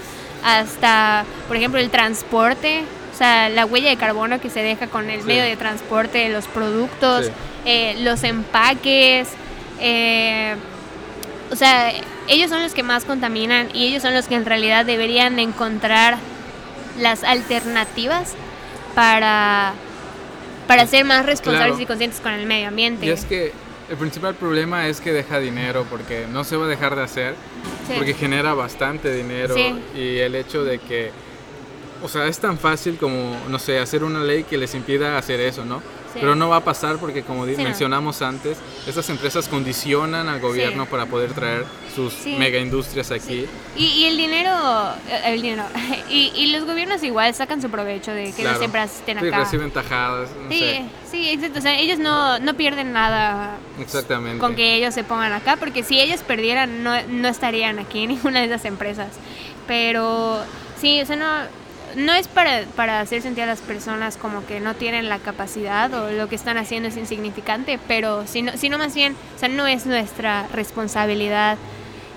hasta, por ejemplo, el transporte, o sea, la huella de carbono que se deja con el Sí. medio de transporte los productos, Sí. eh, los empaques, eh, o sea, ellos son los que más contaminan y ellos son los que en realidad deberían encontrar las alternativas para, para ser más responsables Claro. y conscientes con el medio ambiente. Y es que el principal problema es que deja dinero, porque no se va a dejar de hacer, Sí. porque genera bastante dinero. Sí. Y el hecho de que, o sea, es tan fácil como, no sé, hacer una ley que les impida hacer eso, ¿no? Sí. Pero no va a pasar porque, como Sí, no. mencionamos antes, estas empresas condicionan al gobierno para poder traer sus mega industrias aquí. Y, y el dinero, eh, el dinero, y, y los gobiernos igual sacan su provecho de que las empresas estén acá. reciben tajadas, no Sí, sé. sí, exacto. O sea, ellos no, no pierden nada Exactamente. con que ellos se pongan acá, porque si ellos perdieran, no, no estarían aquí ninguna de esas empresas. Pero sí, o sea, no, no es para, para hacer sentir a las personas como que no tienen la capacidad o lo que están haciendo es insignificante, pero sino, sino más bien, o sea, no es nuestra responsabilidad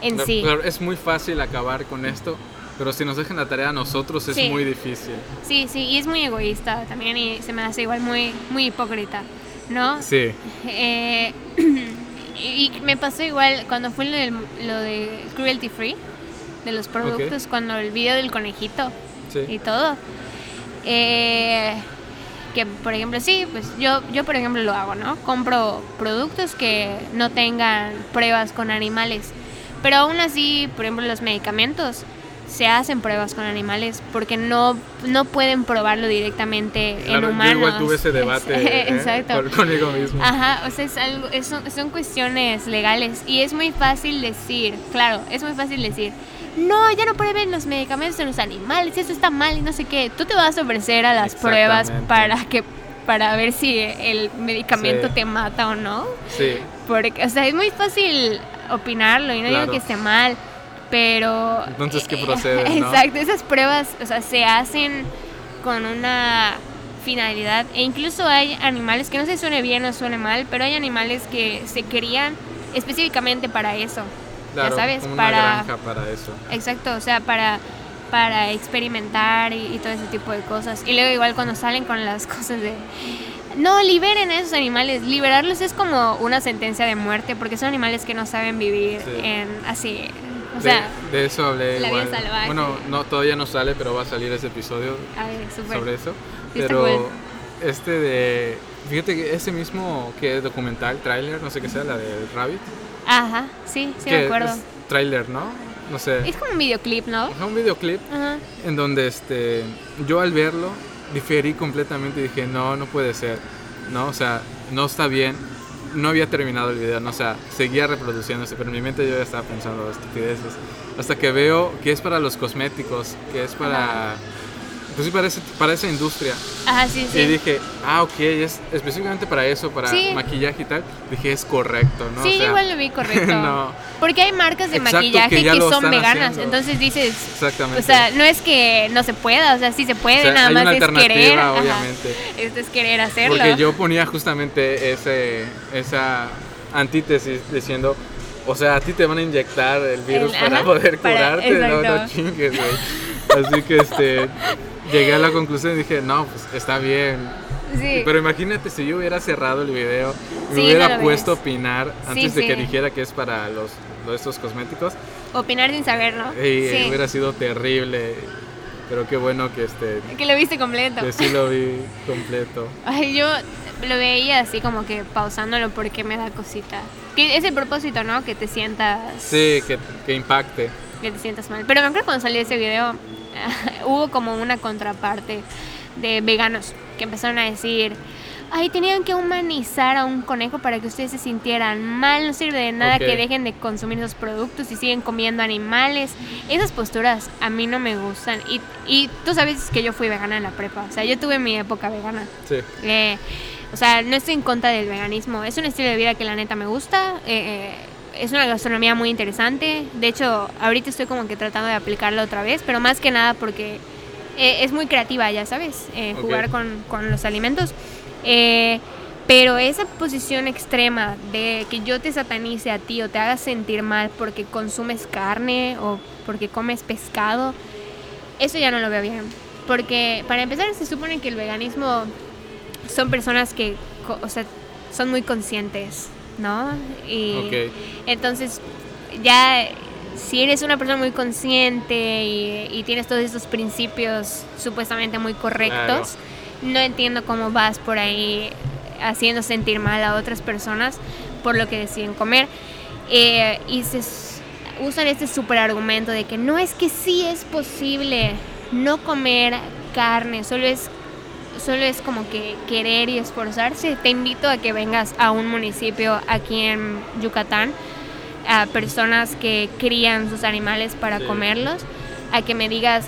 en Claro, sí. claro, es muy fácil acabar con esto, pero si nos dejan la tarea a nosotros es Sí. muy difícil. Sí, sí, y es muy egoísta también y se me hace igual muy, muy hipócrita, ¿no? Sí, Eh, y me pasó igual cuando fue lo, del- lo de cruelty free, de los productos, cuando el video del conejito sí. y todo. Eh, que por ejemplo, sí, pues yo, yo por ejemplo lo hago, ¿no? Compro productos que no tengan pruebas con animales. Pero aún así, por ejemplo, los medicamentos se hacen pruebas con animales porque no, no pueden probarlo directamente Claro, en humanos. Yo igual tuve ese debate ¿eh? Exacto. con- conmigo mismo. Ajá, o sea, es algo, es- son, son cuestiones legales y es muy fácil decir, claro, es muy fácil decir, no, ya no prueben los medicamentos en los animales, eso está mal y no sé qué. Tú te vas a ofrecer a las pruebas para que para ver si el medicamento Sí. te mata o no. Sí, Porque, o sea, es muy fácil opinarlo y no Claro. digo que esté mal, pero... Entonces, ¿qué procede, no? Exacto, esas pruebas, o sea, se hacen con una finalidad. E incluso hay animales, que no sé si suene bien o suene mal, pero hay animales que se crían específicamente para eso. Claro, ya sabes, como una para... granja para eso. Exacto, o sea, para, para experimentar y, y todo ese tipo de cosas. Y luego igual cuando salen con las cosas de... No, liberen a esos animales. Liberarlos es como una sentencia de muerte porque son animales que no saben vivir Sí. en así. O De- sea, de, eso hablé la vida igual. salvaje. Bueno, no, todavía no sale, pero va a salir ese episodio sobre eso. Sí, Pero cool. este de... Fíjate que ese mismo que documental, trailer, no sé qué sea, la de Rabbit. Ajá, sí, sí me acuerdo. Es trailer, ¿no? No sé. Es como un videoclip, ¿no? Es un videoclip Ajá. en donde este yo al verlo diferí completamente y dije, no, no puede ser, no, o sea, no está bien, no había terminado el video, no, o sea, seguía reproduciéndose, pero en mi mente yo ya estaba pensando estupideces, hasta que veo que es para los cosméticos, que es para, pues sí, para, ese- para esa industria. Ajá, sí, sí. Y dije, ah, ok, es específicamente para eso, para Sí. maquillaje y tal. Dije, es correcto, ¿no? Sí, O sea, igual lo vi correcto. no, Porque hay marcas de Exacto, maquillaje que son veganas. haciendo. Entonces dices, exactamente. o sea, no es que no se pueda, o sea, sí se puede, O sea, nada hay más una es alternativa, querer. ajá. obviamente. Esto es querer hacerlo. Porque yo ponía justamente ese, esa antítesis diciendo, o sea, a ti te van a inyectar el virus El- para ajá, poder para- curarte, no, no chingues, güey. Así que este, llegué a la conclusión y dije, no, pues está bien. Sí. Pero imagínate si yo hubiera cerrado el video, me Sí, hubiera no puesto a opinar Sí, antes de que sí. dijera que es para los, estos cosméticos. Opinar sin saberlo. Y sí. hubiera sido terrible. Pero qué bueno que este Que lo viste completo. que sí lo vi completo. Ay, yo lo veía así como que pausándolo porque me da cosita. Que es el propósito, ¿no? Que te sientas Sí, que, que impacte. que te sientas mal. Pero me acuerdo cuando salió ese video, hubo como una contraparte de veganos que empezaron a decir, ay, tenían que humanizar a un conejo para que ustedes se sintieran mal, no sirve de nada que dejen de consumir esos productos y siguen comiendo animales. Esas posturas a mí no me gustan. Y, y tú sabes que yo fui vegana en la prepa, o sea, yo tuve mi época vegana. Sí. Eh, o sea, no estoy en contra del veganismo. Es un estilo de vida que la neta me gusta. eh, eh, es una gastronomía muy interesante. De hecho, ahorita estoy como que tratando de aplicarla otra vez, pero más que nada porque eh, es muy creativa, ya sabes, eh, Ok. jugar con, con los alimentos. Eh, pero esa posición extrema de que yo te satanice a ti o te haga sentir mal porque consumes carne o porque comes pescado, eso ya no lo veo bien. Porque para empezar se supone que el veganismo son personas que, o sea, son muy conscientes, ¿no? Y entonces ya si eres una persona muy consciente y, y tienes todos estos principios supuestamente muy correctos, no entiendo cómo vas por ahí haciendo sentir mal a otras personas por lo que deciden comer. Eh, y se usan este super argumento de que no es que sí es posible no comer carne, solo es solo es como que querer y esforzarse. Te invito a que vengas a un municipio aquí en Yucatán, a personas que crían sus animales para Sí. comerlos, a que me digas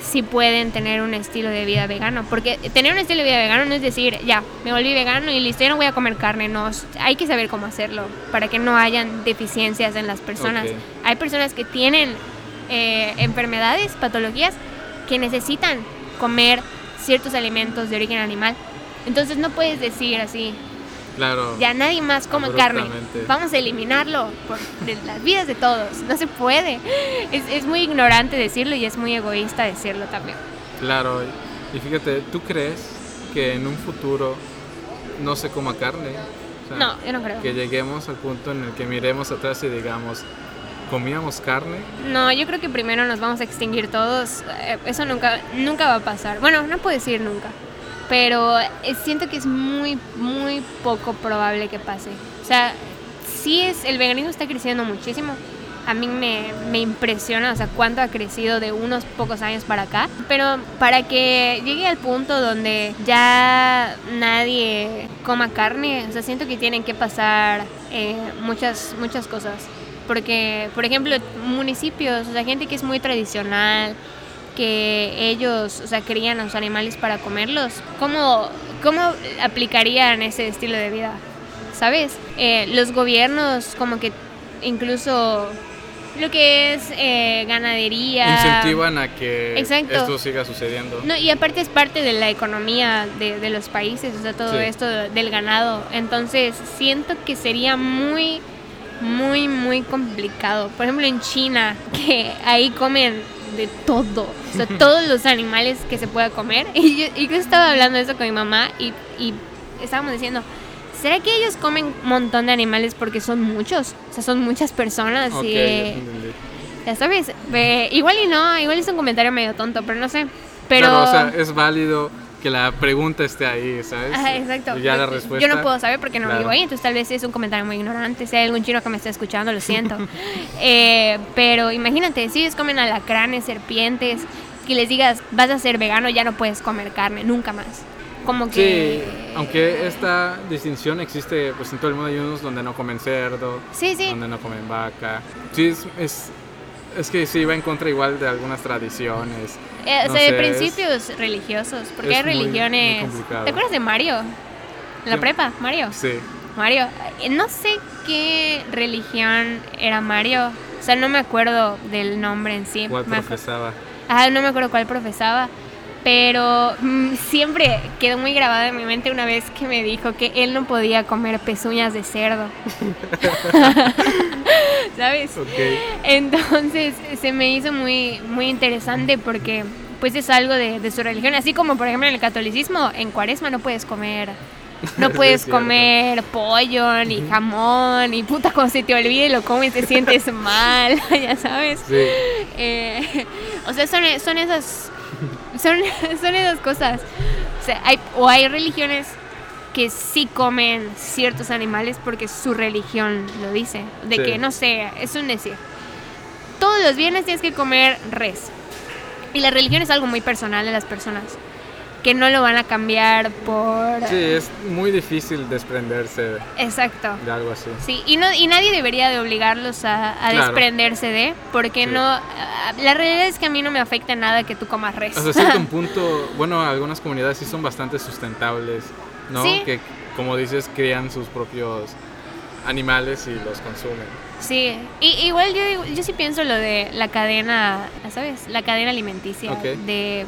si pueden tener un estilo de vida vegano. Porque tener un estilo de vida vegano no es decir, ya, me volví vegano y listo, ya no voy a comer carne. No, hay que saber cómo hacerlo para que no hayan deficiencias en las personas. Ok. Hay personas que tienen eh, enfermedades, patologías, que necesitan comer ciertos alimentos de origen animal. Entonces no puedes decir así, Claro. ya nadie más come carne, vamos a eliminarlo por las vidas de todos. No se puede. Es, es muy ignorante decirlo y es muy egoísta decirlo también. Claro. Y fíjate, ¿tú crees que en un futuro no se coma carne? O sea, No, yo no creo. Que lleguemos al punto en el que miremos atrás y digamos, ¿comíamos carne? No, yo creo que primero nos vamos a extinguir todos. Eh, Eso nunca, nunca va a pasar. Bueno, no puedo decir nunca. Pero eh, siento que es muy, muy poco probable que pase. O sea, sí es, el veganismo está creciendo muchísimo. A mí me, me impresiona, o sea, cuánto ha crecido de unos pocos años para acá. Pero para que llegue al punto donde ya nadie coma carne, o sea, siento que tienen que pasar eh, muchas, muchas cosas. Porque, por ejemplo, municipios, o sea, gente que es muy tradicional, que ellos, o sea, crían a los animales para comerlos, ¿cómo, cómo aplicarían ese estilo de vida? ¿Sabes? Eh, los gobiernos como que incluso lo que es eh, ganadería... Incentivan a que Exacto. esto siga sucediendo. No, y aparte es parte de la economía de, de los países, o sea, todo Sí. esto del ganado. Entonces, siento que sería muy, muy, muy complicado. Por ejemplo, en China, que ahí comen de todo, o sea, todos los animales que se pueda comer. Y yo, y yo estaba hablando de eso con mi mamá y, y estábamos diciendo, ¿será que ellos comen un montón de animales porque son muchos? O sea, son muchas personas Ok, y... ya sabes, ve- igual y no, igual es un comentario medio tonto, pero no sé. Pero... Claro, o sea, es válido que la pregunta esté ahí, ¿sabes? Ajá, exacto. Y ya la respuesta. Yo no puedo saber porque no Claro. vivo ahí, entonces tal vez es un comentario muy ignorante. Si hay algún chino que me está escuchando, lo siento. Eh, pero imagínate, si ellos comen alacranes, serpientes, que les digas, vas a ser vegano, ya no puedes comer carne, nunca más. Como que... Sí, aunque esta distinción existe pues en todo el mundo, hay unos donde no comen cerdo, Sí, sí. donde no comen vaca. Sí, es, es, Es que sí va en contra igual de algunas tradiciones. Eh, o No sea, de es- principios religiosos. Porque hay muy- muy religiones. ¿Te acuerdas de Mario? En la Sí. prepa, Mario. Sí. Mario. eh, No sé qué religión era Mario. O sea, no me acuerdo del nombre en sí. ¿Cuál Me profesaba? Ah, no me acuerdo cuál profesaba. Pero mm, siempre quedó muy grabado en mi mente una vez que me dijo que él no podía comer pezuñas de cerdo. ¿Sabes? Entonces se me hizo muy, muy interesante porque pues es algo de, de su religión. Así como por ejemplo en el catolicismo, en cuaresma no puedes comer. No puedes comer pollo, ni jamón, ni puta, como se te olvide lo comes te sientes mal, ya sabes. Sí. Eh, o sea, son, son esas son, son esas cosas. O sea, hay, o hay religiones que sí comen ciertos animales porque su religión lo dice. De Sí. que, no sé, es un decir. Todos los viernes tienes que comer res. Y la religión es algo muy personal de las personas. Que no lo van a cambiar por... Sí, es muy difícil desprenderse Exacto. de algo así. Sí, y, no, y nadie debería de obligarlos a, a Claro. desprenderse de, porque Sí. no... La realidad es que a mí no me afecta nada que tú comas res. Hasta cierto punto, bueno, algunas comunidades sí son bastante sustentables, ¿no? Sí. Que, como dices, crían sus propios animales y los consumen. Sí, y, igual yo, yo sí pienso lo de la cadena, ¿sabes? La cadena alimenticia. De,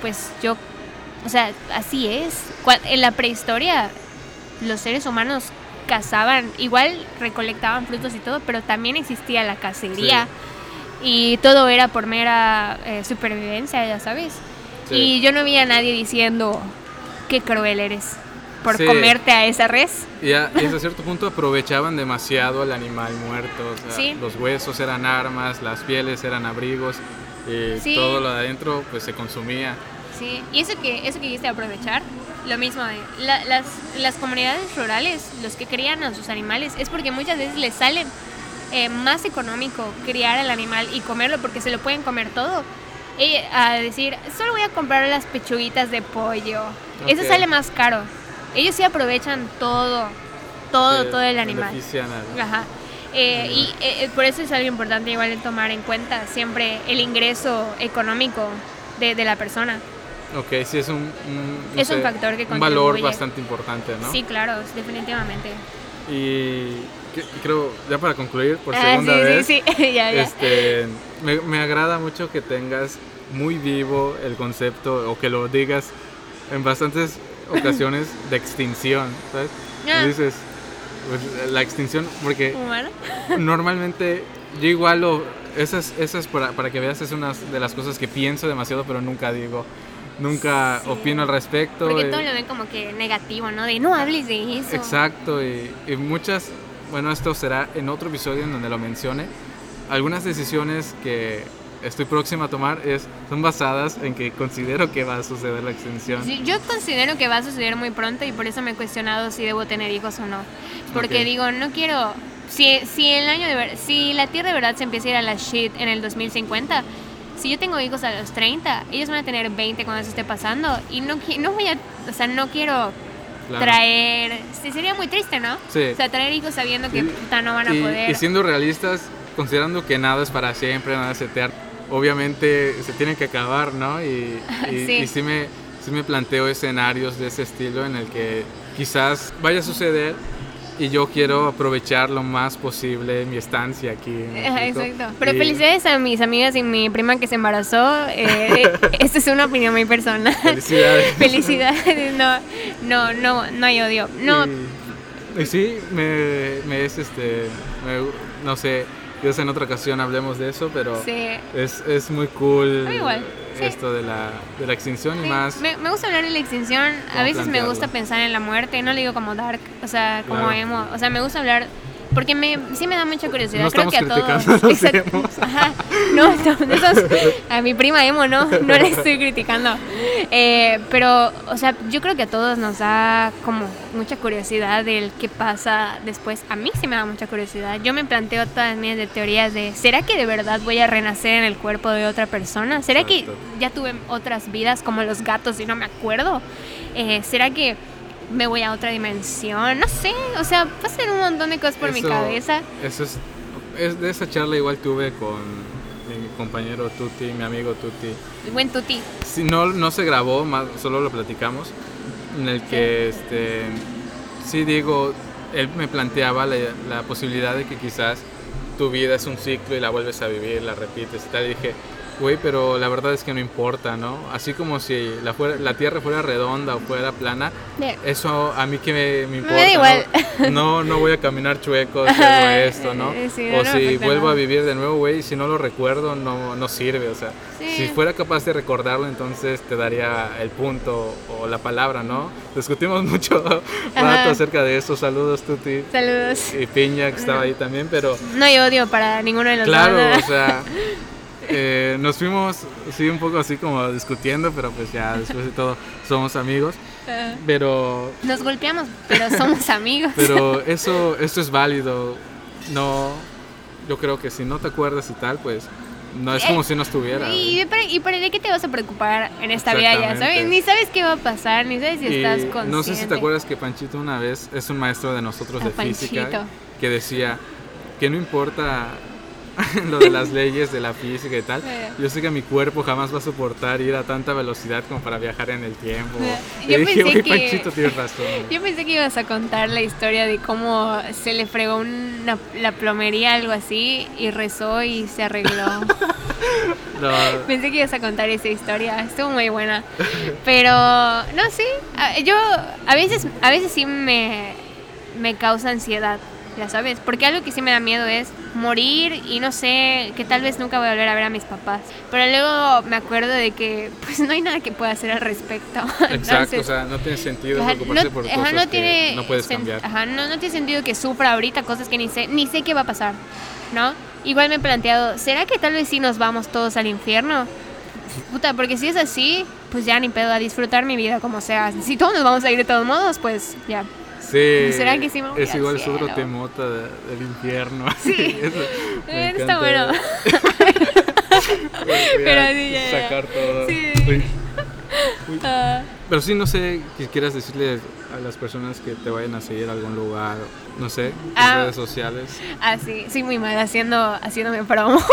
pues yo, o sea, así es. En la prehistoria los seres humanos cazaban, igual recolectaban frutos y todo, pero también existía la cacería. Y todo era por mera eh, supervivencia, ya sabes. Sí. Y yo no vi a nadie diciendo, qué cruel eres por Sí. comerte a esa res. Y, a- y hasta cierto punto aprovechaban demasiado al animal muerto. o sea, Sí. Los huesos eran armas, las pieles eran abrigos y Sí. todo lo de adentro pues se consumía. Sí, y eso que, eso que de aprovechar, lo mismo de la- las, las comunidades rurales, los que crían a sus animales, es porque muchas veces les salen eh, más económico criar al animal y comerlo porque se lo pueden comer todo. A decir, solo voy a comprar las pechuguitas de pollo. Eso Ok. sale más caro. Ellos sí aprovechan todo, todo, Sí, todo el animal. Ajá. Eh, y eh, por eso es algo importante igual de tomar en cuenta siempre el ingreso económico de, de la persona. Ok, sí es un, un- Es un factor que un valor bastante importante, ¿no? Sí, claro, definitivamente. Y creo, ya para concluir, por Ah, segunda sí, vez, sí, sí, ya, ya. Este, me, me agrada mucho que tengas muy vivo el concepto o que lo digas en bastantes ocasiones de extinción, ¿sabes? Ah. Dices, pues, la extinción, porque Humano. normalmente yo igual lo, esas, esas para, para que veas es una de las cosas que pienso demasiado pero nunca digo, nunca Sí. opino al respecto. Porque eh, todo lo ven como que negativo, ¿no? De no hables de eso. Exacto, y, y muchas, bueno, esto será en otro episodio en donde lo mencione. Algunas decisiones que estoy próxima a tomar es, son basadas en que considero que va a suceder la extinción. Sí, yo considero que va a suceder muy pronto y por eso me he cuestionado si debo tener hijos o no. Porque Ok. digo, no quiero. Si, si el año de si la Tierra de verdad se empieza a ir a la shit en el 2050, si yo tengo hijos a los 30, ellos van a tener 20 cuando eso esté pasando y no, no voy a, o sea, no quiero Claro. traer, sí, sería muy triste, ¿no? Sí. O sea, traer hijos sabiendo que Y- puta, no van a y, poder. y siendo realistas, considerando que nada es para siempre, nada es eterno, obviamente se tiene que acabar, ¿no? Y, y, Sí. y sí, me, sí me planteo escenarios de ese estilo en el que quizás vaya a suceder y yo quiero aprovechar lo más posible mi estancia aquí. en. Exacto. Pero Y- felicidades a mis amigas y mi prima que se embarazó. Eh, esta es una opinión muy personal. Felicidades. Felicidades. No, no, no, no hay odio. No, Y, y sí, me, me es este, me- no sé, quizás en otra ocasión hablemos de eso, pero sí. es, es muy cool A mí igual, sí. esto de la, de la extinción Sí, y más. Me, me gusta hablar de la extinción. A ¿Cómo veces me gusta pensar en la muerte. No lo digo como dark, o sea, como Claro. emo. O sea, me gusta hablar. Porque me, sí me da mucha curiosidad. No Creo que a todos. a Exacto. Ajá. No, mi prima emo, no, no le estoy criticando. Eh, pero, o sea, yo creo que a todos nos da como mucha curiosidad del qué pasa después. A mí sí me da mucha curiosidad. Yo me planteo todas de teorías de, ¿será que de verdad voy a renacer en el cuerpo de otra persona? ¿Será que ya tuve otras vidas como los gatos y no me acuerdo? Eh, ¿Será que me voy a otra dimensión? No sé, o sea, pasan un montón de cosas por mi cabeza. Eso es es de esa charla igual tuve con mi compañero Tuti, mi amigo Tuti. El buen tuti. Sí, no, no se grabó, más, solo lo platicamos, en el que este, sí digo, él me planteaba la, la posibilidad de que quizás tu vida es un ciclo y la vuelves a vivir, la repites y tal. Y dije, güey, pero la verdad es que no importa, ¿no? Así como si la, fuera, la Tierra fuera redonda o fuera plana, Yeah. eso a mí que me, me importa. da igual. ¿no? No, no voy a caminar chueco si hago esto, ¿no? Sí, o no, si vuelvo a nada. vivir de nuevo, güey, si no lo recuerdo, no, no sirve. O sea, Sí. si fuera capaz de recordarlo, entonces te daría el punto o la palabra, ¿no? Discutimos mucho rato Ajá. acerca de eso. Saludos, Tuti. Saludos. Y Piña, que estaba ahí también, pero No hay odio para ninguno de los claro, dos. o sea, eh, nos fuimos, sí, un poco así como discutiendo, pero pues ya después de todo somos amigos. Pero Nos golpeamos, pero somos amigos. Pero eso, esto es válido. No, yo creo que si no te acuerdas y tal, pues no es como si no estuviera. Y, ¿Y para de qué te vas a preocupar en esta vida ya? ¿Sabes? Ni sabes qué va a pasar, ni sabes si Y estás consciente. no sé si te acuerdas que Panchito una vez es un maestro de nosotros de física que decía que no importa lo de las leyes de la física y tal. Sí. Yo sé que mi cuerpo jamás va a soportar ir a tanta velocidad como para viajar en el tiempo. Sí. Y Yo dije, pensé "Güey, que- Panchito, tienes razón. Yo pensé que ibas a contar la historia de cómo se le fregó una, la plomería, algo así, y rezó y se arregló. No, Pensé que ibas a contar esa historia, estuvo muy buena. Pero, no, sí, yo a veces, a veces sí me, me causa ansiedad, ya sabes, porque algo que sí me da miedo es morir y no sé, que tal vez nunca voy a volver a ver a mis papás. Pero luego me acuerdo de que pues no hay nada que pueda hacer al respecto. exacto, Entonces, o sea, no tiene sentido Ajá, preocuparse no, por ajá, cosas no que tiene no puedes cambiar. Ajá, no, no tiene sentido que sufra ahorita cosas que ni sé, ni sé qué va a pasar, ¿no? Igual me he planteado, ¿será que tal vez sí nos vamos todos al infierno? Puta, porque si es así, pues ya ni pedo, a disfrutar mi vida como sea. Si todos nos vamos a ir de todos modos, pues ya. Sí. ¿Será que Es al igual es otro temota de- del infierno. Sí. Eso está bueno. Pero sí, ya, ya. sacar todo. Sí. Uy. Ah, Pero sí, no sé qué quieras decirle a las personas que te vayan a seguir a algún lugar, no sé, Ah. redes sociales. Ah, sí, soy muy mal haciendo, haciéndome promo.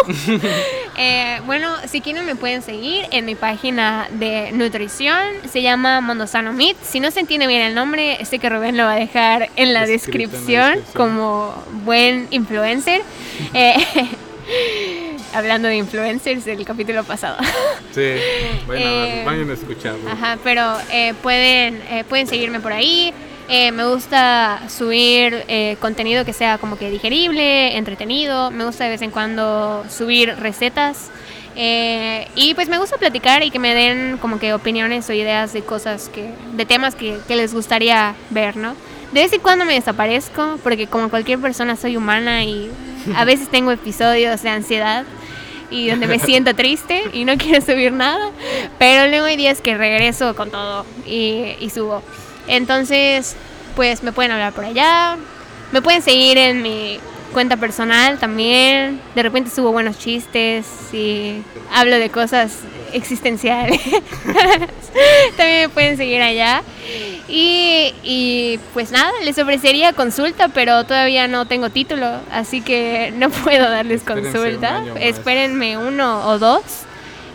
Eh, bueno, si quieren me pueden seguir en mi página de nutrición, se llama Mondosano Meat. Si no se entiende bien el nombre, sé que Rubén lo va a dejar en la, en descripción. como buen influencer. Eh, hablando de influencers del capítulo pasado. Sí, a, Eh, vayan a escucharlo. Ajá, pero eh, pueden, eh, pueden seguirme por ahí. Eh, me gusta subir eh, contenido que sea como que digerible, entretenido. Me gusta de vez en cuando subir recetas. Eh, y pues me gusta platicar y que me den como que opiniones o ideas de cosas que, de temas que, que les gustaría ver, ¿no? De vez en cuando me desaparezco porque como cualquier persona soy humana y a veces tengo episodios de ansiedad y donde me siento triste y no quiero subir nada, pero luego hay días que regreso con todo y, y subo. Entonces, pues me pueden hablar por allá, me pueden seguir en mi cuenta personal también, de repente subo buenos chistes y hablo de cosas existenciales. también me pueden seguir allá. Y, y, pues nada, les ofrecería consulta, pero todavía no tengo título, así que no puedo darles Espérense un consulta. más. Espérenme uno o dos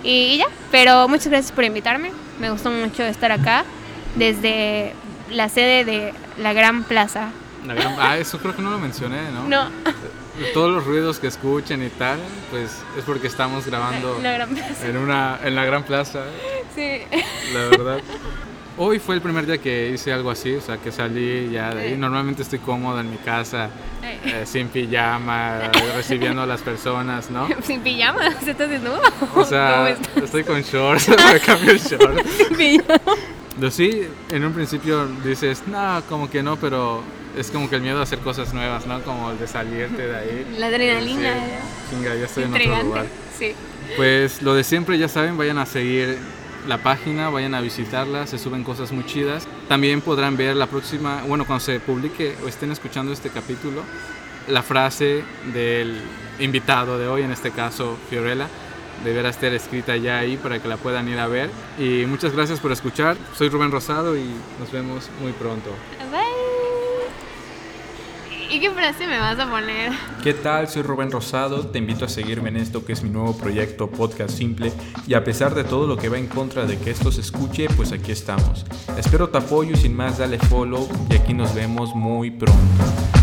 y ya. Pero muchas gracias por invitarme. Me gustó mucho estar acá desde la sede de la Gran Plaza. La gran- ah, eso creo que no lo mencioné, ¿no? No, Todos los ruidos que escuchen y tal, pues es porque estamos grabando en una en la gran plaza, Sí. la verdad. Hoy fue el primer día que hice algo así, o sea, que salí ya de ahí. Normalmente estoy cómodo en mi casa, eh, sin pijama, recibiendo a las personas, ¿no? Sin pijama, ¿estás desnudo? O ¿Cómo sea, estoy con shorts, me cambio el short. Sin pijama. Pero sí, en un principio dices, no, como que no, pero es como que el miedo a hacer cosas nuevas, ¿no? Como el de salirte de ahí. La adrenalina. Sí, chinga, ya estoy en otro lugar. Sí. Pues lo de siempre, ya saben, vayan a seguir la página, vayan a visitarla, se suben cosas muy chidas. También podrán ver la próxima, bueno, cuando se publique o estén escuchando este capítulo, la frase del invitado de hoy, en este caso Fiorella, deberá estar escrita ya ahí para que la puedan ir a ver. Y muchas gracias por escuchar. Soy Rubén Rosado y nos vemos muy pronto. Bye. ¿Y qué frase me vas a poner? ¿Qué tal? Soy Rubén Rosado, te invito a seguirme en esto que es mi nuevo proyecto Podcast Simple y a pesar de todo lo que va en contra de que esto se escuche, pues aquí estamos. Espero tu apoyo y sin más dale follow y aquí nos vemos muy pronto.